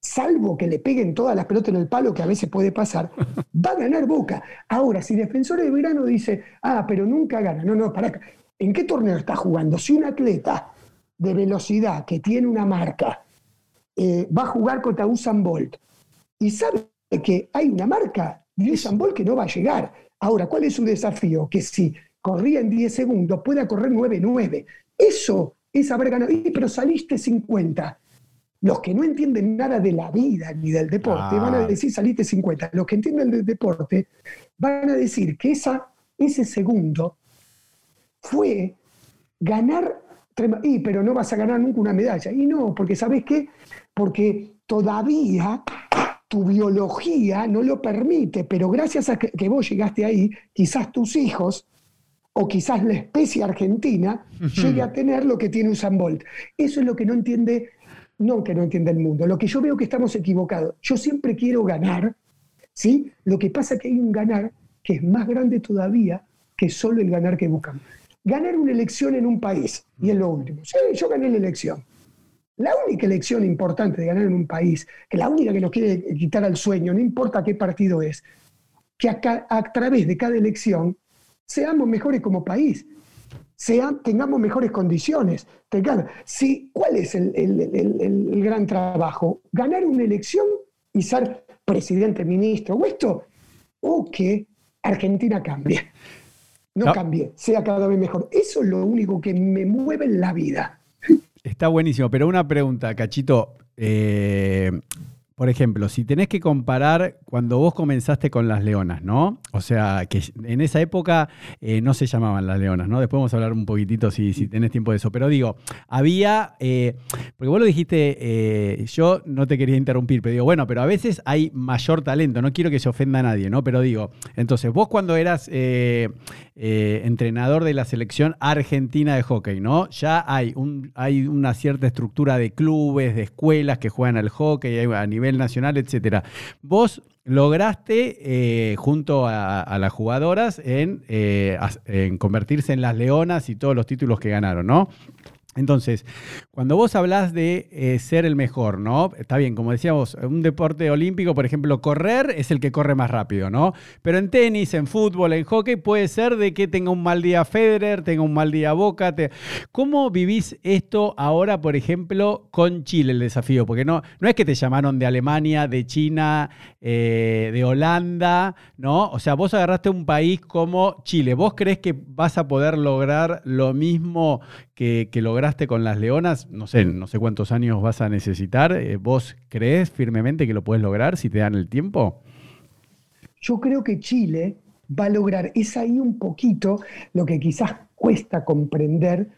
salvo que le peguen todas las pelotas en el palo, que a veces puede pasar, va a ganar Boca. Ahora, si Defensores de Verano dice, ah, pero nunca gana, no, no, para ¿En qué torneo está jugando? Si un atleta de velocidad que tiene una marca eh, va a jugar contra Usain Bolt y sabe que hay una marca de Usain Bolt que no va a llegar, Ahora, ¿cuál es su desafío? Que si corría en 10 segundos, pueda correr 9-9. Eso es haber ganado. pero saliste 50. Los que no entienden nada de la vida ni del deporte van a ah. decir saliste 50. Los que entienden del deporte van a decir que esa, ese segundo fue ganar, y, pero no vas a ganar nunca una medalla. Y no, porque ¿sabes qué? Porque todavía tu biología no lo permite, pero gracias a que, vos llegaste ahí, quizás tus hijos o quizás la especie argentina llegue a tener lo que tiene Usain Bolt. Eso es lo que no entiende, no que no entiende el mundo, lo que yo veo que estamos equivocados. Yo siempre quiero ganar, ¿sí? Lo que pasa es que hay un ganar que es más grande todavía que solo el ganar que buscan. Ganar una elección en un país, y es lo último. Sí, yo gané la elección. La única elección importante de ganar en un país, que la única que nos quiere quitar al sueño, no importa qué partido es, que a, través de cada elección seamos mejores como país, tengamos mejores condiciones. si, ¿Cuál es el, gran trabajo? Ganar una elección y ser presidente, ministro, o esto, o que Argentina cambie. No, no, cambie, sea cada vez mejor. Eso es lo único que me mueve en la vida. Está buenísimo, pero una pregunta, Cachito. Eh, por ejemplo, si tenés que comparar cuando vos comenzaste con las leonas, ¿no? O sea, que en esa época eh, no se llamaban las leonas, ¿no? Después vamos a hablar un poquitito si, tenés tiempo de eso. Pero digo, había, eh, porque vos lo dijiste, yo no te quería interrumpir, pero digo, bueno, pero a veces hay mayor talento, no quiero que se ofenda a nadie, ¿no? Pero digo, entonces vos cuando eras entrenador de la selección argentina de hockey, ¿no? Ya hay, un, hay una cierta estructura de clubes, de escuelas que juegan al hockey a nivel nacional, etcétera. Vos lograste, eh, junto a, las jugadoras, eh, en convertirse en las leonas y todos los títulos que ganaron, ¿no? Entonces, cuando vos hablás de eh, ser el mejor, ¿no? Está bien, como decíamos, un deporte olímpico, por ejemplo, correr es el que corre más rápido, ¿no? Pero en tenis, en fútbol, en hockey, puede ser de que tenga un mal día Federer, tenga un mal día Boca. ¿Cómo vivís esto ahora, por ejemplo, con Chile, el desafío? Porque no, no es que te llamaron de Alemania, de China, eh, de Holanda, ¿no? O sea, vos agarraste un país como Chile. ¿Vos crees que vas a poder lograr lo mismo que, lograste con las leonas, no sé, no sé cuántos años vas a necesitar. Eh, ¿Vos crees firmemente que lo puedes lograr si te dan el tiempo? Yo creo que Chile va a lograr, es ahí un poquito lo que quizás cuesta comprender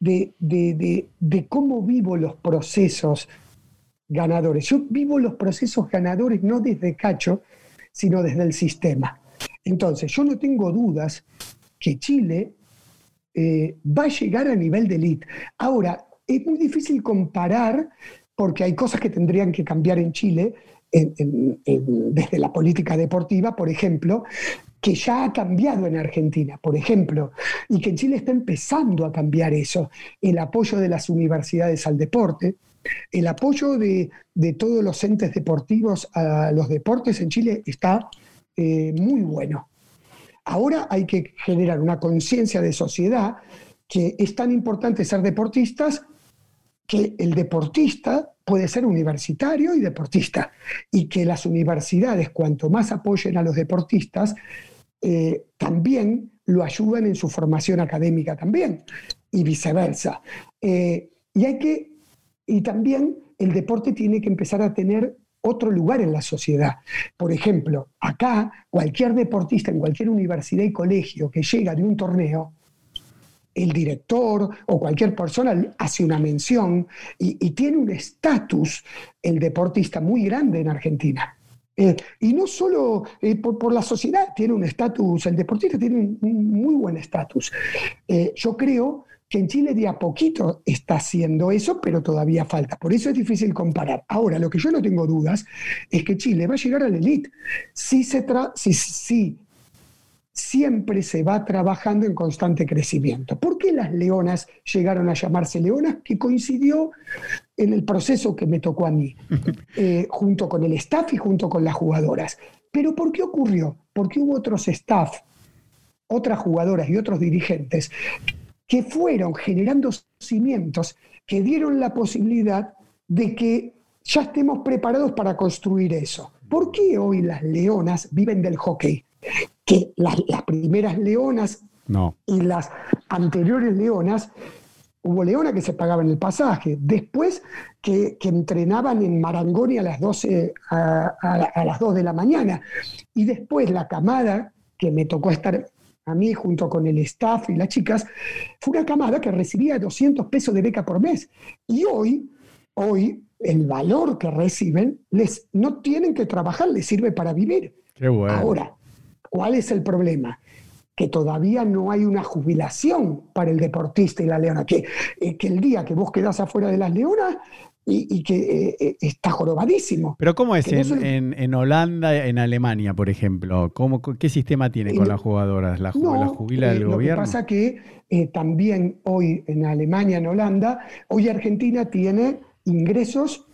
de, de, cómo vivo los procesos ganadores. Yo vivo los procesos ganadores no desde Cacho, sino desde el sistema. Entonces, yo no tengo dudas que Chile eh, va a llegar a nivel de elite. Ahora, es muy difícil comparar porque hay cosas que tendrían que cambiar en Chile desde la política deportiva, por ejemplo, que ya ha cambiado en Argentina, por ejemplo, y que en Chile está empezando a cambiar eso, el apoyo de las universidades al deporte, el apoyo de, todos los entes deportivos a los deportes en Chile está eh, muy bueno. Ahora hay que generar una conciencia de sociedad que es tan importante ser deportistas que el deportista puede ser universitario y deportista, y que las universidades, cuanto más apoyen a los deportistas, eh, también lo ayudan en su formación académica también, y viceversa. Eh, y hay que, y también el deporte tiene que empezar a tener otro lugar en la sociedad. Por ejemplo, acá cualquier deportista en cualquier universidad y colegio que llega de un torneo, el director o cualquier persona hace una mención y, tiene un estatus el deportista muy grande en Argentina. Eh, y no solo eh, por, la sociedad, tiene un estatus, el deportista tiene un, muy buen estatus. Eh, yo creo que en Chile de a poquito está haciendo eso, pero todavía falta. Por eso es difícil comparar. Ahora, lo que yo no tengo dudas es que Chile va a llegar a la elite. Si, se si, si siempre se va trabajando en constante crecimiento. ¿Por qué las leonas llegaron a llamarse leonas? Que coincidió en el proceso que me tocó a mí, eh, junto con el staff y junto con las jugadoras. Pero ¿por qué ocurrió? Porque hubo otros staff, otras jugadoras y otros dirigentes que fueron generando cimientos que dieron la posibilidad de que ya estemos preparados para construir eso. ¿Por qué hoy las leonas viven del hockey? Que las, primeras leonas y las anteriores leonas, hubo leonas que se pagaban el pasaje, después que, entrenaban en Marangoni a las, 12, a las 2 de la mañana, y después la camada que me tocó estar a mí junto con el staff y las chicas, fue una camada que recibía 200 pesos de beca por mes. Y hoy, hoy, el valor que reciben, les, no tienen que trabajar, les sirve para vivir. Qué bueno. Ahora, ¿cuál es el problema? que todavía no hay una jubilación para el deportista y la leona, que, eh, que el día que vos quedás afuera de las leonas, y, que eh, eh, está jorobadísimo. Pero ¿cómo es en, Holanda, en Alemania, por ejemplo? ¿Cómo, ¿Qué sistema tiene con las jugadoras? ¿La, jubila del gobierno? Lo que pasa que también hoy en Alemania, en Holanda, hoy Argentina tiene ingresos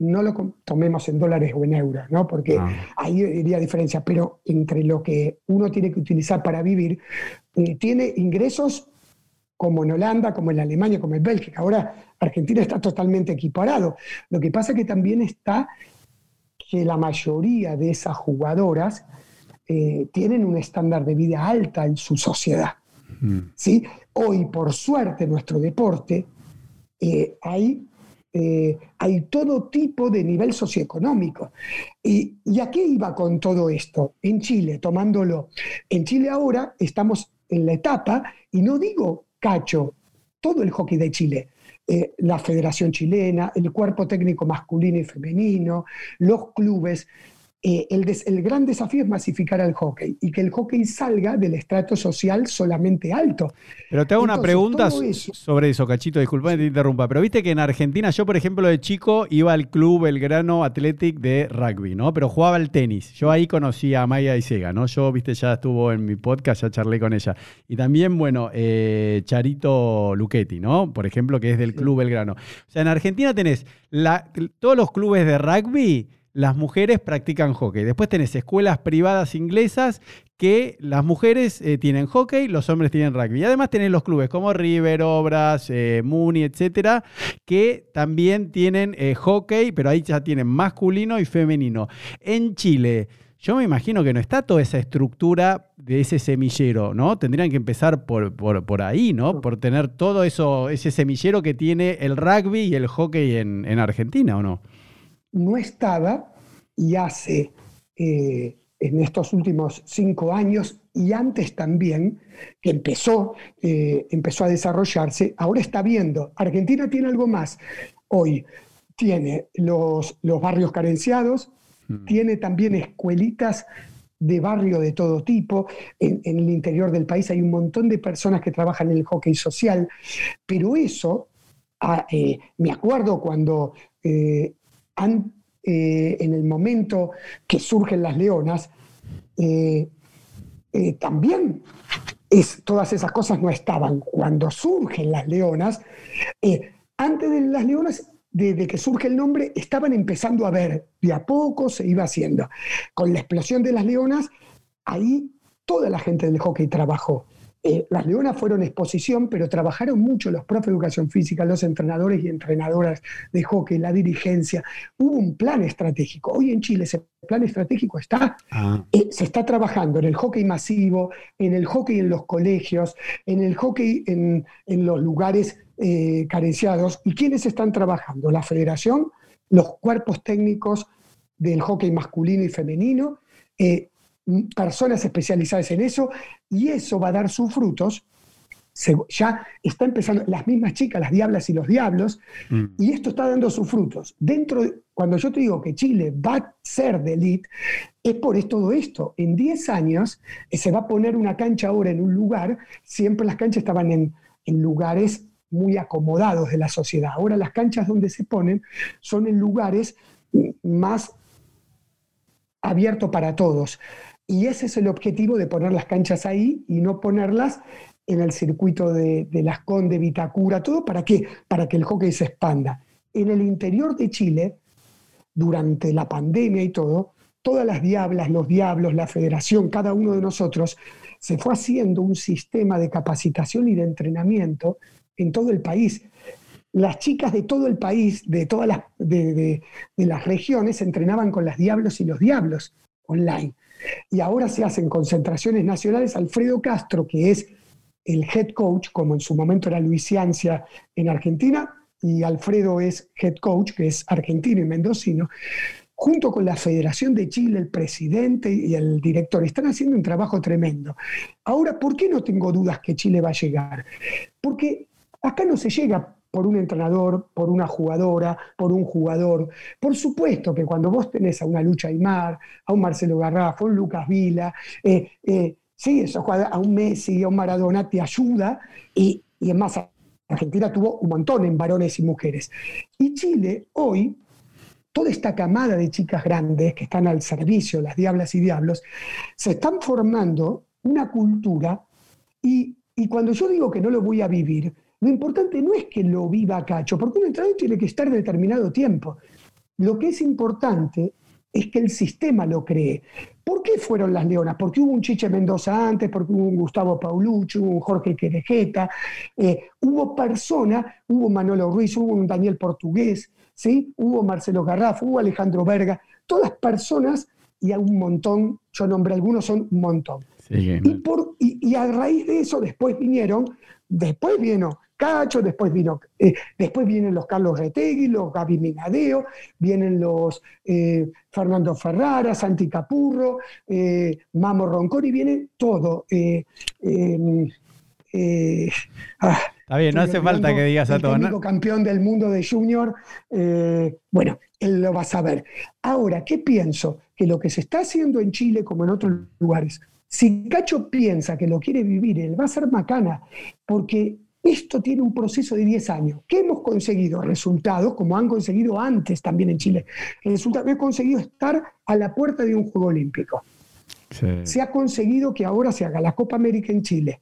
no lo tomemos en dólares o en euros, ¿no? porque ah. ahí iría diferencia, pero entre lo que uno tiene que utilizar para vivir, tiene ingresos como en Holanda, como en Alemania, como en Bélgica. Ahora Argentina está totalmente equiparado. Lo que pasa es que también está que la mayoría de esas jugadoras eh, tienen un estándar de vida alta en su sociedad. Mm. ¿sí? Hoy, por suerte, nuestro deporte eh, hay, eh, hay todo tipo de nivel socioeconómico. ¿Y, ¿Y a qué iba con todo esto? En Chile, tomándolo. En Chile ahora estamos en la etapa, y no digo Cacho, todo el hockey de Chile, eh, la Federación Chilena, el cuerpo técnico masculino y femenino, los clubes, eh, el, gran desafío es masificar al hockey y que el hockey salga del estrato social solamente alto. Pero te hago una pregunta sobre eso, Cachito, disculpa que te interrumpa, pero viste que en Argentina yo, por ejemplo, de chico iba al club Belgrano Athletic de rugby, ¿no? Pero jugaba al tenis. Yo ahí conocí a Maya Isega, ¿no? Yo, viste, ya estuvo en mi podcast, ya charlé con ella. Y también, bueno, eh, Charito Luchetti, ¿no? Por ejemplo, que es del club Belgrano. O sea, en Argentina tenés todos los clubes de rugby las mujeres practican hockey. Después tenés escuelas privadas inglesas que las mujeres eh, tienen hockey, los hombres tienen rugby. Y además tenés los clubes como River, Obras, eh, Muni, etcétera, que también tienen eh, hockey, pero ahí ya tienen masculino y femenino. En Chile, yo me imagino que no está toda esa estructura de ese semillero, ¿no? Tendrían que empezar por, por, ahí, ¿no? Por tener todo eso, ese semillero que tiene el rugby y el hockey en, en Argentina, ¿o no? No estaba y hace eh, en estos últimos cinco años y antes también, que empezó, eh, empezó a desarrollarse, ahora está viendo. Argentina tiene algo más. Hoy tiene los, los barrios carenciados, mm. tiene también escuelitas de barrio de todo tipo. En, el interior del país hay un montón de personas que trabajan en el hockey social, pero eso, ah, eh, me acuerdo cuando eh, en el momento que surgen las leonas, eh, eh, también es, todas esas cosas no estaban. Cuando surgen las leonas, antes de las leonas, desde que surge el nombre, estaban empezando a ver, de a poco se iba haciendo. Con la explosión de las leonas, ahí toda la gente del hockey trabajó. Eh, las leonas fueron exposición, pero trabajaron mucho los profes de educación física, los entrenadores y entrenadoras de hockey, la dirigencia. Hubo un plan estratégico. Hoy en Chile ese plan estratégico está, ah. eh, se está trabajando en el hockey masivo, en el hockey en los colegios, en el hockey en, los lugares eh, carenciados. ¿Y quiénes están trabajando? La federación, los cuerpos técnicos del hockey masculino y femenino, personas especializadas en eso, y eso va a dar sus frutos ya está empezando, las mismas chicas, las diablas y los diablos, mm. y esto está dando sus frutos. Dentro, cuando yo te digo que Chile va a ser de elite, es por todo esto. En 10 años eh, se va a poner una cancha ahora en un lugar, siempre las canchas estaban en, en lugares muy acomodados de la sociedad. Ahora las canchas donde se ponen son en lugares más abiertos para todos. Y ese es el objetivo de poner las canchas ahí y no ponerlas en el circuito de, Las Condes, Vitacura, todo, ¿para qué? Para que el hockey se expanda. En el interior de Chile, durante la pandemia y todo, todas las diablas, los diablos, la federación, cada uno de nosotros, se fue haciendo un sistema de capacitación y de entrenamiento en todo el país. Las chicas de todo el país, de todas las, de, de las regiones, entrenaban con las diablos y los diablos online. Y ahora se hacen concentraciones nacionales. Alfredo Castro, que es el head coach, como en su momento era Luis Ciancia en Argentina, y Alfredo es head coach, que es argentino y mendocino, junto con la Federación de Chile, el presidente y el director, están haciendo un trabajo tremendo. Ahora, ¿por qué no tengo dudas que Chile va a llegar? Porque acá no se llega por un entrenador, por una jugadora, por un jugador. Por supuesto que cuando vos tenés a una Lucha Aymar, a un Marcelo Garrafa, a un Lucas Vila, eh, eh, Sí, a un Messi, a un Maradona te ayuda y, y es más, Argentina tuvo un montón en varones y mujeres. Y Chile hoy, toda esta camada de chicas grandes que están al servicio, las diablas y diablos, se están formando una cultura y, y cuando yo digo que no lo voy a vivir, lo importante no es que lo viva Cacho, porque un entrenador tiene que estar determinado tiempo. Lo que es importante es que el sistema lo cree. ¿Por qué fueron las leonas? Porque hubo un Chiche Mendoza antes, porque hubo un Gustavo Paulucci, hubo un Jorge Querejeta, eh, hubo personas, hubo Manolo Ruiz, hubo un Daniel Portugués, ¿sí? hubo Marcelo Garraf, hubo Alejandro Verga, todas personas y a un montón, yo nombré algunos, son un montón. y, y, a raíz de eso después vinieron, después vino Cacho, después vino, eh, después vienen los Carlos Retegui, los Gaby Minadeo, vienen los eh, Fernando Ferrara, Santi Capurro, eh, Mamo Ronconi, viene todo. Em, ah, Está bien, no hace falta que digas a todo. El campeón del mundo de Junior, bueno, él lo va a saber. Ahora, ¿qué pienso? Que lo que se está haciendo en Chile, como en otros lugares, si Cacho piensa que lo quiere vivir, él va a ser macana, porque esto tiene un proceso de 10 años. ¿Qué hemos conseguido? Resultados, como han conseguido antes también en Chile. Resultado, hemos conseguido estar a la puerta de un Juego Olímpico. Se ha conseguido que ahora se haga la Copa América en Chile,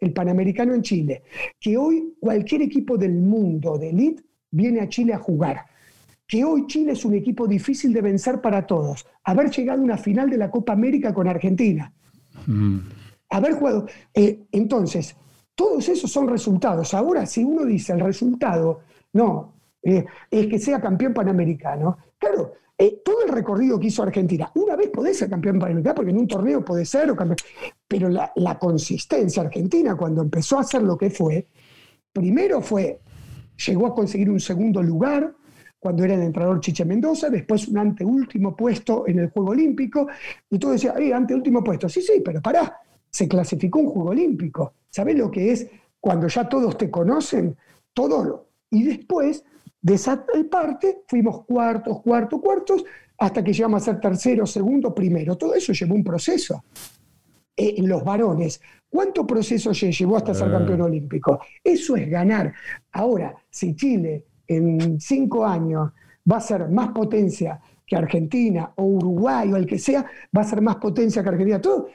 el Panamericano en Chile, que hoy cualquier equipo del mundo de elite viene a Chile a jugar. Que hoy Chile es un equipo difícil de vencer para todos. Haber llegado a una final de la Copa América con Argentina. Mm. Haber jugado. Eh, entonces, todos esos son resultados. Ahora, si uno dice el resultado, no, eh, es que sea campeón panamericano, claro, eh, todo el recorrido que hizo Argentina, una vez podés ser campeón panamericano, porque en un torneo puede ser, o campeón, pero la, consistencia argentina cuando empezó a hacer lo que fue, primero fue, llegó a conseguir un segundo lugar, cuando era el entrenador Chiche Mendoza, después un anteúltimo puesto en el Juego Olímpico, y todo decía, eh, anteúltimo puesto, sí, sí, pero pará, se clasificó un Juego Olímpico. ¿Sabes lo que es cuando ya todos te conocen? Todo. Y después de esa parte fuimos cuartos, cuartos, cuartos, hasta que llegamos a ser tercero, segundo, primero. Todo eso llevó un proceso. Eh, los varones, ¿cuánto proceso llevó hasta ser ah. campeón olímpico? Eso es ganar. Ahora, si Chile en cinco años va a ser más potencia que Argentina o Uruguay o el que sea, va a ser más potencia que Argentina, todo,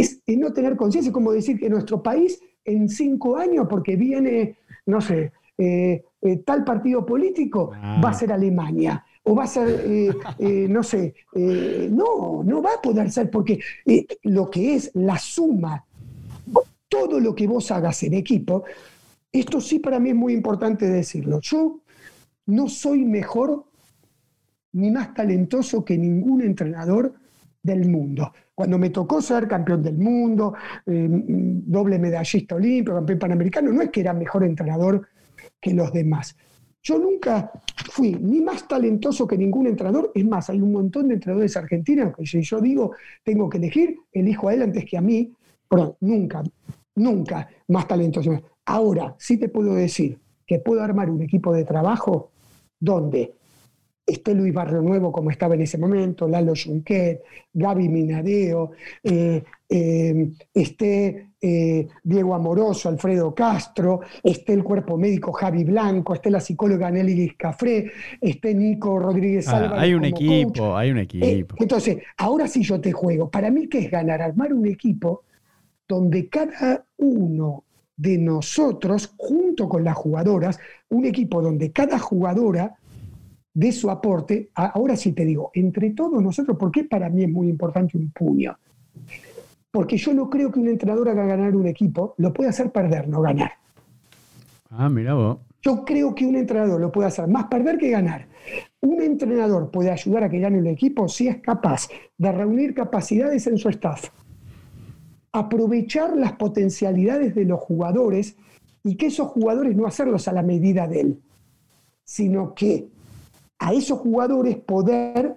es, no tener conciencia, como decir que nuestro país en cinco años, porque viene, no sé, eh, eh, tal partido político, ah. va a ser Alemania. O va a ser, eh, no sé, no, no va a poder ser, porque lo que es la suma, todo lo que vos hagas en equipo, esto sí para mí es muy importante decirlo. Yo no soy mejor ni más talentoso que ningún entrenador del mundo. Cuando me tocó ser campeón del mundo, eh, doble medallista olímpico, campeón panamericano, no es que era mejor entrenador que los demás. Yo nunca fui ni más talentoso que ningún entrenador. Es más, hay un montón de entrenadores argentinos que si yo digo tengo que elegir, elijo a él antes que a mí. Perdón, nunca, nunca más talentoso. Ahora, sí te puedo decir que puedo armar un equipo de trabajo donde esté Luis Barrio Nuevo como estaba en ese momento, Lalo Junquet, Gaby Minadeo, eh, eh, esté eh, Diego Amoroso, Alfredo Castro, esté el cuerpo médico Javi Blanco, esté la psicóloga Nelly Cafré, esté Nico Rodríguez Ah, Álvarez. hay un equipo, coach. hay un equipo. entonces, ahora sí yo te juego. Para mí, ¿qué es ganar? Armar un equipo donde cada uno de nosotros, junto con las jugadoras, un equipo donde cada jugadora dé su aporte. Ahora sí te digo, entre todos nosotros, ¿por qué para mí es muy importante un puño? Porque yo no creo que un entrenador haga ganar un equipo, lo puede hacer perder, no ganar. Ah, mira vos. Yo creo que un entrenador lo puede hacer más perder que ganar. Un entrenador puede ayudar a que gane un equipo si es capaz de reunir capacidades en su staff, aprovechar las potencialidades de los jugadores y que esos jugadores no hacerlos a la medida de él, sino que a esos jugadores poder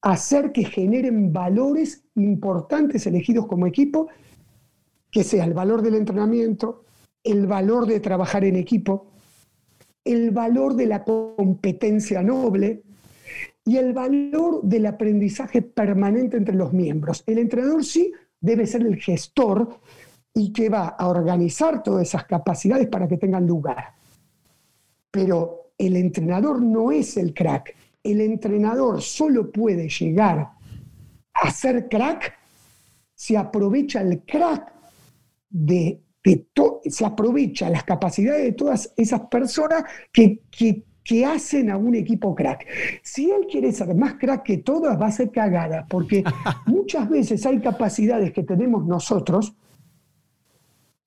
hacer que generen valores importantes elegidos como equipo, que sea el valor del entrenamiento, el valor de trabajar en equipo, el valor de la competencia noble y el valor del aprendizaje permanente entre los miembros. El entrenador sí debe ser el gestor y que va a organizar todas esas capacidades para que tengan lugar. Pero el entrenador no es el crack. El entrenador solo puede llegar a ser crack si aprovecha el crack de, de se aprovecha las capacidades de todas esas personas que, que- que hacen a un equipo crack. Si él quiere ser más crack que todas, va a ser cagada, porque muchas veces hay capacidades que tenemos nosotros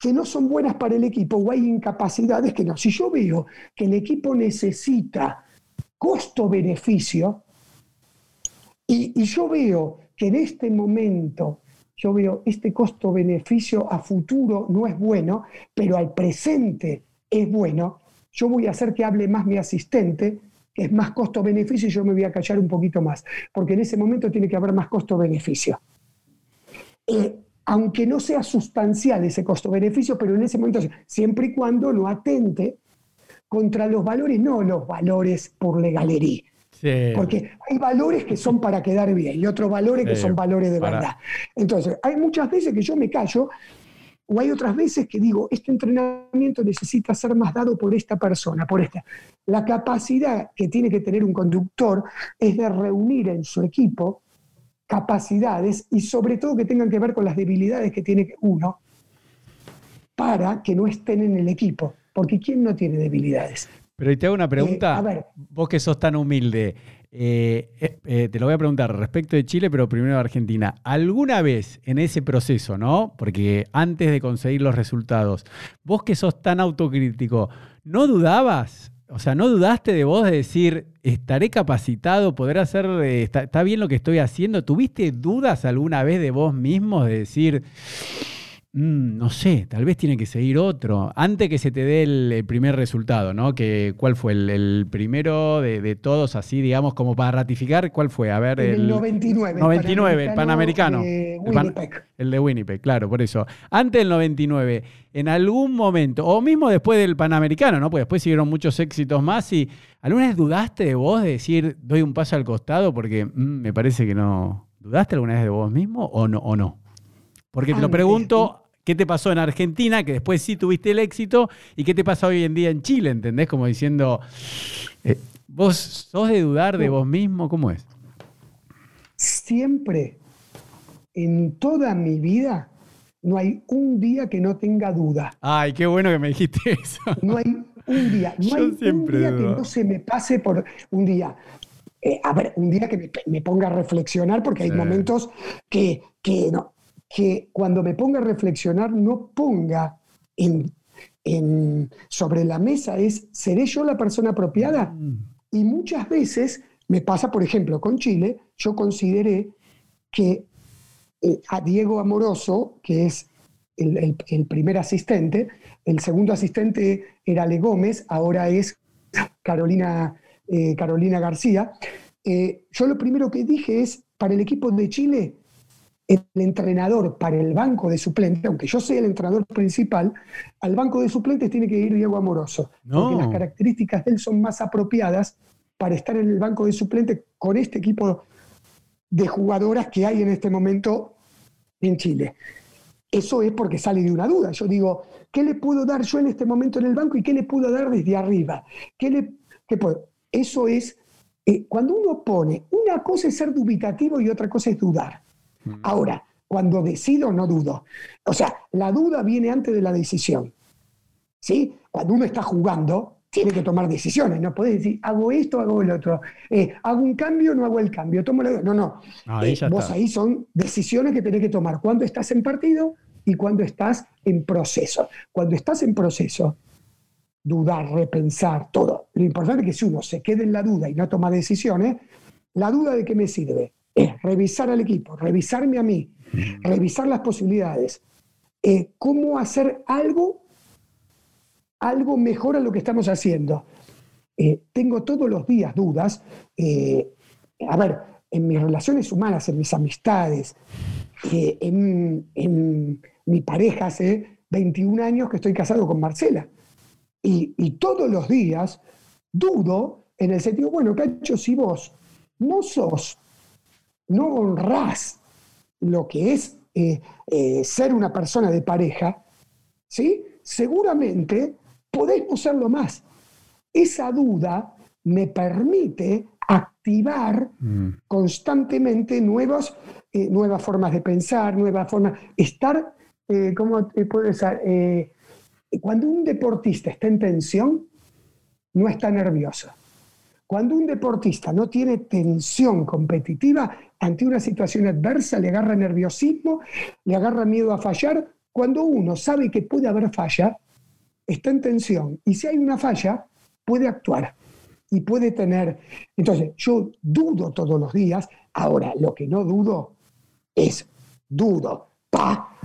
que no son buenas para el equipo o hay incapacidades que no. Si yo veo que el equipo necesita costo-beneficio y, y yo veo que en este momento, yo veo este costo-beneficio a futuro no es bueno, pero al presente es bueno, yo voy a hacer que hable más mi asistente, que es más costo-beneficio y yo me voy a callar un poquito más, porque en ese momento tiene que haber más costo-beneficio. Eh, aunque no sea sustancial ese costo-beneficio, pero en ese momento, siempre y cuando no atente contra los valores, no los valores por legalería, Sí. porque hay valores que son para quedar bien y otros valores que Sí, son valores de para- verdad. Entonces, hay muchas veces que yo me callo o hay otras veces que digo, este entrenamiento necesita ser más dado por esta persona, por esta. La capacidad que tiene que tener un conductor es de reunir en su equipo capacidades y sobre todo que tengan que ver con las debilidades que tiene uno para que no estén en el equipo. Porque ¿quién no tiene debilidades? Pero y te hago una pregunta. Eh, a ver. Vos que sos tan humilde, eh, eh, eh, te lo voy a preguntar respecto de Chile, pero primero de Argentina. ¿Alguna vez en ese proceso, no? Porque antes de conseguir los resultados, vos que sos tan autocrítico, ¿no dudabas? O sea, ¿no dudaste de vos de decir, estaré capacitado, poder hacer, eh, está, está bien lo que estoy haciendo? ¿Tuviste dudas alguna vez de vos mismo de decir, Mm, no sé, tal vez tiene que seguir otro. Antes que se te dé el, el primer resultado, ¿no? Que, ¿Cuál fue el, el primero de, de todos, así, digamos, como para ratificar? ¿Cuál fue? A ver, el, el 99. 99, el Panamericano. de El pan- Winnipeg. el de Winnipeg, claro, por eso. Antes del 99, en algún momento, o mismo después del Panamericano, ¿no? Pues después siguieron muchos éxitos más y ¿alguna vez dudaste de vos de decir, doy un paso al costado porque mm, me parece que no... ¿Dudaste alguna vez de vos mismo o no? O no? Porque te lo pregunto, ¿qué te pasó en Argentina? Que después sí tuviste el éxito. ¿Y qué te pasa hoy en día en Chile? ¿Entendés? Como diciendo, eh, ¿vos sos de dudar de vos mismo? ¿Cómo es? Siempre, en toda mi vida, no hay un día que no tenga duda. Ay, qué bueno que me dijiste eso. No hay un día, no Yo hay un día que no se me pase por un día. Eh, a ver, un día que me, me ponga a reflexionar, porque hay Sí. momentos que, que, no, que cuando me ponga a reflexionar no ponga en, en- sobre la mesa es, ¿seré yo la persona apropiada? Mm. Y muchas veces me pasa, por ejemplo, con Chile, yo consideré que eh, a Diego Amoroso, que es el, el- el primer asistente, el segundo asistente era Ale Gómez, ahora es Carolina, eh, Carolina García. Eh, yo lo primero que dije es, para el equipo de Chile, el entrenador para el banco de suplentes, aunque yo sea el entrenador principal, al banco de suplentes tiene que ir Diego Amoroso, porque las características de él son más apropiadas para estar en el banco de suplentes con este equipo de jugadoras que hay en este momento en Chile. Eso es porque sale de una duda. Yo digo, ¿qué le puedo dar yo en este momento en el banco y qué le puedo dar desde arriba? ¿Qué le, qué puedo? Eso es, eh, cuando uno pone, una cosa es ser dubitativo y otra cosa es dudar. Ahora, cuando decido, no dudo. O sea, la duda viene antes de la decisión. ¿Sí? Cuando uno está jugando, tiene que tomar decisiones. No puedes decir, hago esto, hago el otro. Eh, hago un cambio, no hago el cambio. Tomo la... No, no. Eh, vos ahí son decisiones que tenés que tomar cuando estás en partido y cuando estás en proceso. Cuando estás en proceso, dudar, repensar, todo. Lo importante es que si uno se quede en la duda y no toma decisiones, la duda de qué me sirve es revisar al equipo, revisarme a mí, revisar las posibilidades, eh, cómo hacer algo, algo mejor a lo que estamos haciendo. Eh, tengo todos los días dudas. Eh, a ver, en mis relaciones humanas, en mis amistades, en, en, mi pareja hace 21 años que estoy casado con Marcela. Y, y todos los días dudo en el sentido, bueno, Cacho, si vos no sos no honrás lo que es eh, eh, ser una persona de pareja, ¿sí? seguramente podés no serlo más. Esa duda me permite activar mm. constantemente nuevas, eh, nuevas formas de pensar, nuevas formas, estar, ¿cómo puede ser? cuando un deportista está en tensión, no está nervioso. Cuando un deportista no tiene tensión competitiva ante una situación adversa, le agarra nerviosismo, le agarra miedo a fallar. Cuando uno sabe que puede haber falla, está en tensión. Y si hay una falla, puede actuar y puede tener. Entonces, yo dudo todos los días. Ahora, lo que no dudo es dudo pa,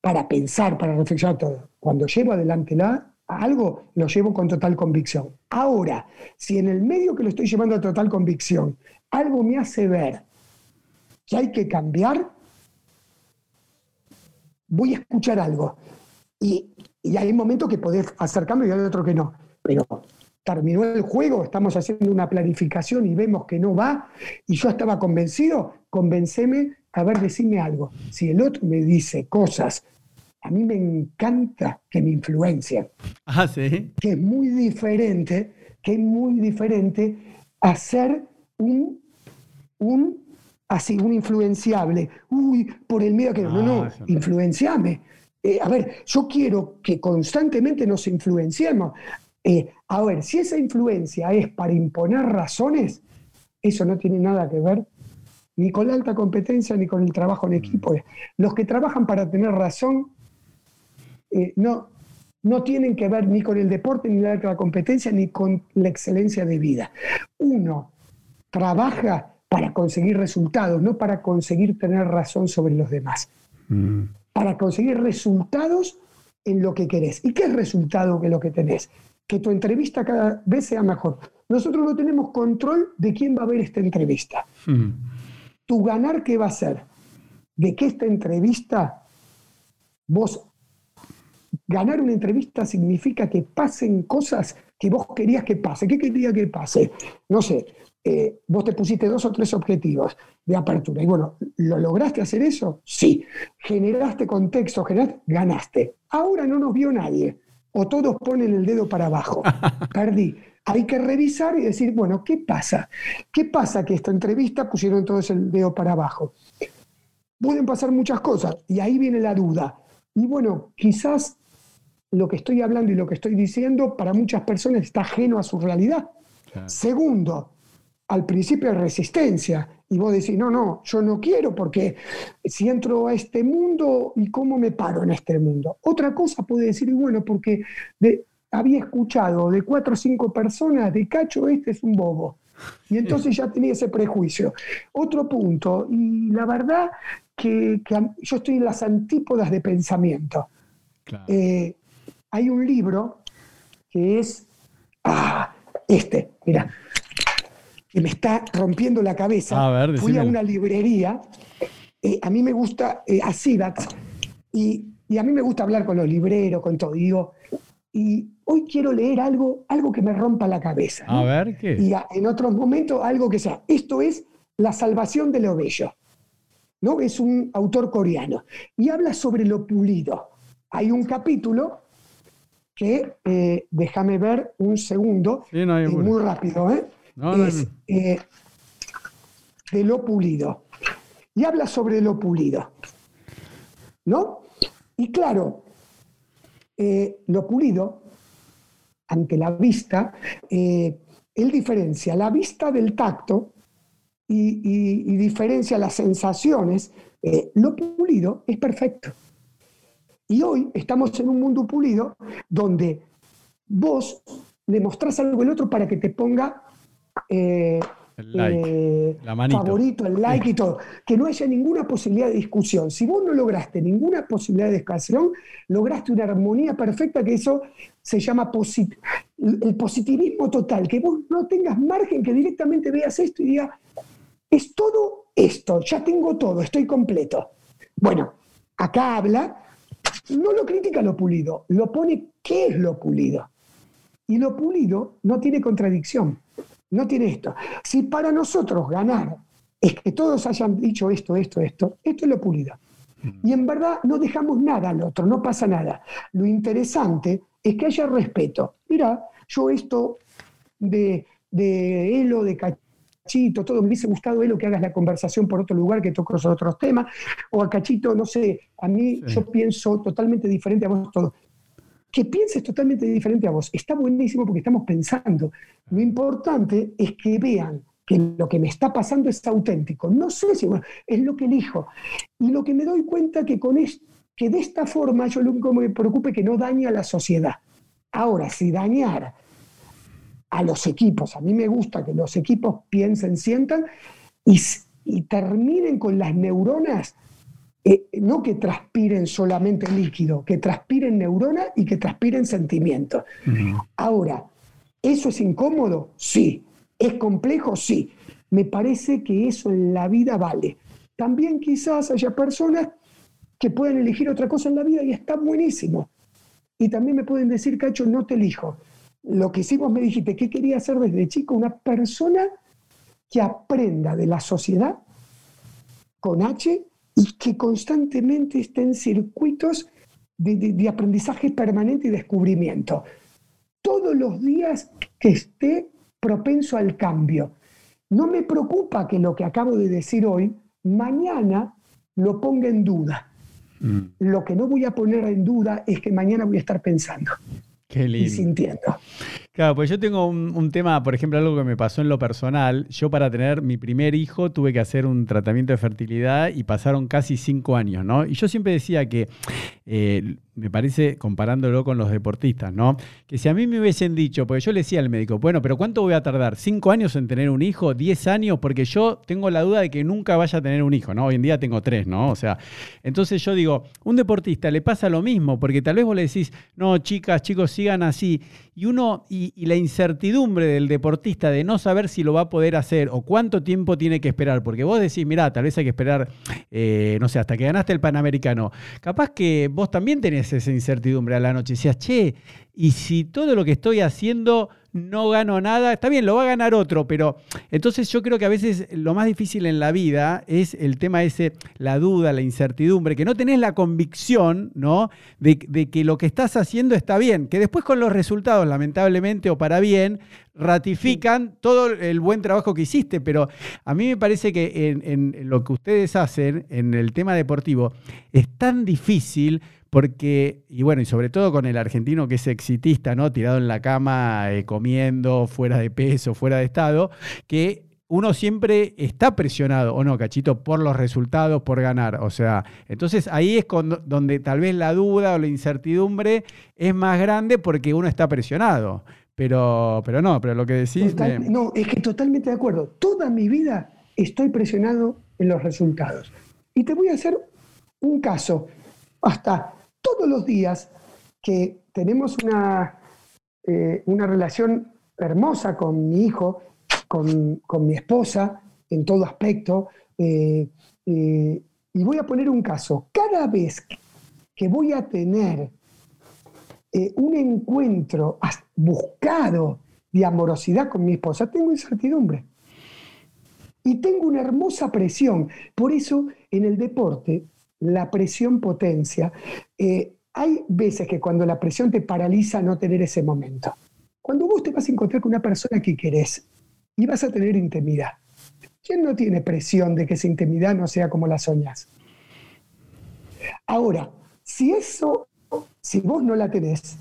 para pensar, para reflexionar todo. Cuando llevo adelante la, algo, lo llevo con total convicción. Ahora, si en el medio que lo estoy llevando a total convicción, algo me hace ver que hay que cambiar, voy a escuchar algo. Y, hay momentos que podés hacer cambio y hay otros que no. Pero terminó el juego, estamos haciendo una planificación y vemos que no va, y yo estaba convencido, convenceme, a ver, decime algo. Si el otro me dice cosas a mí me encanta que me influencien. Ah, sí. Que es muy diferente, que es muy diferente hacer un, un, así, un influenciable. Uy, por el miedo que no, no, no, ah, influenciame. Eh, a ver, yo quiero que constantemente nos influenciemos. Eh, a ver, si esa influencia es para imponer razones, eso no tiene nada que ver ni con la alta competencia ni con el trabajo en equipo. Mm. Los que trabajan para tener razón eh, no, no tienen que ver ni con el deporte, ni la, la competencia, ni con la excelencia de vida. Uno trabaja para conseguir resultados, no para conseguir tener razón sobre los demás. Mm. Para conseguir resultados en lo que querés. ¿Y qué es resultado que lo que tenés? Que tu entrevista cada vez sea mejor. Nosotros no tenemos control de quién va a ver esta entrevista. Mm. Tu ganar, ¿qué va a ser? De que esta entrevista vos ganar una entrevista significa que pasen cosas que vos querías que pase. ¿Qué quería que pase? No sé, eh, vos te pusiste dos o tres objetivos de apertura y bueno, ¿lo lograste hacer eso? Sí. ¿Generaste contexto? Generaste, ganaste. Ahora no nos vio nadie o todos ponen el dedo para abajo. Perdí. Hay que revisar y decir, bueno, ¿qué pasa? ¿Qué pasa que esta entrevista pusieron todos el dedo para abajo? Pueden pasar muchas cosas y ahí viene la duda. Y bueno, quizás lo que estoy hablando y lo que estoy diciendo para muchas personas está ajeno a su realidad. Segundo, al principio de resistencia. Y vos decís, no, no, yo no quiero porque si entro a este mundo, ¿y cómo me paro en este mundo? Otra cosa puede decir, bueno, porque había escuchado de cuatro o cinco personas, de cacho, este es un bobo. Y entonces ya tenía ese prejuicio. Otro punto, y la verdad que, yo estoy en las antípodas de pensamiento. Eh, hay un libro que es, ah, este, mira, que me está rompiendo la cabeza. Fui a una librería eh, a mí me gusta eh, a Sidax y, a mí me gusta hablar con los libreros, con todo. Y digo, y hoy quiero leer algo, algo que me rompa la cabeza. A ver, ¿qué? Y en otros momentos algo que sea. Esto es La salvación de lo bello. ¿no? Es un autor coreano. Y habla sobre lo pulido. Hay un capítulo que, eh, déjame ver un segundo, muy rápido, ¿eh? es de lo pulido. Y habla sobre lo pulido. ¿No? Y claro, eh, lo pulido, ante la vista, eh, él diferencia la vista del tacto y, diferencia las sensaciones. Eh, lo pulido es perfecto. Y hoy estamos en un mundo pulido donde vos le mostrás algo al otro para que te ponga el like, eh, favorito, el like y todo. Que no haya ninguna posibilidad de discusión. Si vos no lograste ninguna posibilidad de discusión, lograste una armonía perfecta, que eso se llama el positivismo total. Que vos no tengas margen, que directamente veas esto y digas, es todo esto, ya tengo todo, estoy completo. Bueno, acá habla, no lo critica lo pulido, lo pone qué es lo pulido. Y lo pulido no tiene contradicción no tiene esto. Si para nosotros ganar es que todos hayan dicho esto, esto, esto, esto es lo pulido. Mm. Y en verdad no dejamos nada al otro, no pasa nada. Lo interesante es que haya respeto. Mira, yo esto de, de Elo, de Cachito, todo, me hubiese gustado Elo que hagas la conversación por otro lugar, que toques otros temas, o a Cachito, no sé, a mí yo pienso totalmente diferente a vos todos que pienses totalmente diferente a vos. Está buenísimo porque estamos pensando. Lo importante es que vean que lo que me está pasando es auténtico. No sé si es lo que elijo. Y lo que me doy cuenta que con es, que de esta forma yo lo único que me preocupe es que no dañe a la sociedad. Ahora, si dañar a los equipos, a mí me gusta que los equipos piensen, sientan y, y terminen con las neuronas eh, no que transpiren solamente líquido, que transpiren neuronas y que transpiren sentimientos. Ahora, ¿eso es incómodo? Sí. ¿Es complejo? Sí. Me parece que eso en la vida vale. También quizás haya personas que pueden elegir otra cosa en la vida y está buenísimo. Y también me pueden decir, Cacho, no te elijo. Lo que vos me dijiste, ¿qué quería hacer desde chico? Una persona que aprenda de la sociedad con H y que constantemente esté en circuitos de, aprendizaje permanente y descubrimiento. Todos los días que esté propenso al cambio. No me preocupa que lo que acabo de decir hoy, mañana lo ponga en duda. Mm. Lo que no voy a poner en duda es que mañana voy a estar pensando y sintiendo. Claro, pues yo tengo un, tema, por ejemplo, algo que me pasó en lo personal. Yo para tener mi primer hijo tuve que hacer un tratamiento de fertilidad y pasaron casi cinco años, ¿no? Y yo siempre decía que eh, me parece, comparándolo con los deportistas, ¿no? Que si a mí me hubiesen dicho, porque yo le decía al médico, bueno, pero ¿cuánto voy a tardar? ¿Cinco años en tener un hijo? ¿Diez años? Porque yo tengo la duda de que nunca vaya a tener un hijo, ¿no? Hoy en día tengo tres, ¿no? O sea, entonces yo digo, un deportista le pasa lo mismo, porque tal vez vos le decís, no, chicas, chicos, sigan así. Y uno, y, la incertidumbre del deportista de no saber si lo va a poder hacer o cuánto tiempo tiene que esperar, porque vos decís, mirá, tal vez hay que esperar, eh, no sé, hasta que ganaste el Panamericano. Capaz que vos también tenés esa incertidumbre a la noche. Decías, che, y si todo lo que estoy haciendo no gano nada, está bien, lo va a ganar otro, pero entonces yo creo que a veces lo más difícil en la vida es el tema ese, la duda, la incertidumbre, que no tenés la convicción, ¿no? De, de que lo que estás haciendo está bien, que después con los resultados, lamentablemente o para bien, ratifican todo el buen trabajo que hiciste, pero a mí me parece que en, en lo que ustedes hacen en el tema deportivo es tan difícil porque, y bueno, y sobre todo con el argentino que es exitista, ¿no? Tirado en la cama, eh, comiendo, fuera de peso, fuera de estado, que uno siempre está presionado, o no, cachito, por los resultados, por ganar. O sea, entonces ahí es donde tal vez la duda o la incertidumbre es más grande porque uno está presionado. Pero, pero no, pero lo que decís. No, es que totalmente de acuerdo. Toda mi vida estoy presionado en los resultados. Y te voy a hacer un caso. Hasta todos los días que tenemos una, eh, una relación hermosa con mi hijo, con, mi esposa, en todo aspecto, eh, eh, Y voy a poner un caso. Cada vez que voy a tener un encuentro buscado de amorosidad con mi esposa, tengo incertidumbre. Y tengo una hermosa presión. Por eso en el deporte la presión potencia. Eh, hay veces que cuando la presión te paraliza no tener ese momento. Cuando vos te vas a encontrar con una persona que querés y vas a tener intimidad, ¿quién no tiene presión de que esa intimidad no sea como la soñas? Ahora, si eso, si vos no la tenés,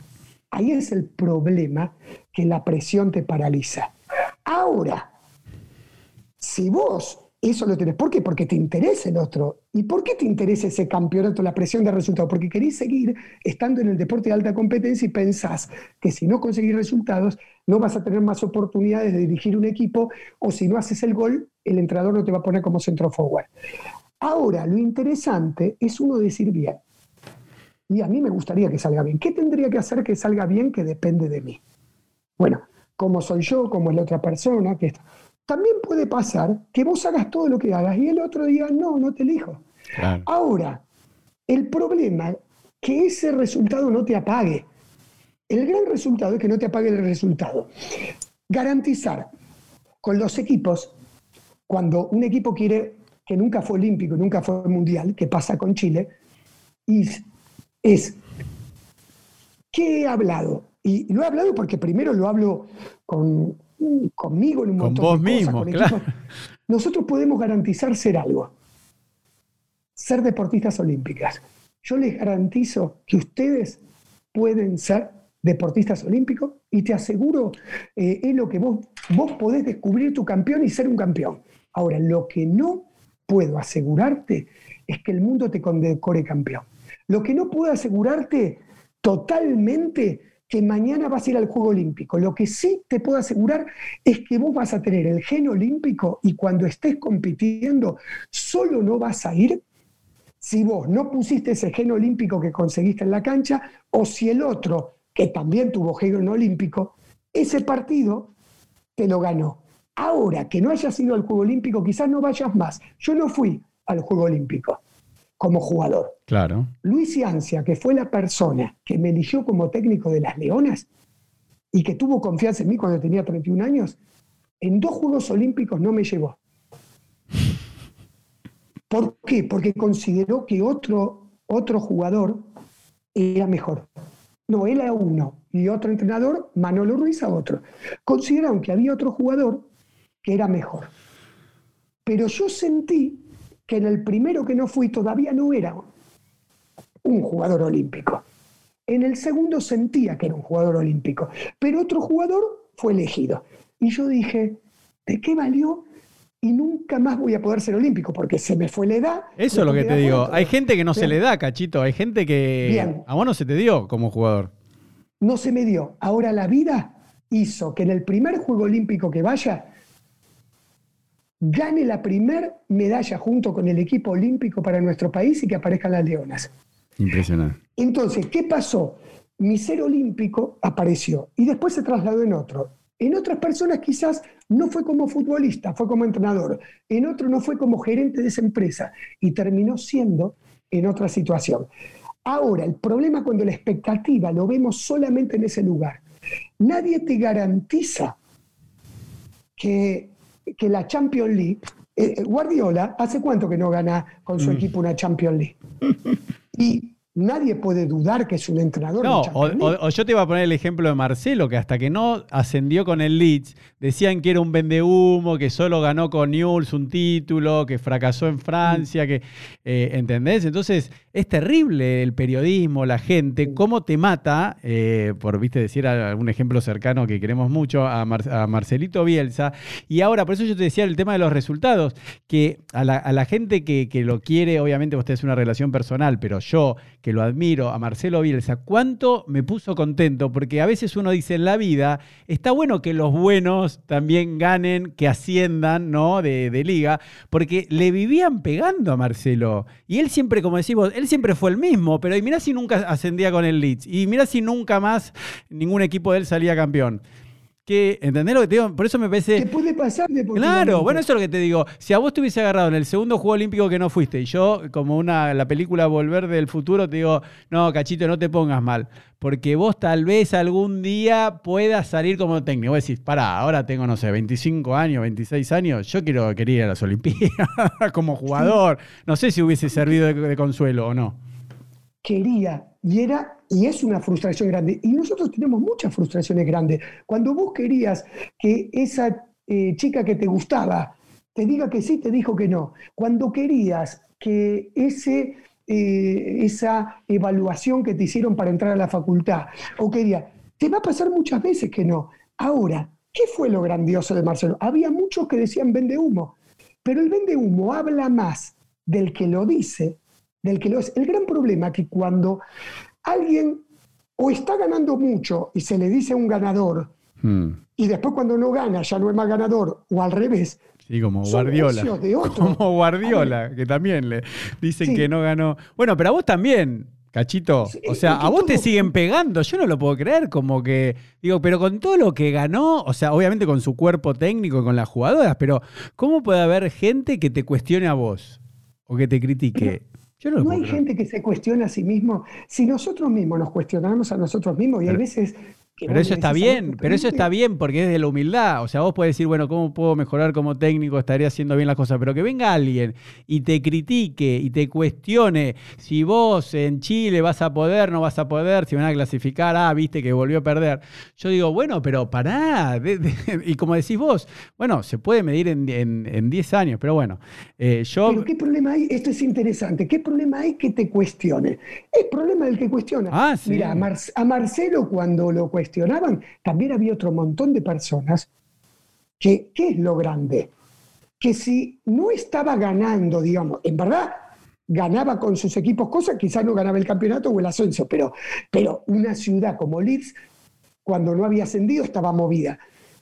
ahí es el problema que la presión te paraliza. Ahora, si vos eso lo tenés. ¿Por qué? Porque te interesa el otro. ¿Y por qué te interesa ese campeonato, la presión de resultados? Porque querés seguir estando en el deporte de alta competencia y pensás que si no conseguís resultados, no vas a tener más oportunidades de dirigir un equipo o si no haces el gol, el entrenador no te va a poner como centro forward. Ahora, lo interesante es uno decir bien. Y a mí me gustaría que salga bien. ¿Qué tendría que hacer que salga bien que depende de mí? Bueno, como soy yo, como es la otra persona, que está también puede pasar que vos hagas todo lo que hagas y el otro diga, no, no te elijo. Ahora, el problema es que ese resultado no te apague. El gran resultado es que no te apague el resultado. Garantizar con los equipos, cuando un equipo quiere, que nunca fue olímpico, nunca fue mundial, que pasa con Chile, y es, ¿qué he hablado? Y lo he hablado porque primero lo hablo con conmigo en un con vos mismo, claro. Nosotros podemos garantizar ser algo, ser deportistas olímpicas. Yo les garantizo que ustedes pueden ser deportistas olímpicos y te aseguro, eh, es lo que vos, vos podés descubrir tu campeón y ser un campeón. Ahora, lo que no puedo asegurarte es que el mundo te condecore campeón. Lo que no puedo asegurarte totalmente que mañana vas a ir al Juego Olímpico. Lo que sí te puedo asegurar es que vos vas a tener el gen olímpico y cuando estés compitiendo, solo no vas a ir si vos no pusiste ese gen olímpico que conseguiste en la cancha o si el otro, que también tuvo gen olímpico, ese partido te lo ganó. Ahora que no hayas ido al Juego Olímpico, quizás no vayas más. Yo no fui al Juego Olímpico como jugador. Claro. Luis Ciancia, que fue la persona que me eligió como técnico de las Leonas y que tuvo confianza en mí cuando tenía 31 años, en dos Juegos Olímpicos no me llevó. ¿Por qué? Porque consideró que otro, otro jugador era mejor. No, él era uno y otro entrenador, Manolo Ruiz, a otro. Consideraron que había otro jugador que era mejor. Pero yo sentí que en el primero que no fui todavía no era un jugador olímpico. En el segundo sentía que era un jugador olímpico, pero otro jugador fue elegido. Y yo dije, ¿de qué valió? Y nunca más voy a poder ser olímpico porque se me fue la edad. Eso es lo que te digo. Hay gente que no se le da, cachito. Hay gente que a vos no se te dio como jugador. No se me dio. Ahora la vida hizo que en el primer juego olímpico que vaya gane la primer medalla junto con el equipo olímpico para nuestro país y que aparezcan las leonas. Impresionante. Entonces, ¿qué pasó? Mi ser olímpico apareció y después se trasladó en otro. En otras personas quizás no fue como futbolista, fue como entrenador. En otro no fue como gerente de esa empresa y terminó siendo en otra situación. Ahora, el problema cuando la expectativa lo vemos solamente en ese lugar. Nadie te garantiza que que la Champions League, eh, eh, Guardiola, ¿hace cuánto que no gana con su mm. equipo una Champions League? Y nadie puede dudar que es un entrenador. No, o, yo te iba a poner el ejemplo de Marcelo, que hasta que no ascendió con el Leeds, decían que era un vendehumo, que solo ganó con Newell's un título, que fracasó en Francia, que, eh, ¿entendés? Entonces, es terrible el periodismo, la gente, cómo te mata, eh, por, viste, decir algún ejemplo cercano que queremos mucho, a, Marcelito Bielsa. Y ahora, por eso yo te decía el tema de los resultados, que a la, gente que, que lo quiere, obviamente vos tenés una relación personal, pero yo que lo admiro, a Marcelo Bielsa, cuánto me puso contento, porque a veces uno dice en la vida, está bueno que los buenos también ganen, que asciendan, ¿no? De, liga, porque le vivían pegando a Marcelo. Y él siempre, como decimos, él siempre fue el mismo, pero y mirá si nunca ascendía con el Leeds, y mirá si nunca más ningún equipo de él salía campeón. Que, ¿entendés lo que te digo? Por eso me parece... ¿Qué puede pasar Claro, bueno, eso es lo que te digo. Si a vos te hubiese agarrado en el segundo Juego Olímpico que no fuiste, y yo, como una la película Volver del Futuro, te digo, no, cachito, no te pongas mal. Porque vos tal vez algún día puedas salir como técnico. Vos decís, pará, ahora tengo, no sé, 25 años, 26 años, yo quiero, quería ir a las Olimpiadas como jugador. No sé si hubiese servido de consuelo o no. Quería, y era y es una frustración grande. Y nosotros tenemos muchas frustraciones grandes. Cuando vos querías que esa eh, chica que te gustaba te diga que sí, te dijo que no. Cuando querías que ese, eh, esa evaluación que te hicieron para entrar a la facultad, o quería, te va a pasar muchas veces que no. Ahora, ¿qué fue lo grandioso de Marcelo? Había muchos que decían vende humo, pero el vende humo habla más del que lo dice, del que lo es. El gran problema es que cuando alguien o está ganando mucho y se le dice un ganador, hmm. y después cuando no gana ya no es más ganador, o al revés. Sí, como Guardiola. Como Guardiola, que también le dicen que no ganó. Bueno, pero a vos también, Cachito. o sea, a vos te siguen pegando, yo no lo puedo creer, como que, digo, pero con todo lo que ganó, o sea, obviamente con su cuerpo técnico y con las jugadoras, pero ¿cómo puede haber gente que te cuestione a vos o que te critique? No, hay gente que se cuestiona a sí mismo. Si nosotros mismos nos cuestionamos a nosotros mismos, y hay veces pero eso está bien, pero eso está bien porque es de la humildad. O sea, vos podés decir, bueno, ¿cómo puedo mejorar como técnico? Estaré haciendo bien las cosas. Pero que venga alguien y te critique y te cuestione si vos en Chile vas a poder, no vas a poder, si van a clasificar, ah, viste que volvió a perder. Yo digo, bueno, pero pará. y como decís vos, bueno, se puede medir en 10 años, pero bueno. Eh, yo... Pero ¿qué problema hay? Esto es interesante. ¿Qué problema hay que te cuestione? Es problema del que cuestiona. Ah, Mira, a, Marcelo cuando lo cuestiona, también había otro montón de personas que, ¿qué es lo grande? Que si no estaba ganando, digamos, en verdad ganaba con sus equipos cosas, quizás no ganaba el campeonato o el ascenso, pero, pero una ciudad como Leeds, cuando no había ascendido, estaba movida.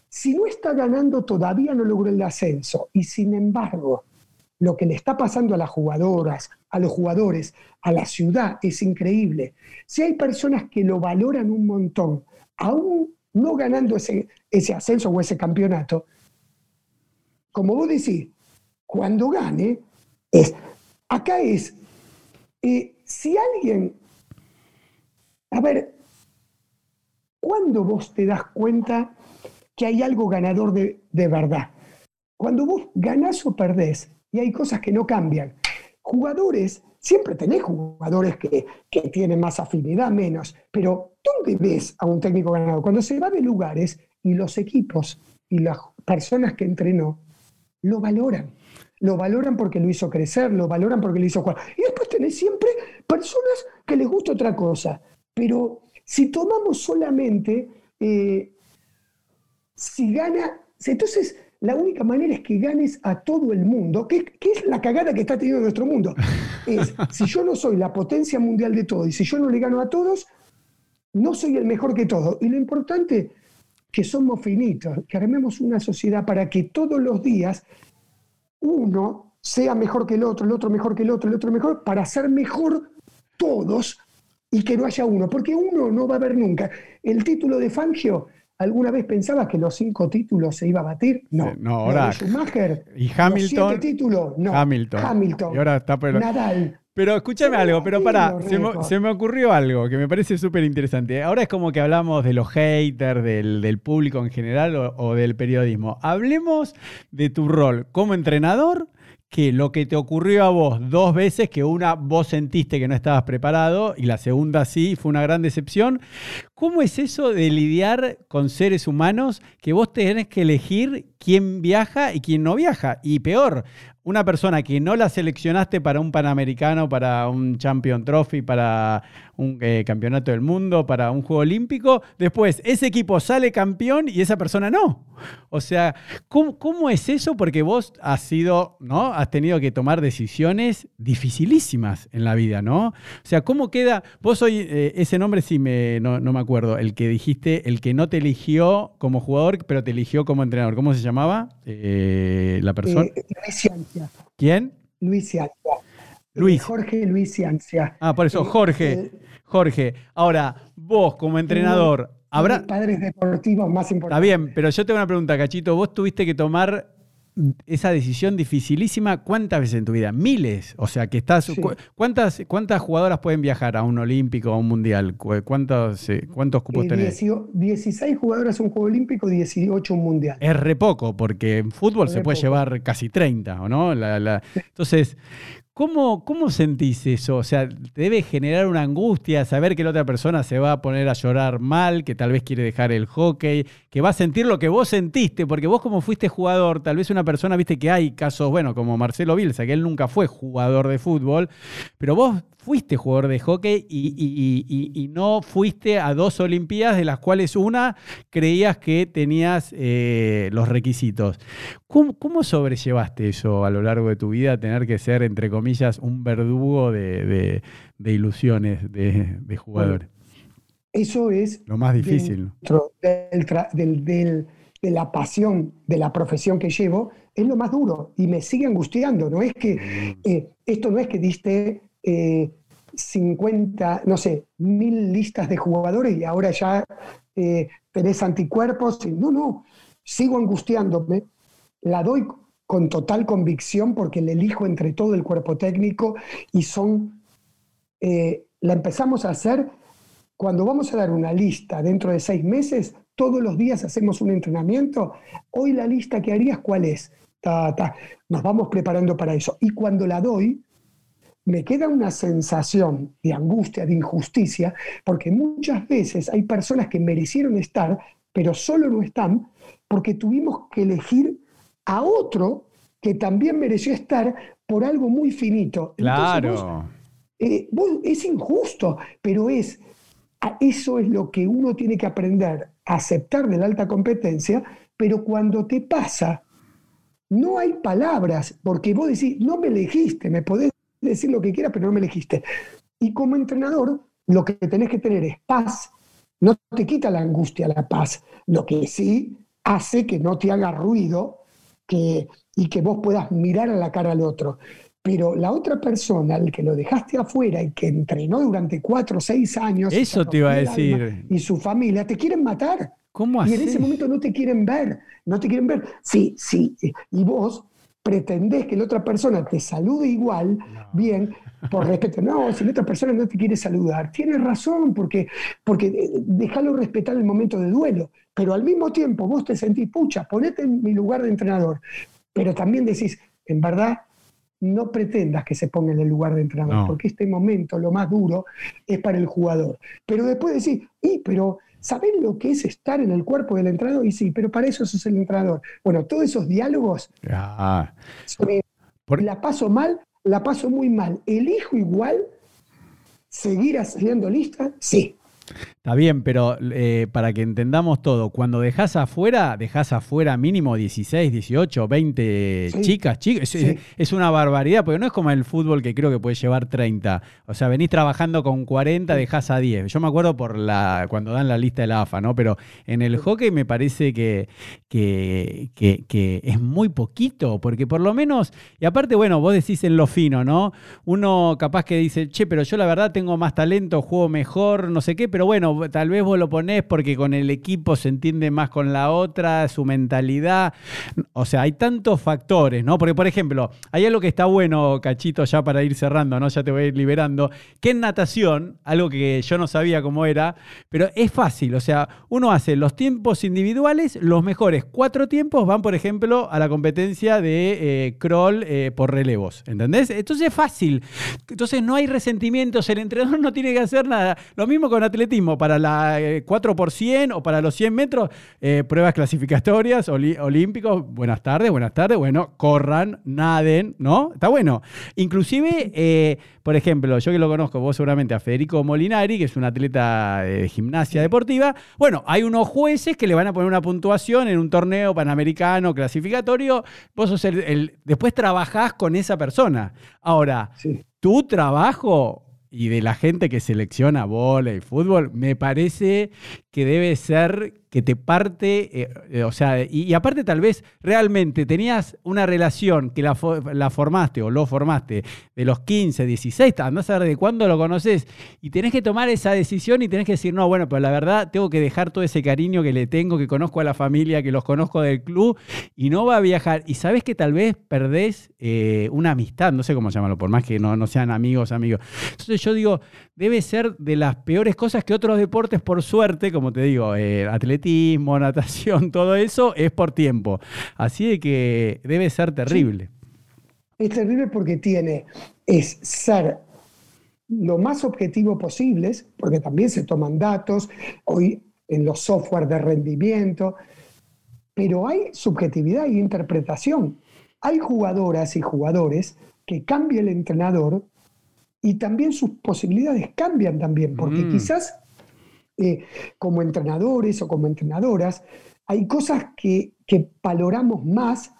Si no está ganando, todavía no logró el ascenso. Y sin embargo, lo que le está pasando a las jugadoras, a los jugadores, a la ciudad, es increíble. Si hay personas que lo valoran un montón, aún no ganando ese, ese ascenso o ese campeonato, como vos decís, cuando gane, es, acá es, eh, si alguien, a ver, ¿cuándo vos te das cuenta que hay algo ganador de, de verdad? Cuando vos ganás o perdés, y hay cosas que no cambian. Jugadores Siempre tenés jugadores que, tienen más afinidad, menos, pero ¿dónde ves a un técnico ganador? Cuando se va de lugares y los equipos y las personas que entrenó lo valoran. Lo valoran porque lo hizo crecer, lo valoran porque lo hizo jugar. Y después tenés siempre personas que les gusta otra cosa. Pero si tomamos solamente, eh, si gana, entonces la única manera es que ganes a todo el mundo, que, es la cagada que está teniendo nuestro mundo. Es, si yo no soy la potencia mundial de todo y si yo no le gano a todos, no soy el mejor que todos. Y lo importante que somos finitos, que armemos una sociedad para que todos los días uno sea mejor que el otro, el otro mejor que el otro, el otro mejor, para ser mejor todos y que no haya uno, porque uno no va a haber nunca. El título de Fangio ¿Alguna vez pensabas que los cinco títulos se iba a batir? No. no, ahora. Schumacher. Y Hamilton. Siete títulos, no. Hamilton. Hamilton. Y ahora está pero, Nadal. Pero escúchame algo, pero para, se me, ocurrió algo que me parece súper interesante. Ahora es como que hablamos de los haters, del, público en general o del periodismo. Hablemos de tu rol como entrenador que lo que te ocurrió a vos dos veces, que una vos sentiste que no estabas preparado y la segunda sí, fue una gran decepción. ¿Cómo es eso de lidiar con seres humanos que vos tenés que elegir quién viaja y quién no viaja? Y peor, una persona que no la seleccionaste para un Panamericano, para un Champion Trophy, para un eh, campeonato del mundo, para un Juego Olímpico, después ese equipo sale campeón y esa persona no. O sea, ¿cómo, es eso? Porque vos has sido, ¿no? Has tenido que tomar decisiones dificilísimas en la vida, ¿no? O sea, ¿cómo queda? Vos hoy, eh, ese nombre sí me, no, me acuerdo, el que dijiste, el que no te eligió como jugador, pero te eligió como entrenador. ¿Cómo se llamaba eh, la persona? ¿Quién? Luis Ciancia. Luis. Jorge Luis Ciancia. Ah, por eso, Jorge. Jorge, ahora, vos como entrenador, habrá... padres deportivos más importantes. Está bien, pero yo tengo una pregunta, Cachito. Vos tuviste que tomar esa decisión dificilísima, ¿cuántas veces en tu vida? Miles. O sea, que estás. ¿cuántas, ¿Cuántas jugadoras pueden viajar a un olímpico, a un mundial? ¿Cuántos, eh, cuántos cupos eh, tenés? 16 jugadoras a un juego olímpico, 18 un mundial. Es re poco, porque en fútbol se puede llevar casi 30, ¿o no? Entonces, ¿Cómo, ¿Cómo sentís eso? O sea, te debe generar una angustia saber que la otra persona se va a poner a llorar mal, que tal vez quiere dejar el hockey, que va a sentir lo que vos sentiste, porque vos como fuiste jugador, tal vez una persona, viste que hay casos, bueno, como Marcelo Bielsa, que él nunca fue jugador de fútbol, pero vos fuiste jugador de hockey y, no fuiste a dos Olimpiadas, de las cuales una creías que tenías eh, los requisitos. ¿Cómo, sobrellevaste eso a lo largo de tu vida, tener que ser, entre comillas, un verdugo de, ilusiones de, jugadores? Eso es lo más difícil. de la pasión de la profesión que llevo, es lo más duro y me sigue angustiando. No es que mm. eh, esto no es que diste 50, eh, no sé, mil listas de jugadores y ahora ya eh, tenés anticuerpos. No, no, sigo angustiándome. La doy con total convicción porque le elijo entre todo el cuerpo técnico y son, eh, la empezamos a hacer cuando vamos a dar una lista dentro de seis meses, todos los días hacemos un entrenamiento. Hoy la lista que harías, ¿cuál es? Nos vamos preparando para eso. Y cuando la doy, me queda una sensación de angustia, de injusticia, porque muchas veces hay personas que merecieron estar, pero solo no están, porque tuvimos que elegir a otro que también mereció estar por algo muy finito. Claro. Eh, es injusto, pero es eso es lo que uno tiene que aprender a aceptar de la alta competencia, pero cuando te pasa, no hay palabras, porque vos decís, no me elegiste, me podés decir lo que quieras, pero no me elegiste. Y como entrenador, lo que tenés que tener es paz. No te quita la angustia la paz. Lo que sí hace que no te haga ruido que, y que vos puedas mirar a la cara al otro. Pero la otra persona, el que lo dejaste afuera y que entrenó durante cuatro o seis años. Eso te iba a decir. Y su familia te quieren matar. ¿Cómo Y en ese momento no te quieren ver. No te quieren ver. Sí, sí. Y vos pretendés que la otra persona te salude igual, bien, por respeto. No, si la otra persona no te quiere saludar, tienes razón, porque, porque eh, déjalo respetar el momento de duelo. Pero al mismo tiempo vos te sentís, pucha, ponete en mi lugar de entrenador. Pero también decís, en verdad, no pretendas que se ponga en el lugar de entrenador, porque este momento, lo más duro, es para el jugador. Pero después decís, y, pero ¿Saben lo que es estar en el cuerpo del entrenador? Y sí, pero para eso es el entrenador. Bueno, todos esos diálogos. Ah. La paso mal, la paso muy mal. ¿Elijo igual seguir haciendo lista? Sí. Está bien, pero eh, para que entendamos todo, cuando dejas afuera, dejas afuera mínimo 16, 18, 20 chicas, chicas. Es, una barbaridad, porque no es como el fútbol que creo que puede llevar 30. O sea, venís trabajando con 40, dejas a 10. Yo me acuerdo por la cuando dan la lista de la AFA, ¿no? Pero en el hockey me parece que, que, que es muy poquito, porque por lo menos, y aparte, bueno, vos decís en lo fino, ¿no? Uno capaz que dice, che, pero yo la verdad tengo más talento, juego mejor, no sé qué, pero bueno, tal vez vos lo ponés porque con el equipo se entiende más con la otra, su mentalidad. O sea, hay tantos factores, ¿no? Porque, por ejemplo, hay algo que está bueno, Cachito, ya para ir cerrando, ¿no? Ya te voy a ir liberando, que en natación, algo que yo no sabía cómo era, pero es fácil. O sea, uno hace los tiempos individuales, los mejores cuatro tiempos van, por ejemplo, a la competencia de eh, crawl eh, por relevos. ¿Entendés? Entonces es fácil. Entonces no hay resentimientos, el entrenador no tiene que hacer nada. Lo mismo con atletismo para la 4 eh, o para los 100 metros, eh, pruebas clasificatorias, olímpicos, buenas tardes, buenas tardes, bueno, corran, naden, ¿no? Está bueno. Inclusive, eh, por ejemplo, yo que lo conozco, vos seguramente a Federico Molinari, que es un atleta de gimnasia deportiva, bueno, hay unos jueces que le van a poner una puntuación en un torneo panamericano clasificatorio, vos sos el, después trabajás con esa persona. Ahora, tu trabajo y de la gente que selecciona bola y fútbol, me parece que debe ser que te parte, eh, eh, o sea, y, aparte tal vez realmente tenías una relación que la, formaste o lo formaste de los 15, 16, andás a ver de cuándo lo conoces y tenés que tomar esa decisión y tenés que decir, no, bueno, pero la verdad tengo que dejar todo ese cariño que le tengo, que conozco a la familia, que los conozco del club y no va a viajar. Y sabes que tal vez perdés eh, una amistad, no sé cómo llamarlo, por más que no, no sean amigos, amigos. Entonces yo digo, debe ser de las peores cosas que otros deportes, por suerte, como te digo, eh, atletismo, natación, todo eso es por tiempo. Así de que debe ser terrible. Es terrible porque tiene, es ser lo más objetivo posibles, porque también se toman datos, hoy en los software de rendimiento, pero hay subjetividad y interpretación. Hay jugadoras y jugadores que cambia el entrenador y también sus posibilidades cambian también, porque mm. quizás eh, como entrenadores o como entrenadoras hay cosas que, valoramos más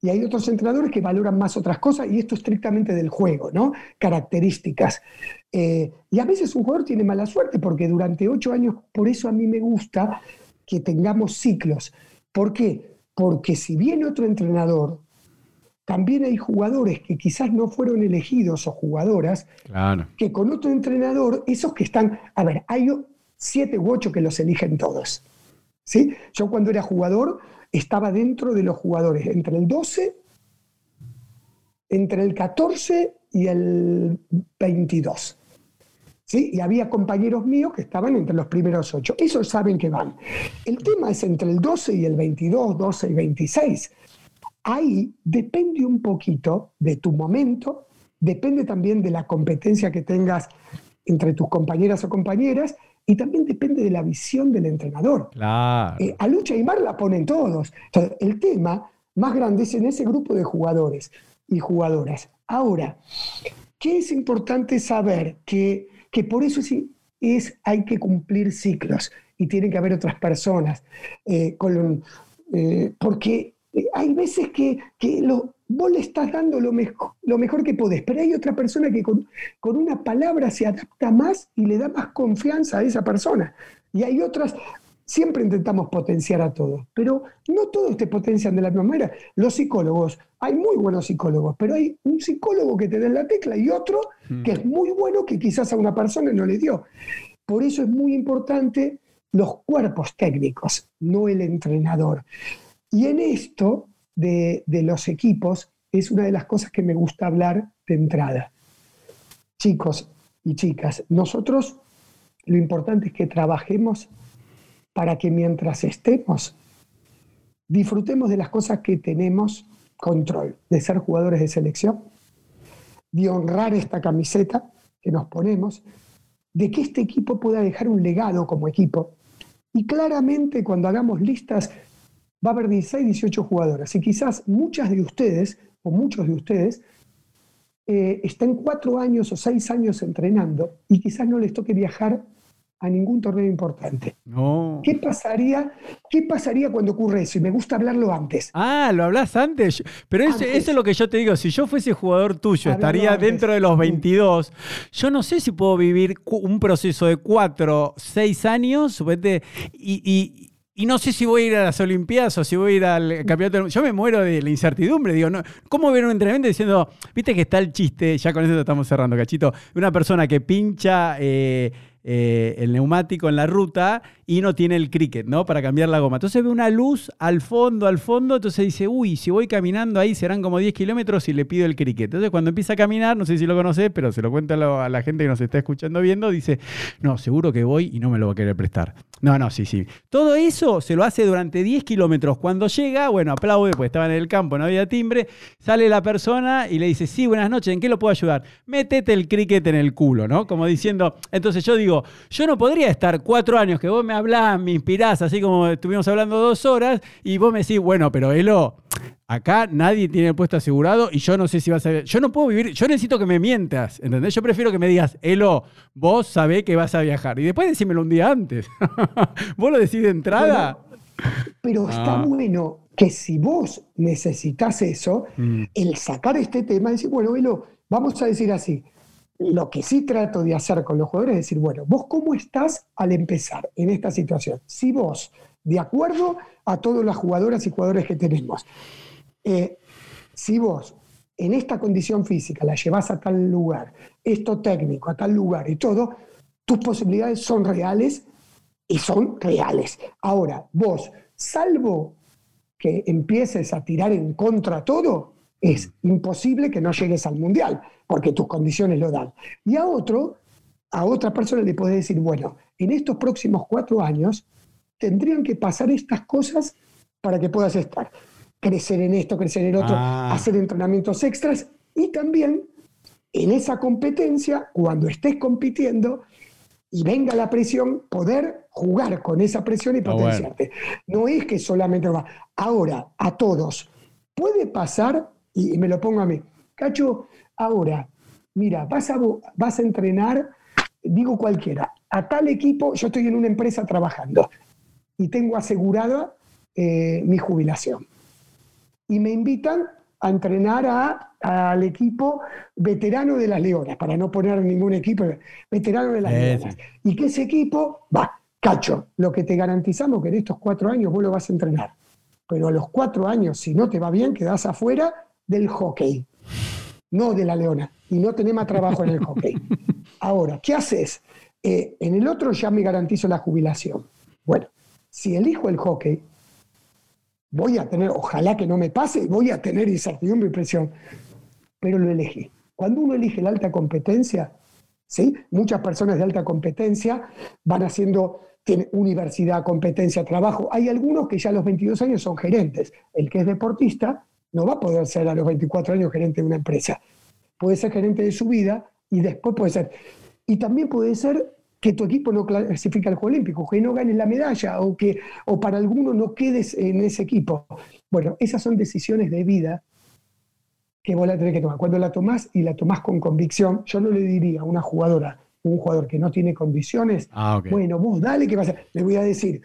y hay otros entrenadores que valoran más otras cosas, y esto estrictamente del juego, ¿no? Características. Eh, y a veces un jugador tiene mala suerte porque durante ocho años, por eso a mí me gusta que tengamos ciclos. ¿Por qué? Porque si viene otro entrenador también hay jugadores que quizás no fueron elegidos o jugadoras, que con otro entrenador, esos que están, a ver, hay siete u ocho que los eligen todos. ¿sí? Yo cuando era jugador estaba dentro de los jugadores, entre el 12, entre el 14 y el 22. ¿Sí? Y había compañeros míos que estaban entre los primeros ocho. Esos saben que van. El tema es entre el 12 y el 22, 12 y 26 ahí depende un poquito de tu momento, depende también de la competencia que tengas entre tus compañeras o compañeras y también depende de la visión del entrenador. Eh, a Lucha y Mar la ponen todos. el tema más grande es en ese grupo de jugadores y jugadoras. Ahora, ¿qué es importante saber? Que, que por eso sí es, hay que cumplir ciclos y tienen que haber otras personas. Eh, con, eh, porque hay veces que, lo, vos le estás dando lo, mejor, lo mejor que podés, pero hay otra persona que con, una palabra se adapta más y le da más confianza a esa persona. Y hay otras, siempre intentamos potenciar a todos, pero no todos te potencian de la misma manera. Los psicólogos, hay muy buenos psicólogos, pero hay un psicólogo que te da la tecla y otro mm. que es muy bueno que quizás a una persona no le dio. Por eso es muy importante los cuerpos técnicos, no el entrenador. Y en esto de, los equipos es una de las cosas que me gusta hablar de entrada. Chicos y chicas, nosotros lo importante es que trabajemos para que mientras estemos, disfrutemos de las cosas que tenemos control, de ser jugadores de selección, de honrar esta camiseta que nos ponemos, de que este equipo pueda dejar un legado como equipo. Y claramente cuando hagamos listas va a haber 16, 18 jugadoras. Y quizás muchas de ustedes, o muchos de ustedes, eh, estén cuatro años o seis años entrenando y quizás no les toque viajar a ningún torneo importante. No. ¿Qué pasaría, ¿Qué pasaría cuando ocurre eso? Y me gusta hablarlo antes. Ah, lo hablas antes. Pero eso, es lo que yo te digo. Si yo fuese jugador tuyo, estaría dentro de los 22. Yo no sé si puedo vivir un proceso de cuatro, seis años y, y y no sé si voy a ir a las Olimpiadas o si voy a ir al campeonato. Yo me muero de la incertidumbre. Digo, ¿cómo ver un entrenamiento diciendo, viste que está el chiste, ya con eso estamos cerrando, cachito, una persona que pincha eh, eh, el neumático en la ruta y no tiene el cricket, ¿no? Para cambiar la goma. Entonces ve una luz al fondo, al fondo, entonces dice, uy, si voy caminando ahí serán como 10 kilómetros y le pido el cricket. Entonces cuando empieza a caminar, no sé si lo conoce, pero se lo cuenta a la gente que nos está escuchando viendo, dice, no, seguro que voy y no me lo va a querer prestar. No, no, sí, sí. Todo eso se lo hace durante 10 kilómetros. Cuando llega, bueno, aplaude, pues estaba en el campo, no había timbre, sale la persona y le dice, sí, buenas noches, ¿en qué lo puedo ayudar? Métete el cricket en el culo, ¿no? Como diciendo, entonces yo digo, yo no podría estar cuatro años que vos me hablás, me inspirás, así como estuvimos hablando dos horas, y vos me decís, bueno, pero Elo, acá nadie tiene el puesto asegurado y yo no sé si vas a... Yo no puedo vivir, yo necesito que me mientas, ¿entendés? Yo prefiero que me digas, Elo, vos sabés que vas a viajar. Y después decímelo un día antes. vos lo decís de entrada. pero está ah. bueno que si vos necesitas eso, mm. el sacar este tema, decir, bueno, Elo, vamos a decir así, lo que sí trato de hacer con los jugadores es decir, bueno, vos cómo estás al empezar en esta situación. Si vos, de acuerdo a todas las jugadoras y jugadores que tenemos, eh, si vos en esta condición física la llevas a tal lugar, esto técnico, a tal lugar y todo, tus posibilidades son reales y son reales. Ahora, vos, salvo que empieces a tirar en contra todo, es imposible que no llegues al mundial, porque tus condiciones lo dan. Y a otro, a otra persona le puedes decir, bueno, en estos próximos cuatro años tendrían que pasar estas cosas para que puedas estar. Crecer en esto, crecer en otro, Ah. hacer entrenamientos extras y también en esa competencia, cuando estés compitiendo y venga la presión, poder jugar con esa presión y Está potenciarte. No es que solamente va. Ahora, a todos, puede pasar, y me lo pongo a mí, Cacho, ahora, mira, vas a, vas a entrenar, digo cualquiera, a tal equipo, yo estoy en una empresa trabajando y tengo asegurada eh, mi jubilación. Y me invitan a entrenar a, al equipo veterano de las Leonas, para no poner ningún equipo, veterano de las Ese. Leonas. Y que ese equipo, va, cacho, lo que te garantizamos que en estos cuatro años vos lo vas a entrenar. Pero a los cuatro años, si no te va bien, quedás afuera del hockey, no de la Leona. Y no tenés más trabajo en el hockey. Ahora, ¿qué haces? Eh, en el otro ya me garantizo la jubilación. Bueno, si elijo el hockey, voy a tener, ojalá que no me pase, voy a tener incertidumbre y presión, pero lo elegí. Cuando uno elige la alta competencia, ¿sí? muchas personas de alta competencia van haciendo tienen universidad, competencia, trabajo. Hay algunos que ya a los 22 años son gerentes. El que es deportista no va a poder ser a los 24 años gerente de una empresa. Puede ser gerente de su vida y después puede ser. Y también puede ser que tu equipo no clasifique al Juego Olímpico, que no ganes la medalla o que o para alguno no quedes en ese equipo. Bueno, esas son decisiones de vida que vos la tenés que tomar. Cuando la tomás y la tomás con convicción, yo no le diría a una jugadora, un jugador que no tiene condiciones, Ah, bueno, vos dale, ¿qué vas a hacer? Le voy a decir,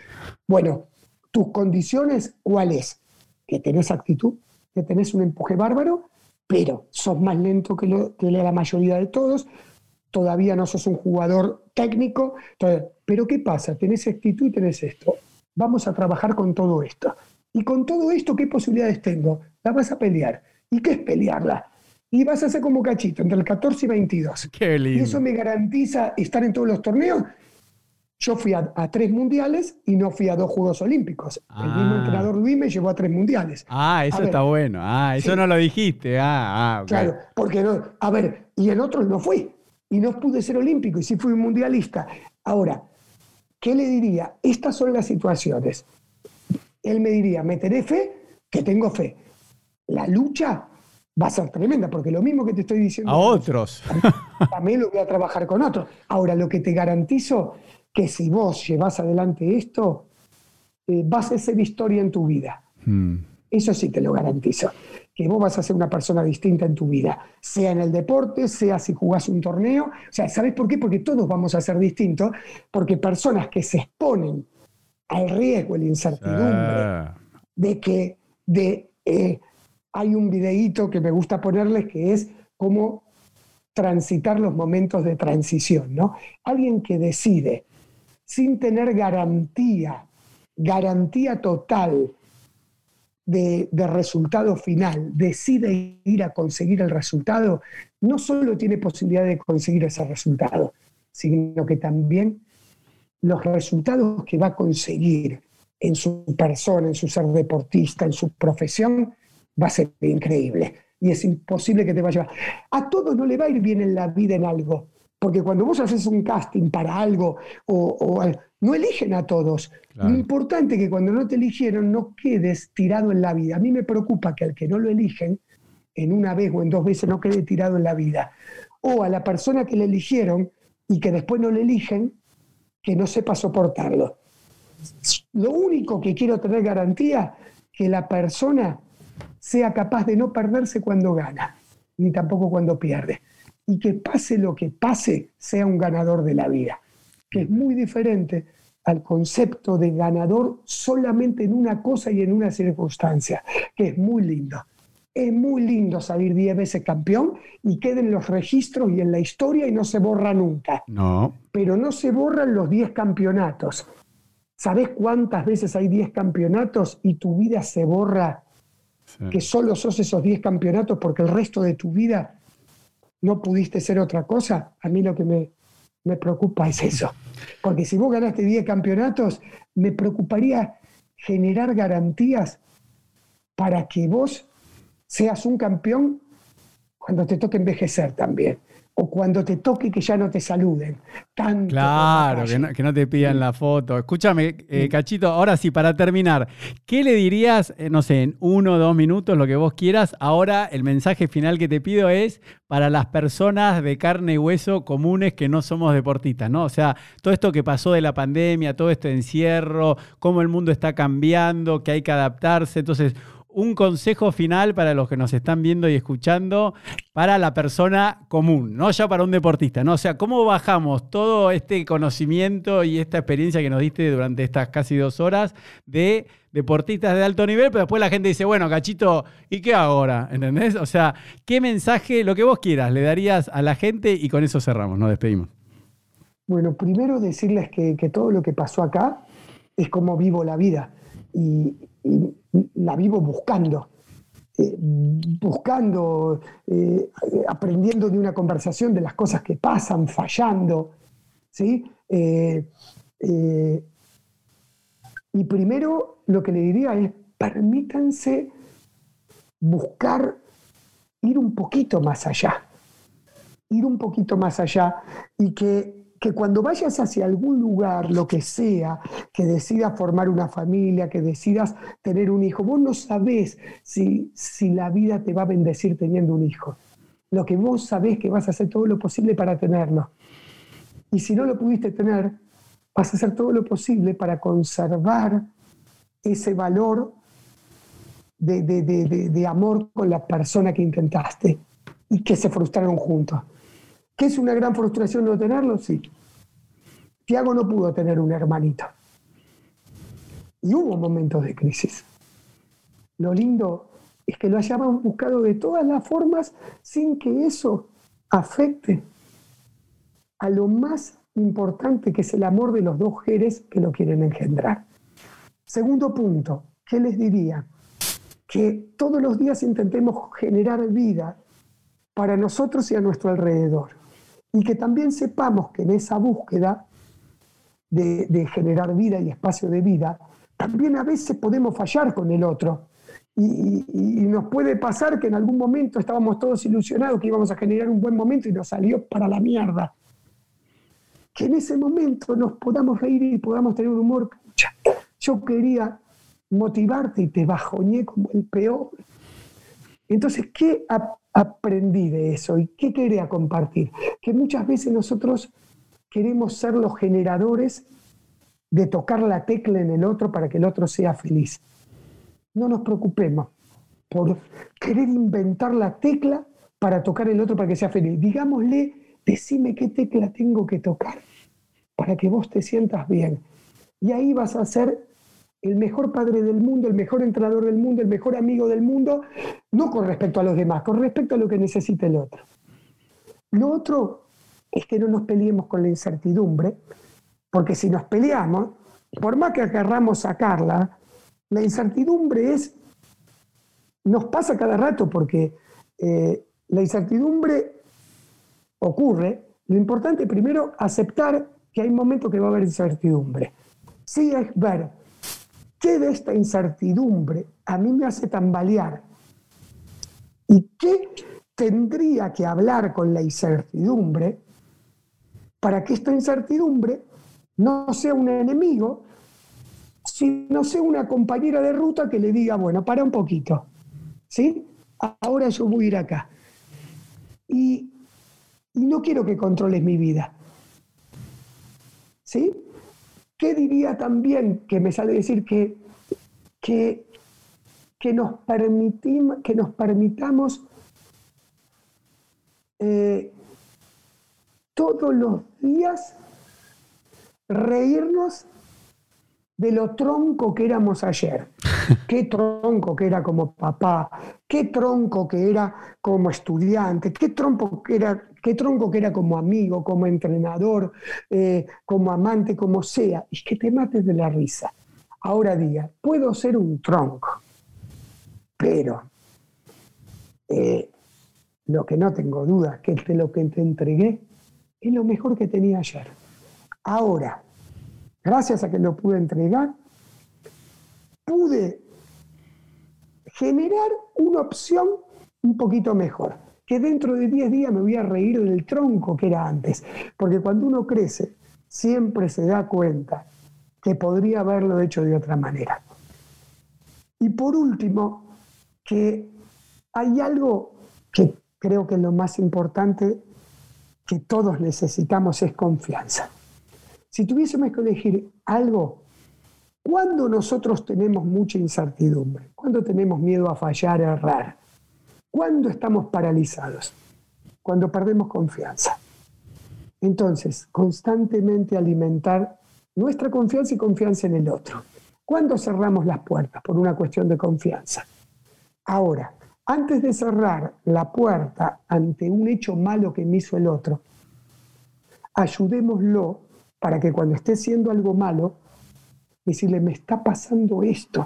bueno, tus condiciones, ¿cuáles? Que tenés actitud, que tenés un empuje bárbaro, pero sos más lento que, lo, que la mayoría de todos, todavía no sos un jugador técnico, todavía- pero ¿qué pasa? Tenés actitud y tenés esto. Vamos a trabajar con todo esto. Y con todo esto, ¿qué posibilidades tengo? La vas a pelear. ¿Y qué es pelearla? Y vas a hacer como cachito, entre el 14 y 22. Qué Y lindo. eso me garantiza estar en todos los torneos. Yo fui a, a tres mundiales y no fui a dos Juegos Olímpicos. El mismo Ah. entrenador Luis me llevó a tres mundiales. Ah, eso A ver, está bueno. Ah, eso sí. no lo dijiste. Ah, ah. Claro, porque no, a ver, y en otros no fui. Y no pude ser olímpico y sí fui mundialista. Ahora, ¿qué le diría? Estas son las situaciones. Él me diría, meteré fe, que tengo fe. La lucha va a ser tremenda, porque lo mismo que te estoy diciendo. A otros. también lo voy a trabajar con otros. Ahora, lo que te garantizo que si vos llevas adelante esto, eh, vas a hacer historia en tu vida. Hmm. Eso sí te lo garantizo. Que vos vas a ser una persona distinta en tu vida, sea en el deporte, sea si jugás un torneo. O sea, ¿sabés por qué? Porque todos vamos a ser distintos, porque personas que se exponen al riesgo y la incertidumbre Ah, de que de, eh, hay un videíto que me gusta ponerles que es cómo transitar los momentos de transición, ¿no? Alguien que decide sin tener garantía, garantía total de, resultado final, decide ir a conseguir el resultado, no solo tiene posibilidad de conseguir ese resultado, sino que también los resultados que va a conseguir en su persona, en su ser deportista, en su profesión, va a ser increíble. Y es imposible que te vaya. A todos no le va a ir bien en la vida en algo. Porque cuando vos haces un casting para algo, o, o no eligen a todos. Claro. Lo importante es que cuando no te eligieron, no quedes tirado en la vida. A mí me preocupa que al que no lo eligen, en una vez o en dos veces no quede tirado en la vida. O a la persona que le eligieron y que después no le eligen, que no sepa soportarlo. Lo único que quiero tener garantía, que la persona sea capaz de no perderse cuando gana, ni tampoco cuando pierde. Y que pase lo que pase, sea un ganador de la vida, que es muy diferente al concepto de ganador solamente en una cosa y en una circunstancia, que es muy lindo. Es muy lindo salir 10 veces campeón y queden en los registros y en la historia y no se borra nunca. No. Pero no se borran los 10 campeonatos. ¿Sabes cuántas veces hay 10 campeonatos y tu vida se borra? Que solo sos esos 10 campeonatos porque el resto de tu vida no pudiste ser otra cosa. A mí lo que me, me preocupa es eso. Porque si vos ganaste 10 campeonatos, me preocuparía generar garantías para que vos seas un campeón cuando te toque envejecer también o cuando te toque que ya no te saluden. claro, que no, te pidan la foto. Escúchame, eh, Cachito, ahora sí, para terminar, ¿qué le dirías, eh, no sé, en uno o dos minutos, lo que vos quieras? Ahora el mensaje final que te pido es para las personas de carne y hueso comunes que no somos deportistas, ¿no? O sea, todo esto que pasó de la pandemia, todo este encierro, cómo el mundo está cambiando, que hay que adaptarse. Entonces, un consejo final para los que nos están viendo y escuchando, para la persona común, no ya para un deportista, ¿no? O sea, ¿cómo bajamos todo este conocimiento y esta experiencia que nos diste durante estas casi dos horas de deportistas de alto nivel, pero después la gente dice, bueno, cachito, ¿y qué ahora? ¿Entendés? O sea, ¿qué mensaje, lo que vos quieras, le darías a la gente y con eso cerramos, nos despedimos? Bueno, primero decirles que, que todo lo que pasó acá es como vivo la vida. Y, la vivo buscando, eh, buscando, eh, aprendiendo de una conversación de las cosas que pasan, fallando. ¿sí? Eh, y primero lo que le diría es, permítanse buscar ir un poquito más allá, ir un poquito más allá y que que cuando vayas hacia algún lugar, lo que sea, que decidas formar una familia, que decidas tener un hijo, vos no sabés si, si la vida te va a bendecir teniendo un hijo. Lo que vos sabés que vas a hacer todo lo posible para tenerlo. Y si no lo pudiste tener, vas a hacer todo lo posible para conservar ese valor de, de amor con la persona que intentaste y que se frustraron juntos. ¿Qué es una gran frustración no tenerlo? Sí. Tiago no pudo tener un hermanito. Y hubo momentos de crisis. Lo lindo es que lo hayamos buscado de todas las formas sin que eso afecte a lo más importante que es el amor de los dos seres que lo quieren engendrar. Segundo punto, ¿qué les diría? Que todos los días intentemos generar vida para nosotros y a nuestro alrededor y que también sepamos que en esa búsqueda de, generar vida y espacio de vida, también a veces podemos fallar con el otro. Y, nos puede pasar que en algún momento estábamos todos ilusionados que íbamos a generar un buen momento y nos salió para la mierda. Que en ese momento nos podamos reír y podamos tener un humor. Yo quería motivarte y te bajoñé como el peor. Entonces, ¿qué aprendí de eso y qué quería compartir? Que muchas veces nosotros queremos ser los generadores de tocar la tecla en el otro para que el otro sea feliz. No nos preocupemos por querer inventar la tecla para tocar el otro para que sea feliz. Digámosle, decime qué tecla tengo que tocar para que vos te sientas bien. Y ahí vas a ser el mejor padre del mundo, el mejor entrenador del mundo, el mejor amigo del mundo, no con respecto a los demás, con respecto a lo que necesita el otro. Lo otro es que no nos peleemos con la incertidumbre, porque si nos peleamos, por más que querramos sacarla, la incertidumbre es, nos pasa cada rato porque eh, la incertidumbre ocurre. Lo importante primero aceptar que hay momentos que va a haber incertidumbre. Sí es ver ¿Qué de esta incertidumbre a mí me hace tambalear? ¿Y qué tendría que hablar con la incertidumbre para que esta incertidumbre no sea un enemigo, sino sea una compañera de ruta que le diga, bueno, para un poquito, ¿sí? Ahora yo voy a ir acá. Y, y no quiero que controles mi vida. ¿Sí? ¿Qué diría también que me sale decir que, que, que, nos, que nos permitamos eh, todos los días reírnos de lo tronco que éramos ayer. Qué tronco que era como papá, qué tronco que era como estudiante, qué tronco que era, qué tronco que era como amigo, como entrenador, eh, como amante, como sea. Y que te mates de la risa. Ahora diga, puedo ser un tronco, pero eh, lo que no tengo duda es que lo que te entregué es lo mejor que tenía ayer. Ahora, gracias a que lo pude entregar, pude generar una opción un poquito mejor, que dentro de 10 días me voy a reír del tronco que era antes, porque cuando uno crece, siempre se da cuenta que podría haberlo hecho de otra manera. Y por último, que hay algo que creo que es lo más importante que todos necesitamos es confianza. Si tuviésemos que elegir algo, ¿cuándo nosotros tenemos mucha incertidumbre? ¿Cuándo tenemos miedo a fallar, a errar? ¿Cuándo estamos paralizados? Cuando perdemos confianza. Entonces, constantemente alimentar nuestra confianza y confianza en el otro. ¿Cuándo cerramos las puertas? Por una cuestión de confianza. Ahora, antes de cerrar la puerta ante un hecho malo que me hizo el otro, ayudémoslo para que cuando esté haciendo algo malo, decirle, me está pasando esto,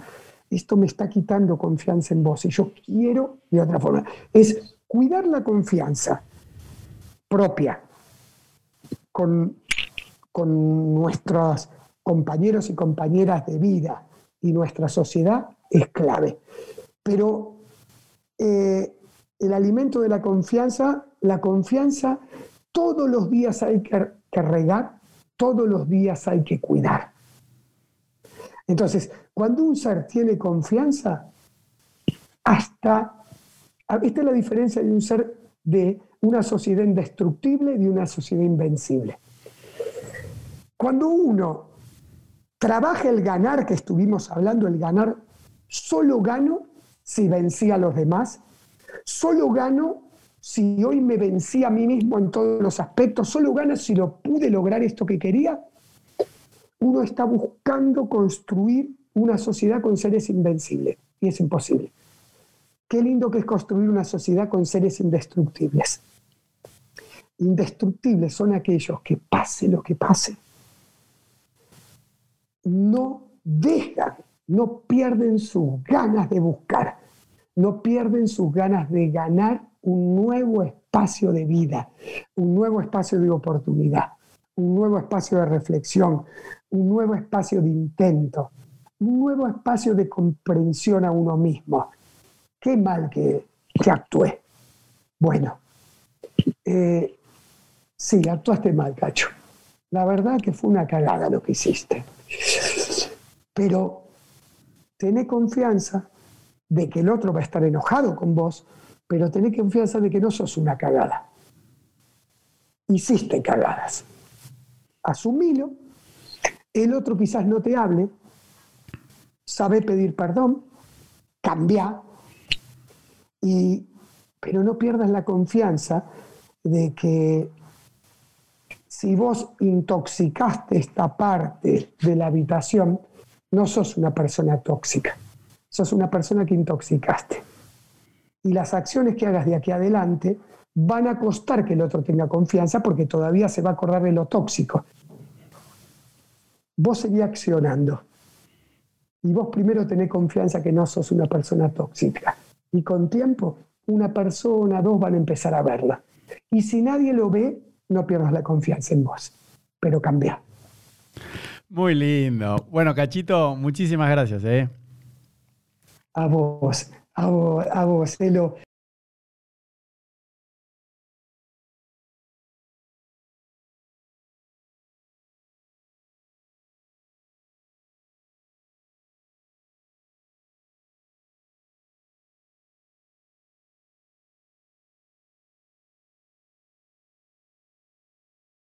esto me está quitando confianza en vos y yo quiero de otra forma. Es cuidar la confianza propia con, con nuestros compañeros y compañeras de vida y nuestra sociedad es clave. Pero eh, el alimento de la confianza, la confianza todos los días hay que, regar, todos los días hay que cuidar. Entonces, cuando un ser tiene confianza, hasta, esta es la diferencia de un ser de una sociedad indestructible y de una sociedad invencible. Cuando uno trabaja el ganar, que estuvimos hablando, el ganar, solo gano si vencí a los demás, solo gano si hoy me vencí a mí mismo en todos los aspectos, solo gano si lo pude lograr esto que quería. Uno está buscando construir una sociedad con seres invencibles y es imposible. Qué lindo que es construir una sociedad con seres indestructibles. Indestructibles son aquellos que pase lo que pase, no dejan no pierden sus ganas de buscar, no pierden sus ganas de ganar un nuevo espacio de vida, un nuevo espacio de oportunidad, un nuevo espacio de reflexión, un nuevo espacio de intento, un nuevo espacio de comprensión a uno mismo. Qué mal que, actué. Bueno, eh, sí, actuaste mal, Cacho. La verdad que fue una cagada lo que hiciste. Pero tené confianza de que el otro va a estar enojado con vos, pero tené confianza de que no sos una cagada. Hiciste cagadas. Asumilo. El otro quizás no te hable. Sabe pedir perdón. Cambia. Y, pero no pierdas la confianza de que si vos intoxicaste esta parte de la habitación, no sos una persona tóxica, sos una persona que intoxicaste. Y las acciones que hagas de aquí adelante van a costar que el otro tenga confianza porque todavía se va a acordar de lo tóxico. Vos seguís accionando. Y vos primero tenés confianza que no sos una persona tóxica. Y con tiempo, una persona, dos van a empezar a verla. Y si nadie lo ve, no pierdas la confianza en vos. Pero cambia. Muy lindo. Bueno, Cachito, muchísimas gracias. ¿eh? A vos, a vos, a vos, Elo.